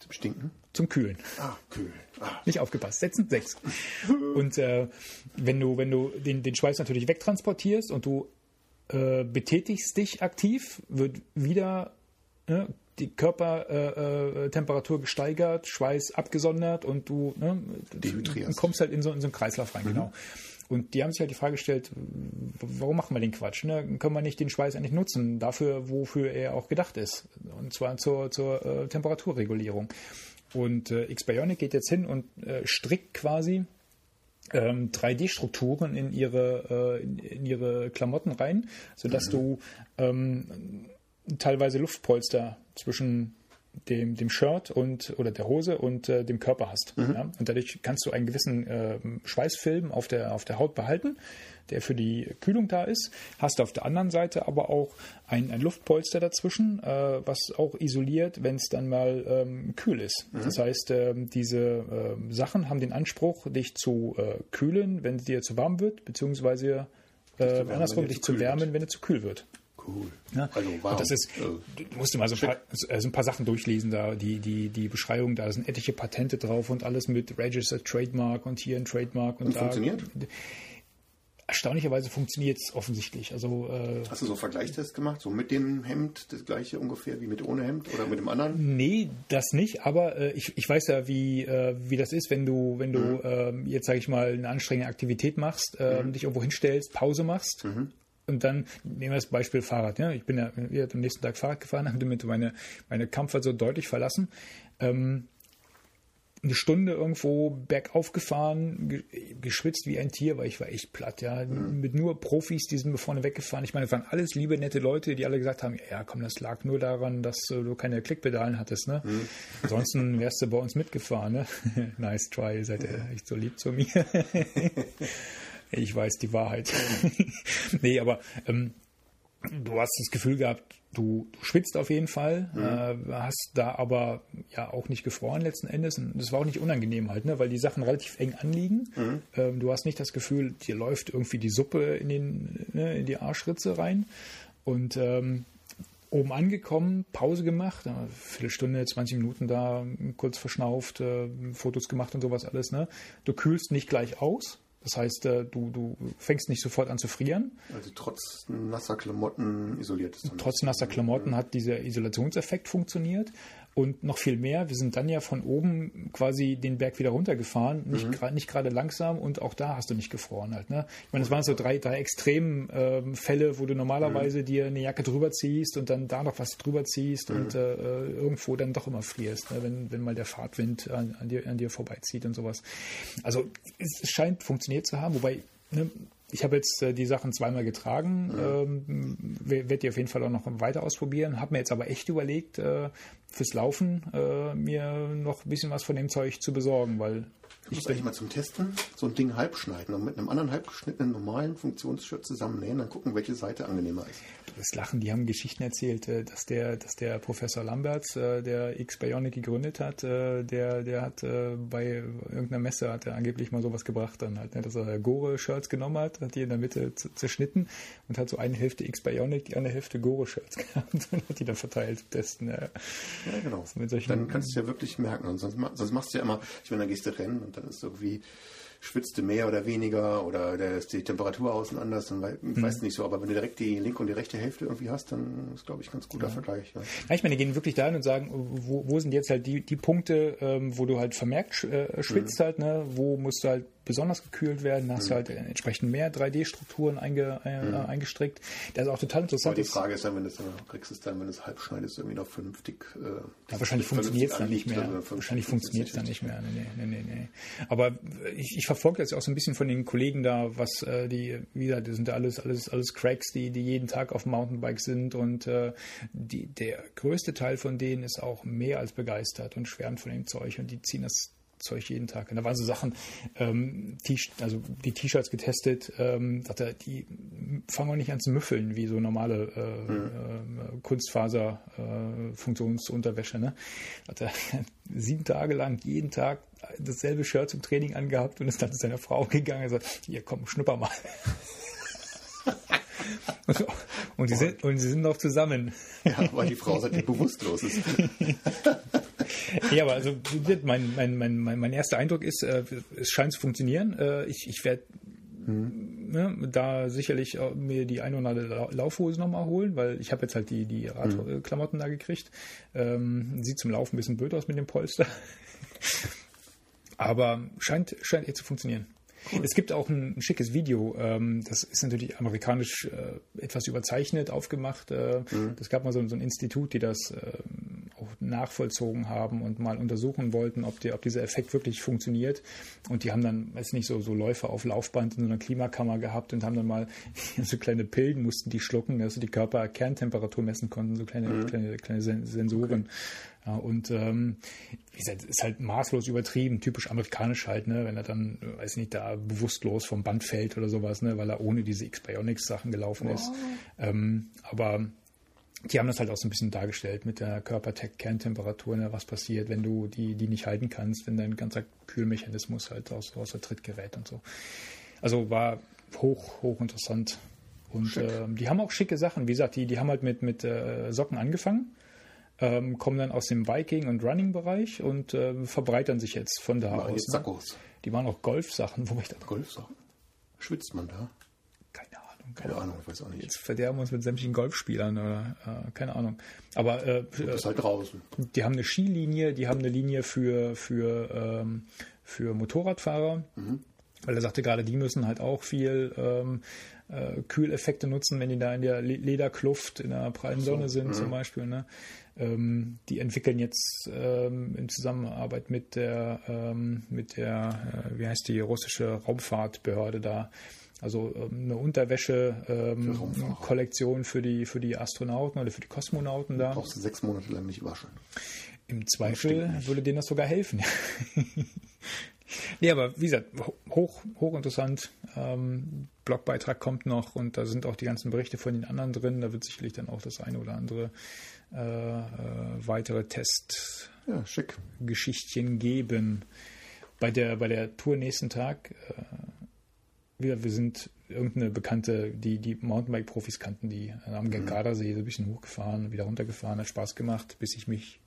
[SPEAKER 2] Zum Stinken?
[SPEAKER 1] Zum Kühlen.
[SPEAKER 2] Ah, kühl. Ah,
[SPEAKER 1] Nicht aufgepasst. Setzen sechs. Und äh, wenn du, wenn du den, den Schweiß natürlich wegtransportierst und du äh, betätigst dich aktiv, wird wieder ne, die Körpertemperatur äh, äh, gesteigert, Schweiß abgesondert und du ne, kommst halt in so, in so einen Kreislauf rein, genau. Und die haben sich halt die Frage gestellt, warum machen wir den Quatsch? Ne? Können wir nicht den Schweiß eigentlich nutzen, dafür, wofür er auch gedacht ist? Und zwar zur, zur äh, Temperaturregulierung. Und äh, X-Bionic geht jetzt hin und äh, strickt quasi ähm, 3D-Strukturen in ihre, äh, in, ihre Klamotten rein, sodass du ähm, teilweise Luftpolster zwischen dem, dem Shirt und oder der Hose und äh, dem Körper hast. Ja? Und dadurch kannst du einen gewissen äh, Schweißfilm auf der, auf der Haut behalten, der für die Kühlung da ist. Hast auf der anderen Seite aber auch ein, ein Luftpolster dazwischen, äh, was auch isoliert, wenn es dann mal ähm, kühl ist. Das heißt, ähm, diese ähm, Sachen haben den Anspruch, dich zu äh, kühlen, wenn es dir zu warm wird, beziehungsweise äh, andersrum, dich
[SPEAKER 2] zu kühl
[SPEAKER 1] wärmen,
[SPEAKER 2] wird.
[SPEAKER 1] wenn es zu kühl wird.
[SPEAKER 2] Cool.
[SPEAKER 1] Ja?
[SPEAKER 2] Also.
[SPEAKER 1] Und das ist,
[SPEAKER 2] Äh,
[SPEAKER 1] du musst mal so ein, paar, also ein paar Sachen durchlesen, da die, die, die Beschreibung, da sind etliche Patente drauf und alles mit Registered Trademark und hier ein Trademark und,
[SPEAKER 2] Und
[SPEAKER 1] da.
[SPEAKER 2] funktioniert?
[SPEAKER 1] Erstaunlicherweise funktioniert es offensichtlich. Also äh,
[SPEAKER 2] Hast du so einen Vergleichstest gemacht? So mit dem Hemd das gleiche ungefähr wie mit ohne Hemd oder mit dem anderen?
[SPEAKER 1] Nee, das nicht, aber äh, ich, ich weiß ja, wie, äh, wie das ist, wenn du, wenn du ähm, jetzt, sage ich mal, eine anstrengende Aktivität machst, ähm, dich irgendwo hinstellst, Pause machst und dann, nehmen wir das Beispiel Fahrrad. Ja? Ich bin ja am nächsten Tag Fahrrad gefahren, habe damit meine, meine Kampfer so deutlich verlassen. Ähm, eine Stunde irgendwo bergauf gefahren, ge geschwitzt wie ein Tier, weil ich war echt platt, ja. Mit nur Profis, die sind mir vorne weggefahren. Ich meine, es waren alles liebe, nette Leute, die alle gesagt haben, ja komm, das lag nur daran, dass du keine Klickpedalen hattest, ne? Ansonsten wärst du bei uns mitgefahren, ne? nice try, ihr seid ja echt so lieb zu mir. Ich weiß die Wahrheit. nee, aber ähm, du hast das Gefühl gehabt, du, du schwitzt auf jeden Fall, äh, hast da aber ja auch nicht gefroren letzten Endes. Und das war auch nicht unangenehm halt, ne, weil die Sachen relativ eng anliegen. Ähm, du hast nicht das Gefühl, dir läuft irgendwie die Suppe in, den, ne, in die Arschritze rein. Und ähm, oben angekommen, Pause gemacht, äh, Viertelstunde, 20 Minuten da, kurz verschnauft, äh, Fotos gemacht und sowas alles. Ne? Du kühlst nicht gleich aus. Das heißt, äh, du, du fängst nicht sofort an zu frieren.
[SPEAKER 2] Also trotz nasser Klamotten isoliert dann.
[SPEAKER 1] Trotz nasser Klamotten hat dieser Isolationseffekt funktioniert. Und noch viel mehr, wir sind dann ja von oben quasi den Berg wieder runtergefahren, nicht, gra- nicht gerade langsam und auch da hast du nicht gefroren halt. Ne? Ich meine, es waren so drei, drei extremen ähm, Fälle, wo du normalerweise dir eine Jacke drüber ziehst und dann da noch was drüber ziehst und äh, äh, irgendwo dann doch immer frierst, ne? wenn, wenn mal der Fahrtwind an, an, dir, an dir vorbeizieht und sowas. Also es, es scheint funktioniert zu haben, wobei ne, ich habe jetzt äh, die Sachen zweimal getragen, ähm, werde die auf jeden Fall auch noch weiter ausprobieren, habe mir jetzt aber echt überlegt, äh, fürs Laufen äh, mir noch ein bisschen was von dem Zeug zu besorgen, weil
[SPEAKER 2] Ich muss eigentlich mal zum Testen so ein Ding halb schneiden und mit einem anderen halb geschnittenen normalen Funktionsshirt zusammennähen, dann gucken, welche Seite angenehmer ist.
[SPEAKER 1] das Lachen, die haben Geschichten erzählt, äh, dass der, dass der Professor Lamberts, äh, der X-Bionic gegründet hat, äh, der, der hat bei irgendeiner Messe hat er angeblich mal sowas gebracht, dann halt, ne, dass er Gore-Shirts genommen hat, hat die in der Mitte zerschnitten und hat so eine Hälfte X-Bionic, die andere Hälfte Gore-Shirts gehabt und hat die dann verteilt Testen. Ja.
[SPEAKER 2] Genau. Dann kannst du es ja wirklich merken. Und sonst, sonst machst du ja immer, ich meine, dann gehst du rennen und dann ist irgendwie, schwitzt du mehr oder weniger oder da ist die Temperatur außen anders, dann wei
[SPEAKER 1] Mhm.
[SPEAKER 2] weißt du nicht so. Aber wenn du direkt die linke und die rechte Hälfte irgendwie hast, dann ist, glaube ich, ein ganz guter Vergleich. Ja.
[SPEAKER 1] Ja, ich meine, die gehen wirklich dahin und sagen, wo, wo sind jetzt halt die, die Punkte, ähm, wo du halt vermerkt äh, schwitzt halt, ne? wo musst du halt besonders gekühlt werden, hast du halt entsprechend mehr 3D-Strukturen einge, äh, eingestrickt. Das ist auch total
[SPEAKER 2] Aber
[SPEAKER 1] interessant.
[SPEAKER 2] die
[SPEAKER 1] ist-
[SPEAKER 2] Frage ist dann, wenn du es dann kriegst, es dann, wenn du es halb schneidest, irgendwie noch vernünftig. Äh,
[SPEAKER 1] Ja, wahrscheinlich funktioniert es dann nicht mehr.
[SPEAKER 2] also
[SPEAKER 1] Wahrscheinlich funktioniert es dann nicht mehr. Nee, nee, nee, nee. Aber ich, ich verfolge jetzt auch so ein bisschen von den Kollegen da, was äh, die, wie gesagt, das sind ja alles, alles, alles Cracks, die, die jeden Tag auf dem Mountainbike sind und äh, die, der größte Teil von denen ist auch mehr als begeistert und schwärmt von dem Zeug und die ziehen das Zeug jeden Tag. Und da waren so Sachen, ähm, also die T-Shirts getestet, ähm, dachte, er, die fangen auch nicht an zu müffeln wie so normale äh, äh, Kunstfaser äh. Ne? Hat er sieben Tage lang jeden Tag dasselbe Shirt zum Training angehabt und ist dann zu seiner Frau gegangen und sagt, hier komm, schnupper mal. und, und, sie sind, und sie sind noch zusammen.
[SPEAKER 2] Ja, weil die Frau seitdem bewusstlos ist.
[SPEAKER 1] Ja, aber also mein, mein, mein, mein, mein erster Eindruck ist, äh, es scheint zu funktionieren. Äh, ich ich werde ne, da sicherlich auch mir die eine oder andere Lau- Laufhose nochmal holen, weil ich habe jetzt halt die, die Radklamotten da gekriegt. Ähm, sieht zum Laufen ein bisschen blöd aus mit dem Polster. Aber scheint, scheint echt zu funktionieren. Es gibt auch ein, ein schickes Video, ähm, das ist natürlich amerikanisch äh, etwas überzeichnet aufgemacht. Äh, Das gab mal so, so ein Institut, die das auch nachvollzogen haben und mal untersuchen wollten, ob, der, ob dieser Effekt wirklich funktioniert. Und die haben dann, weiß nicht, so, so Läufer auf Laufband in so einer Klimakammer gehabt und haben dann mal so kleine Pillen, mussten die schlucken, dass sie die Körperkerntemperatur messen konnten, so kleine, kleine, kleine Sen Sensoren. Ja, und ähm, wie gesagt, ist halt maßlos übertrieben, typisch amerikanisch halt, ne, wenn er dann, weiß nicht, da bewusstlos vom Band fällt oder sowas, ne, weil er ohne diese X-Bionics-Sachen gelaufen ist. Ähm, aber die haben das halt auch so ein bisschen dargestellt mit der Körperkerntemperatur, ne, was passiert, wenn du die, die nicht halten kannst, wenn dein ganzer Kühlmechanismus halt aus, außer Tritt gerät und so. Also war hoch, hoch interessant. Und ähm, die haben auch schicke Sachen. Wie gesagt, die, die haben halt mit, mit äh, Socken angefangen ähm, kommen dann aus dem Viking- und Running-Bereich und ähm, verbreitern sich jetzt von da aus.
[SPEAKER 2] jetzt
[SPEAKER 1] Ne? Die waren auch Golfsachen, wo ich dachte,
[SPEAKER 2] Golfsachen. Schwitzt man da?
[SPEAKER 1] Keine Ahnung,
[SPEAKER 2] ich weiß auch nicht.
[SPEAKER 1] Jetzt verderben wir uns mit sämtlichen Golfspielern oder äh, keine Ahnung. Aber äh,
[SPEAKER 2] Du bist halt draußen.
[SPEAKER 1] die haben eine Skilinie, die haben eine Linie für, für, ähm, für Motorradfahrer. Weil er sagte gerade, die müssen halt auch viel ähm, äh, Kühleffekte nutzen, wenn die da in der Le- Lederkluft in der prallen Sonne
[SPEAKER 2] mhm.
[SPEAKER 1] sind zum Beispiel. Ne? Ähm, die entwickeln jetzt ähm, in Zusammenarbeit mit der, ähm, mit der äh, wie heißt die, russische Raumfahrtbehörde da, also ähm, eine Unterwäsche-Kollektion für die, für die Astronauten oder für die Kosmonauten da.
[SPEAKER 2] Brauchst du sechs Monate lang nicht waschen.
[SPEAKER 1] Im Zweifel würde denen das sogar helfen. nee, aber wie gesagt, ho- hoch, hochinteressant. Ähm, Blogbeitrag kommt noch und da sind auch die ganzen Berichte von den anderen drin. Da wird sicherlich dann auch das eine oder andere äh, äh, weitere Testgeschichtchen
[SPEAKER 2] Ja,
[SPEAKER 1] geben. Bei der, bei der Tour nächsten Tag, äh, wir, wir sind irgendeine Bekannte, die die Mountainbike-Profis kannten, die am Gardasee so ein bisschen hochgefahren, wieder runtergefahren, hat Spaß gemacht, bis ich mich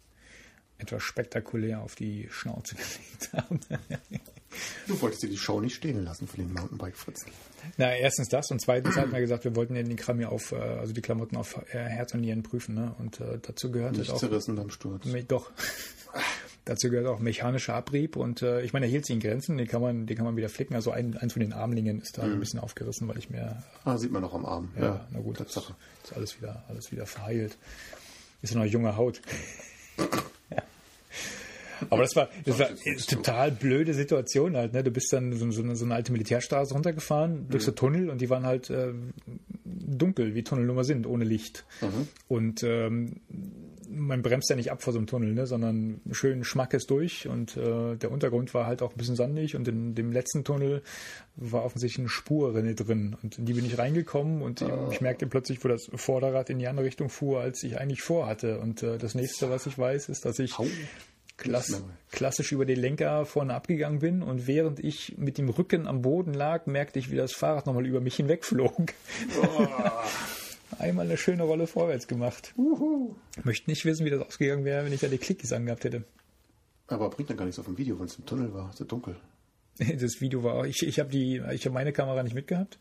[SPEAKER 1] etwas spektakulär auf die Schnauze gelegt habe.
[SPEAKER 2] Du wolltest dir die Show nicht stehen lassen für den Mountainbike-Fritzen.
[SPEAKER 1] Na, erstens das und zweitens hatten wir gesagt, wir wollten ja den Kram hier auf, äh, also die Klamotten auf äh, Herz und Nieren prüfen, ne? Und äh, dazu gehört
[SPEAKER 2] Nicht
[SPEAKER 1] halt auch
[SPEAKER 2] zerrissen beim Sturz.
[SPEAKER 1] Doch. Dazu gehört auch mechanischer Abrieb und äh, ich meine, er hielt sich in Grenzen, den kann man, den kann man wieder flicken. Also ein, eins von den Armlingen ist da ein bisschen aufgerissen, weil ich mir
[SPEAKER 2] Ah, sieht man noch am Arm.
[SPEAKER 1] ja, na gut, das
[SPEAKER 2] Tatsache.
[SPEAKER 1] ist alles wieder, alles wieder verheilt. Ist ja noch junge Haut. ja. Aber das war, das war total blöde Situation halt. Ne? Du bist dann so, so, eine, so eine alte Militärstraße runtergefahren durch so Tunnel und die waren halt äh, dunkel, wie Tunnel nun mal sind, ohne Licht. Und ähm, man bremst ja nicht ab vor so einem Tunnel, ne? sondern schön Schmackes durch und äh, der Untergrund war halt auch ein bisschen sandig und in dem letzten Tunnel war offensichtlich eine Spurrinne drin und in die bin ich reingekommen und ich merkte plötzlich, wo das Vorderrad in die andere Richtung fuhr, als ich eigentlich vorhatte und äh, das nächste, was ich weiß, ist, dass ich klass klassisch über den Lenker vorne abgegangen bin und während ich mit dem Rücken am Boden lag, merkte ich, wie das Fahrrad nochmal über mich hinwegflog. Einmal eine schöne Rolle vorwärts gemacht. Möchte nicht wissen, wie das ausgegangen wäre, wenn ich da die Klickis angehabt hätte.
[SPEAKER 2] Aber bringt dann gar nichts auf dem Video, wenn es im Tunnel war. So dunkel.
[SPEAKER 1] Das Video war, ich, ich habe ich habe meine Kamera nicht mitgehabt.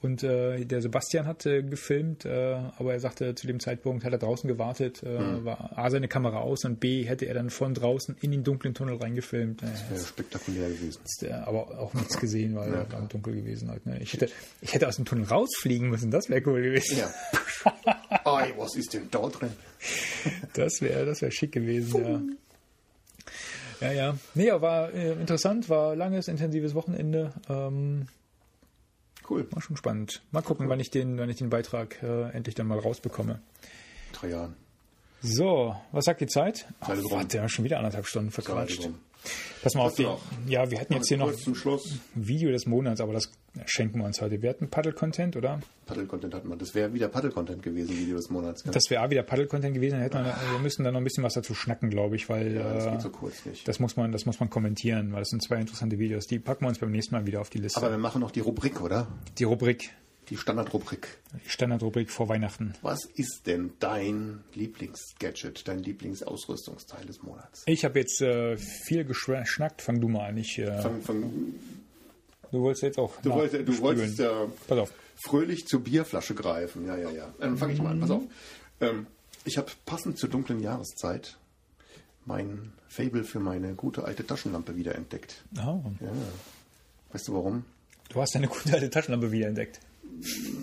[SPEAKER 1] Und äh, der Sebastian hat äh, gefilmt, äh, aber er sagte, zu dem Zeitpunkt hat er draußen gewartet, äh, war A seine Kamera aus und B hätte er dann von draußen in den dunklen Tunnel reingefilmt. Naja,
[SPEAKER 2] Wäre spektakulär gewesen.
[SPEAKER 1] ist, aber auch nichts gesehen, weil
[SPEAKER 2] Ja,
[SPEAKER 1] er dunkel gewesen halt. Ne? Ich, hätte, ich hätte aus dem Tunnel rausfliegen müssen, das wäre cool gewesen.
[SPEAKER 2] Ja. Ei, was ist denn da drin?
[SPEAKER 1] Das wäre das wär schick gewesen, ja. Ja, ja. Nee, war äh, interessant, war langes, intensives Wochenende. Ähm,
[SPEAKER 2] Cool.
[SPEAKER 1] war schon spannend. Mal gucken, wann ich den, wann ich den Beitrag äh, endlich dann mal rausbekomme.
[SPEAKER 2] Drei Jahren.
[SPEAKER 1] So, was sagt die Zeit? Ach, warte, schon wieder anderthalb Stunden verquatscht. Pass mal auf,
[SPEAKER 2] Hast
[SPEAKER 1] die, ja, wir hatten jetzt hier noch
[SPEAKER 2] zum Schluss.
[SPEAKER 1] Video des Monats, aber das schenken wir uns heute. Wir hatten Paddle-Content, oder?
[SPEAKER 2] Paddle-Content hatten wir. Das wäre wieder Paddle-Content gewesen, Video des Monats. gell?
[SPEAKER 1] Das wäre auch wieder Paddle-Content gewesen. Dann hätten wir, wir müssen dann noch ein bisschen was dazu schnacken, glaube ich, weil
[SPEAKER 2] ja, das
[SPEAKER 1] äh,
[SPEAKER 2] geht so kurz nicht.
[SPEAKER 1] das muss man, das muss man kommentieren, weil das sind zwei interessante Videos. Die packen wir uns beim nächsten Mal wieder auf die Liste.
[SPEAKER 2] Aber wir machen noch die Rubrik, oder?
[SPEAKER 1] die Rubrik,
[SPEAKER 2] Die Standardrubrik.
[SPEAKER 1] die Standardrubrik vor Weihnachten.
[SPEAKER 2] Was ist denn dein Lieblingsgadget, dein Lieblingsausrüstungsteil des Monats?
[SPEAKER 1] Ich habe jetzt äh, viel geschnackt. Fang du mal an. Ich, äh,
[SPEAKER 2] Fang, fang,
[SPEAKER 1] du wolltest jetzt auch.
[SPEAKER 2] du, wolltest, du wolltest ja
[SPEAKER 1] Pass auf.
[SPEAKER 2] fröhlich zur Bierflasche greifen. Ja, ja, ja. Dann fange ich mal an. Pass auf. Ähm, ich habe passend zur dunklen Jahreszeit mein Fable für meine gute alte Taschenlampe wiederentdeckt.
[SPEAKER 1] Ah,
[SPEAKER 2] Ja. Weißt du warum?
[SPEAKER 1] du hast deine gute alte Taschenlampe wiederentdeckt.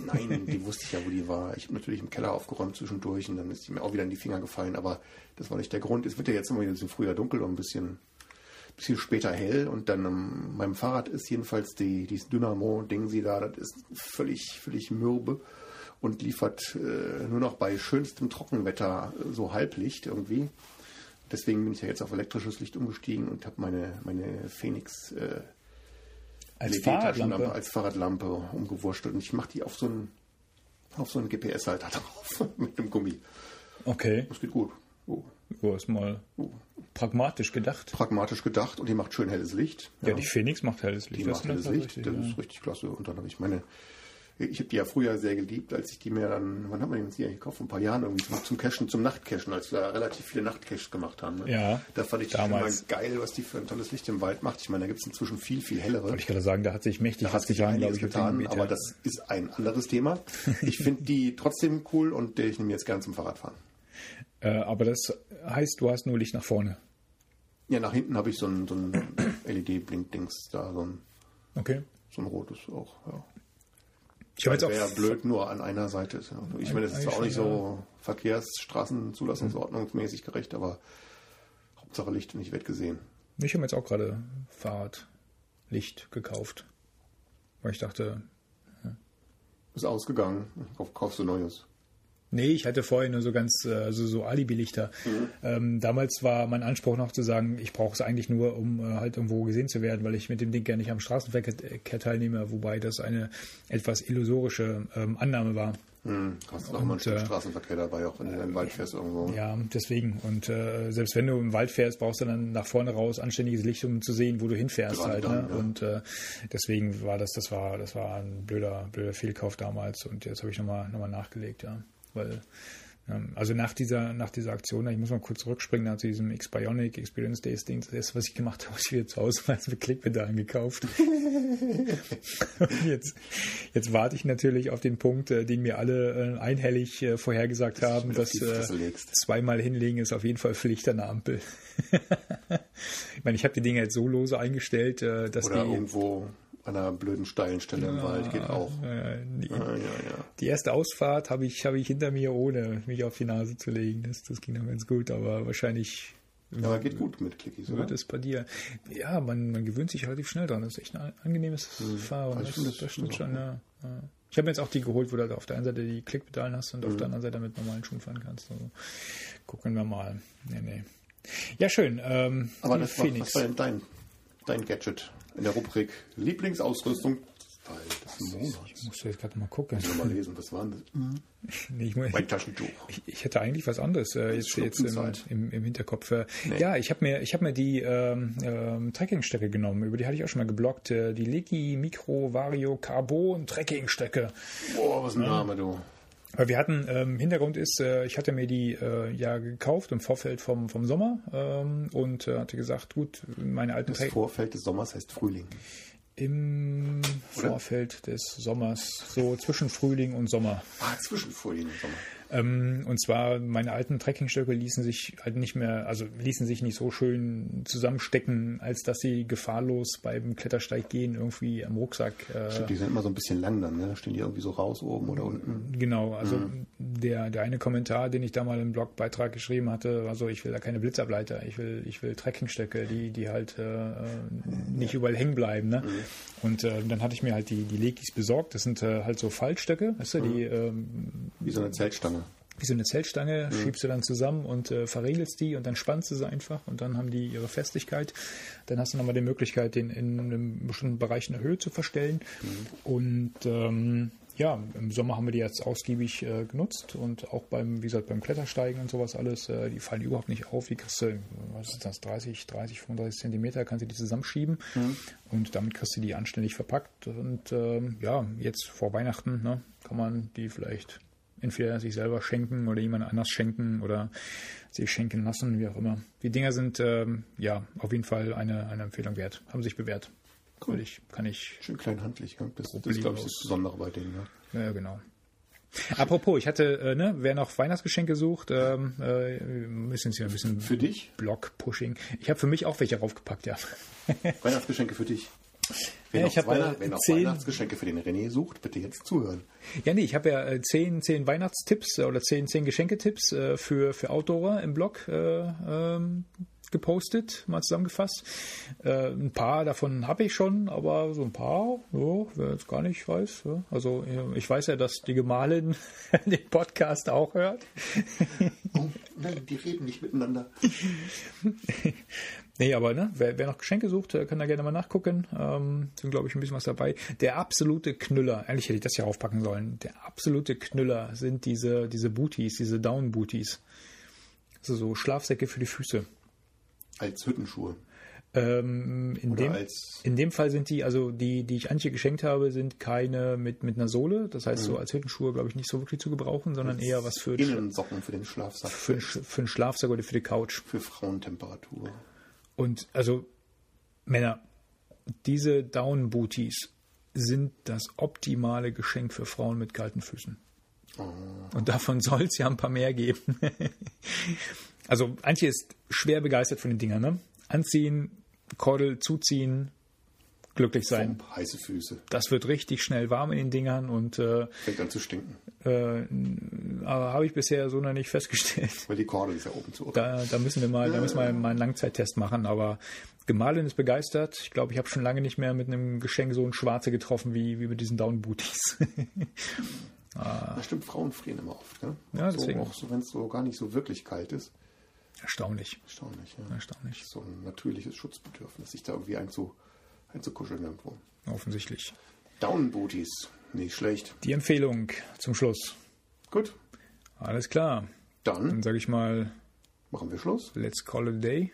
[SPEAKER 2] Nein, die wusste ich ja, wo die war. Ich habe natürlich im Keller aufgeräumt zwischendurch und dann ist die mir auch wieder in die Finger gefallen. Aber das war nicht der Grund. Es wird ja jetzt immer wieder ein bisschen früher dunkel und ein bisschen, bisschen später hell. Und dann ähm, meinem Fahrrad ist jedenfalls die, dieses Dynamo-Ding, sie da, das ist völlig, völlig mürbe und liefert äh, nur noch bei schönstem Trockenwetter äh, so Halblicht irgendwie. Deswegen bin ich ja jetzt auf elektrisches Licht umgestiegen und habe meine, meine Phoenix äh,
[SPEAKER 1] Als
[SPEAKER 2] LED-Taschenlampe
[SPEAKER 1] Fahrradlampe.
[SPEAKER 2] als Fahrradlampe umgewurschtelt. Und ich mache die auf so einen, auf so einen GPS-Halter drauf mit einem Gummi.
[SPEAKER 1] Okay.
[SPEAKER 2] Das geht gut. Oh.
[SPEAKER 1] Du hast mal pragmatisch gedacht.
[SPEAKER 2] Pragmatisch gedacht und die macht schön helles Licht.
[SPEAKER 1] Ja, die Phoenix macht helles Licht.
[SPEAKER 2] die
[SPEAKER 1] das
[SPEAKER 2] macht
[SPEAKER 1] ist
[SPEAKER 2] helles
[SPEAKER 1] richtig,
[SPEAKER 2] Licht. Das
[SPEAKER 1] ja.
[SPEAKER 2] ist richtig klasse. Und dann habe ich meine, ich habe die ja früher sehr geliebt, als ich die mir dann, wann haben wir die eigentlich gekauft? Vor ein paar Jahren irgendwie zum, zum Cashen, zum Nachtcachen, als wir relativ viele Nachtcaches gemacht haben. Ne?
[SPEAKER 1] Ja,
[SPEAKER 2] Da fand ich das
[SPEAKER 1] damals.
[SPEAKER 2] immer geil, was die für ein tolles Licht im Wald macht. Ich meine, da gibt es inzwischen viel, viel hellere.
[SPEAKER 1] Wollte ich gerade sagen, da hat sich mächtig
[SPEAKER 2] Da hat sich
[SPEAKER 1] getan, glaube ich,
[SPEAKER 2] getan, aber das ist ein anderes Thema. Ich finde die trotzdem cool und ich nehme jetzt gern zum Fahrradfahren.
[SPEAKER 1] Äh, aber das heißt, du hast nur Licht nach vorne.
[SPEAKER 2] Ja, nach hinten habe ich so ein, so ein LED-Blink-Dings da, so ein,
[SPEAKER 1] Okay.
[SPEAKER 2] so ein rotes auch. Ja.
[SPEAKER 1] Ich habe jetzt
[SPEAKER 2] Wäre
[SPEAKER 1] auch
[SPEAKER 2] ja blöd nur an einer Seite. ja- Ich meine, das ist zwar auch nicht so Verkehrsstraßenzulassungsordnungsmäßig gerecht, aber Hauptsache Licht nicht weggesehen.
[SPEAKER 1] Ich habe jetzt auch gerade Fahrradlicht gekauft. Weil ich dachte,
[SPEAKER 2] Ist ausgegangen. Kauf, kaufst du Neues.
[SPEAKER 1] Nee, ich hatte vorher nur so ganz, äh, also so Alibi-Lichter. Ähm, damals war mein Anspruch noch zu sagen, ich brauche es eigentlich nur, um äh, halt irgendwo gesehen zu werden, weil ich mit dem Ding gerne nicht am Straßenverkehr teilnehme, wobei das eine etwas illusorische ähm, Annahme war.
[SPEAKER 2] Hm. Hast du auch mal ein Stück
[SPEAKER 1] äh,
[SPEAKER 2] Straßenverkehr dabei, auch wenn du in den Wald fährst irgendwo.
[SPEAKER 1] Ja, deswegen. Und äh, selbst wenn du im Wald fährst, brauchst du dann nach vorne raus anständiges Licht, um zu sehen, wo du hinfährst
[SPEAKER 2] Gerade
[SPEAKER 1] halt.
[SPEAKER 2] dann,
[SPEAKER 1] ne?
[SPEAKER 2] ja.
[SPEAKER 1] Und äh, deswegen war das, das war, das war ein blöder, blöder Fehlkauf damals. Und jetzt habe ich nochmal noch mal nachgelegt, ja. Weil ähm, also nach dieser, nach dieser Aktion, ich muss mal kurz zurückspringen, nach diesem X-Bionic Experience Days Ding, das erste, was ich gemacht habe, ist wieder zu Hause mal mit Klickpedalen gekauft. Jetzt, jetzt warte ich natürlich auf den Punkt, äh, den mir alle äh, einhellig äh, vorhergesagt haben,
[SPEAKER 2] mir auf
[SPEAKER 1] dass äh, zweimal hinlegen ist auf jeden Fall Pflicht an der Ampel. ich meine, ich habe die Dinge jetzt so lose eingestellt, dass
[SPEAKER 2] Oder
[SPEAKER 1] die,
[SPEAKER 2] irgendwo an einer blöden steilen Stelle im Wald geht auch.
[SPEAKER 1] äh, die,
[SPEAKER 2] Ja, ja, ja.
[SPEAKER 1] die erste Ausfahrt habe ich, habe ich hinter mir, ohne mich auf die Nase zu legen. Das, das ging dann ganz gut, aber wahrscheinlich
[SPEAKER 2] Ja, aber geht gut mit Clickies, oder?
[SPEAKER 1] wird es bei dir. Ja, man, man gewöhnt sich relativ schnell dran. Das ist echt ein angenehmes Fahren.
[SPEAKER 2] Also
[SPEAKER 1] Das, das, stimmt schon, ja. ja. Ich habe mir jetzt auch die geholt, wo du auf der einen Seite die Klickpedalen hast und auf der anderen Seite mit normalen Schuhen fahren kannst. Also gucken wir mal. Nee, nee. Ja, schön. Ähm,
[SPEAKER 2] Aber das war,
[SPEAKER 1] Phoenix.
[SPEAKER 2] was war denn dein, dein Gadget in der Rubrik Lieblingsausrüstung des Monats?
[SPEAKER 1] Ich muss jetzt gerade mal gucken.
[SPEAKER 2] Ich will mal lesen, was war das?
[SPEAKER 1] Nee, ich, muss-
[SPEAKER 2] Mein Taschentuch.
[SPEAKER 1] ich, ich hätte eigentlich was anderes äh, jetzt, jetzt im, im, im Hinterkopf. Äh, Ja, ich habe mir, ich hab mir die ähm, ähm, Trekkingstöcke genommen. Über die hatte ich auch schon mal geblockt. Äh, die Leki Micro Vario Carbon Trekkingstöcke.
[SPEAKER 2] Boah, was ein Name, du.
[SPEAKER 1] Weil wir hatten, ähm, Hintergrund ist, äh, ich hatte mir die äh, ja gekauft im Vorfeld vom, vom Sommer ähm, und äh, hatte gesagt, gut, meine alten
[SPEAKER 2] Das
[SPEAKER 1] Tre-
[SPEAKER 2] Vorfeld des Sommers heißt Frühling.
[SPEAKER 1] im
[SPEAKER 2] Oder?
[SPEAKER 1] Vorfeld des Sommers, so zwischen Frühling und Sommer.
[SPEAKER 2] Ah, zwischen Frühling und Sommer.
[SPEAKER 1] Ähm, und zwar meine alten Trekkingstöcke ließen sich halt nicht mehr, also ließen sich nicht so schön zusammenstecken, als dass sie gefahrlos beim Klettersteig gehen irgendwie am Rucksack. Äh,
[SPEAKER 2] Die sind immer so ein bisschen lang dann, ne? Da stehen die irgendwie so raus oben oder unten.
[SPEAKER 1] Genau, also der, der eine Kommentar, den ich da mal im Blogbeitrag geschrieben hatte, war so, ich will da keine Blitzableiter, ich will, ich will Trekkingstöcke, die, die halt äh, nicht überall hängen bleiben. Ne? Und äh, dann hatte ich mir halt die, die Legis besorgt. Das sind äh, halt so Fallstöcke, weißt du, die ähm,
[SPEAKER 2] Wie so eine Zeltstange.
[SPEAKER 1] Wie so eine Zeltstange, schiebst du dann zusammen und äh, verriegelst die und dann spannst du sie einfach und dann haben die ihre Festigkeit. Dann hast du nochmal die Möglichkeit, den in einem bestimmten Bereich in der Höhe zu verstellen. Und ähm, ja, im Sommer haben wir die jetzt ausgiebig äh, genutzt und auch beim, wie gesagt, beim Klettersteigen und sowas alles, äh, die fallen überhaupt nicht auf. Die kriegst du, was ist das, 30, 30, 35 Zentimeter, kannst du die zusammenschieben und damit kriegst du die anständig verpackt. Und ähm, ja, jetzt vor Weihnachten ne, kann man die vielleicht entweder sich selber schenken oder jemand anders schenken oder sich schenken lassen, wie auch immer. Die Dinger sind ähm, ja auf jeden Fall eine, eine Empfehlung wert. Haben sich bewährt. Cool. Ich, kann ich,
[SPEAKER 2] Schön klein handlich. Ja? Das, das ist, glaube ich, das Besondere bei denen. Ja.
[SPEAKER 1] ja genau. Apropos, ich hatte, äh, ne, wer noch Weihnachtsgeschenke sucht, ähm, äh, müssen Sie ein bisschen
[SPEAKER 2] Für dich?
[SPEAKER 1] Blog-Pushing. Ich habe für mich auch welche raufgepackt, ja.
[SPEAKER 2] Weihnachtsgeschenke für dich. Wer
[SPEAKER 1] Ja,
[SPEAKER 2] noch,
[SPEAKER 1] ich hab,
[SPEAKER 2] Weihnacht,
[SPEAKER 1] äh, zehn-
[SPEAKER 2] Weihnachtsgeschenke für den René sucht, bitte jetzt zuhören.
[SPEAKER 1] Ja, nee, ich habe ja äh, zehn, zehn Weihnachtstipps äh, oder zehn, zehn Geschenketipps für, für Outdoorer im Blog äh, ähm, gepostet, mal zusammengefasst. Äh, ein paar davon habe ich schon, aber so ein paar, ja, wer jetzt gar nicht weiß. Ja. Also ich weiß ja, dass die Gemahlin den Podcast auch hört.
[SPEAKER 2] Oh, nein, die reden nicht miteinander.
[SPEAKER 1] Nee, aber ne, wer, wer noch Geschenke sucht, äh, kann da gerne mal nachgucken. Ähm, sind, glaube ich, ein bisschen was dabei. Der absolute Knüller, eigentlich hätte ich das ja aufpacken sollen. Der absolute Knüller sind diese, diese Booties, diese Down-Booties. Also so Schlafsäcke für die Füße.
[SPEAKER 2] Als Hüttenschuhe.
[SPEAKER 1] Ähm, in,
[SPEAKER 2] Oder
[SPEAKER 1] dem,
[SPEAKER 2] als-
[SPEAKER 1] in dem Fall sind die, also die, die ich Antje geschenkt habe, sind keine mit, mit einer Sohle. Das heißt, so als Hüttenschuhe, glaube ich, nicht so wirklich zu gebrauchen, sondern eher was für,
[SPEAKER 2] Innensocken für den Schlafsack.
[SPEAKER 1] für, für den Schlafsack oder für die Couch.
[SPEAKER 2] Für Frauentemperatur.
[SPEAKER 1] Und also, Männer, diese Down-Booties sind das optimale Geschenk für Frauen mit kalten Füßen. Und davon soll es ja ein paar mehr geben. also, Antje ist schwer begeistert von den Dingern. Ne? Anziehen, Kordel zuziehen, glücklich sein.
[SPEAKER 2] Pump, heiße Füße.
[SPEAKER 1] Das wird richtig schnell warm in den Dingern und äh,
[SPEAKER 2] Fängt an zu stinken.
[SPEAKER 1] äh, aber habe ich bisher so noch nicht festgestellt.
[SPEAKER 2] Weil die Kordel ist ja oben zu.
[SPEAKER 1] Da, da müssen wir mal, da müssen wir mal einen Langzeittest machen. Aber Gemahlin ist begeistert. Ich glaube, ich habe schon lange nicht mehr mit einem Geschenk so ein Schwarze getroffen wie, wie mit diesen Down Booties.
[SPEAKER 2] Ja, stimmt, Frauen frieren immer oft. Ne?
[SPEAKER 1] Ja,
[SPEAKER 2] so,
[SPEAKER 1] deswegen.
[SPEAKER 2] Auch so, wenn es so gar nicht so wirklich kalt ist.
[SPEAKER 1] Erstaunlich.
[SPEAKER 2] Erstaunlich, ja.
[SPEAKER 1] Erstaunlich.
[SPEAKER 2] So ein natürliches Schutzbedürfnis, sich da irgendwie einzu, einzukuscheln irgendwo.
[SPEAKER 1] Offensichtlich.
[SPEAKER 2] Down Booties. Nicht schlecht.
[SPEAKER 1] Die Empfehlung zum Schluss.
[SPEAKER 2] Gut,
[SPEAKER 1] Alles klar.
[SPEAKER 2] dann
[SPEAKER 1] Dann sage ich mal,
[SPEAKER 2] machen wir Schluss.
[SPEAKER 1] let's call it a day.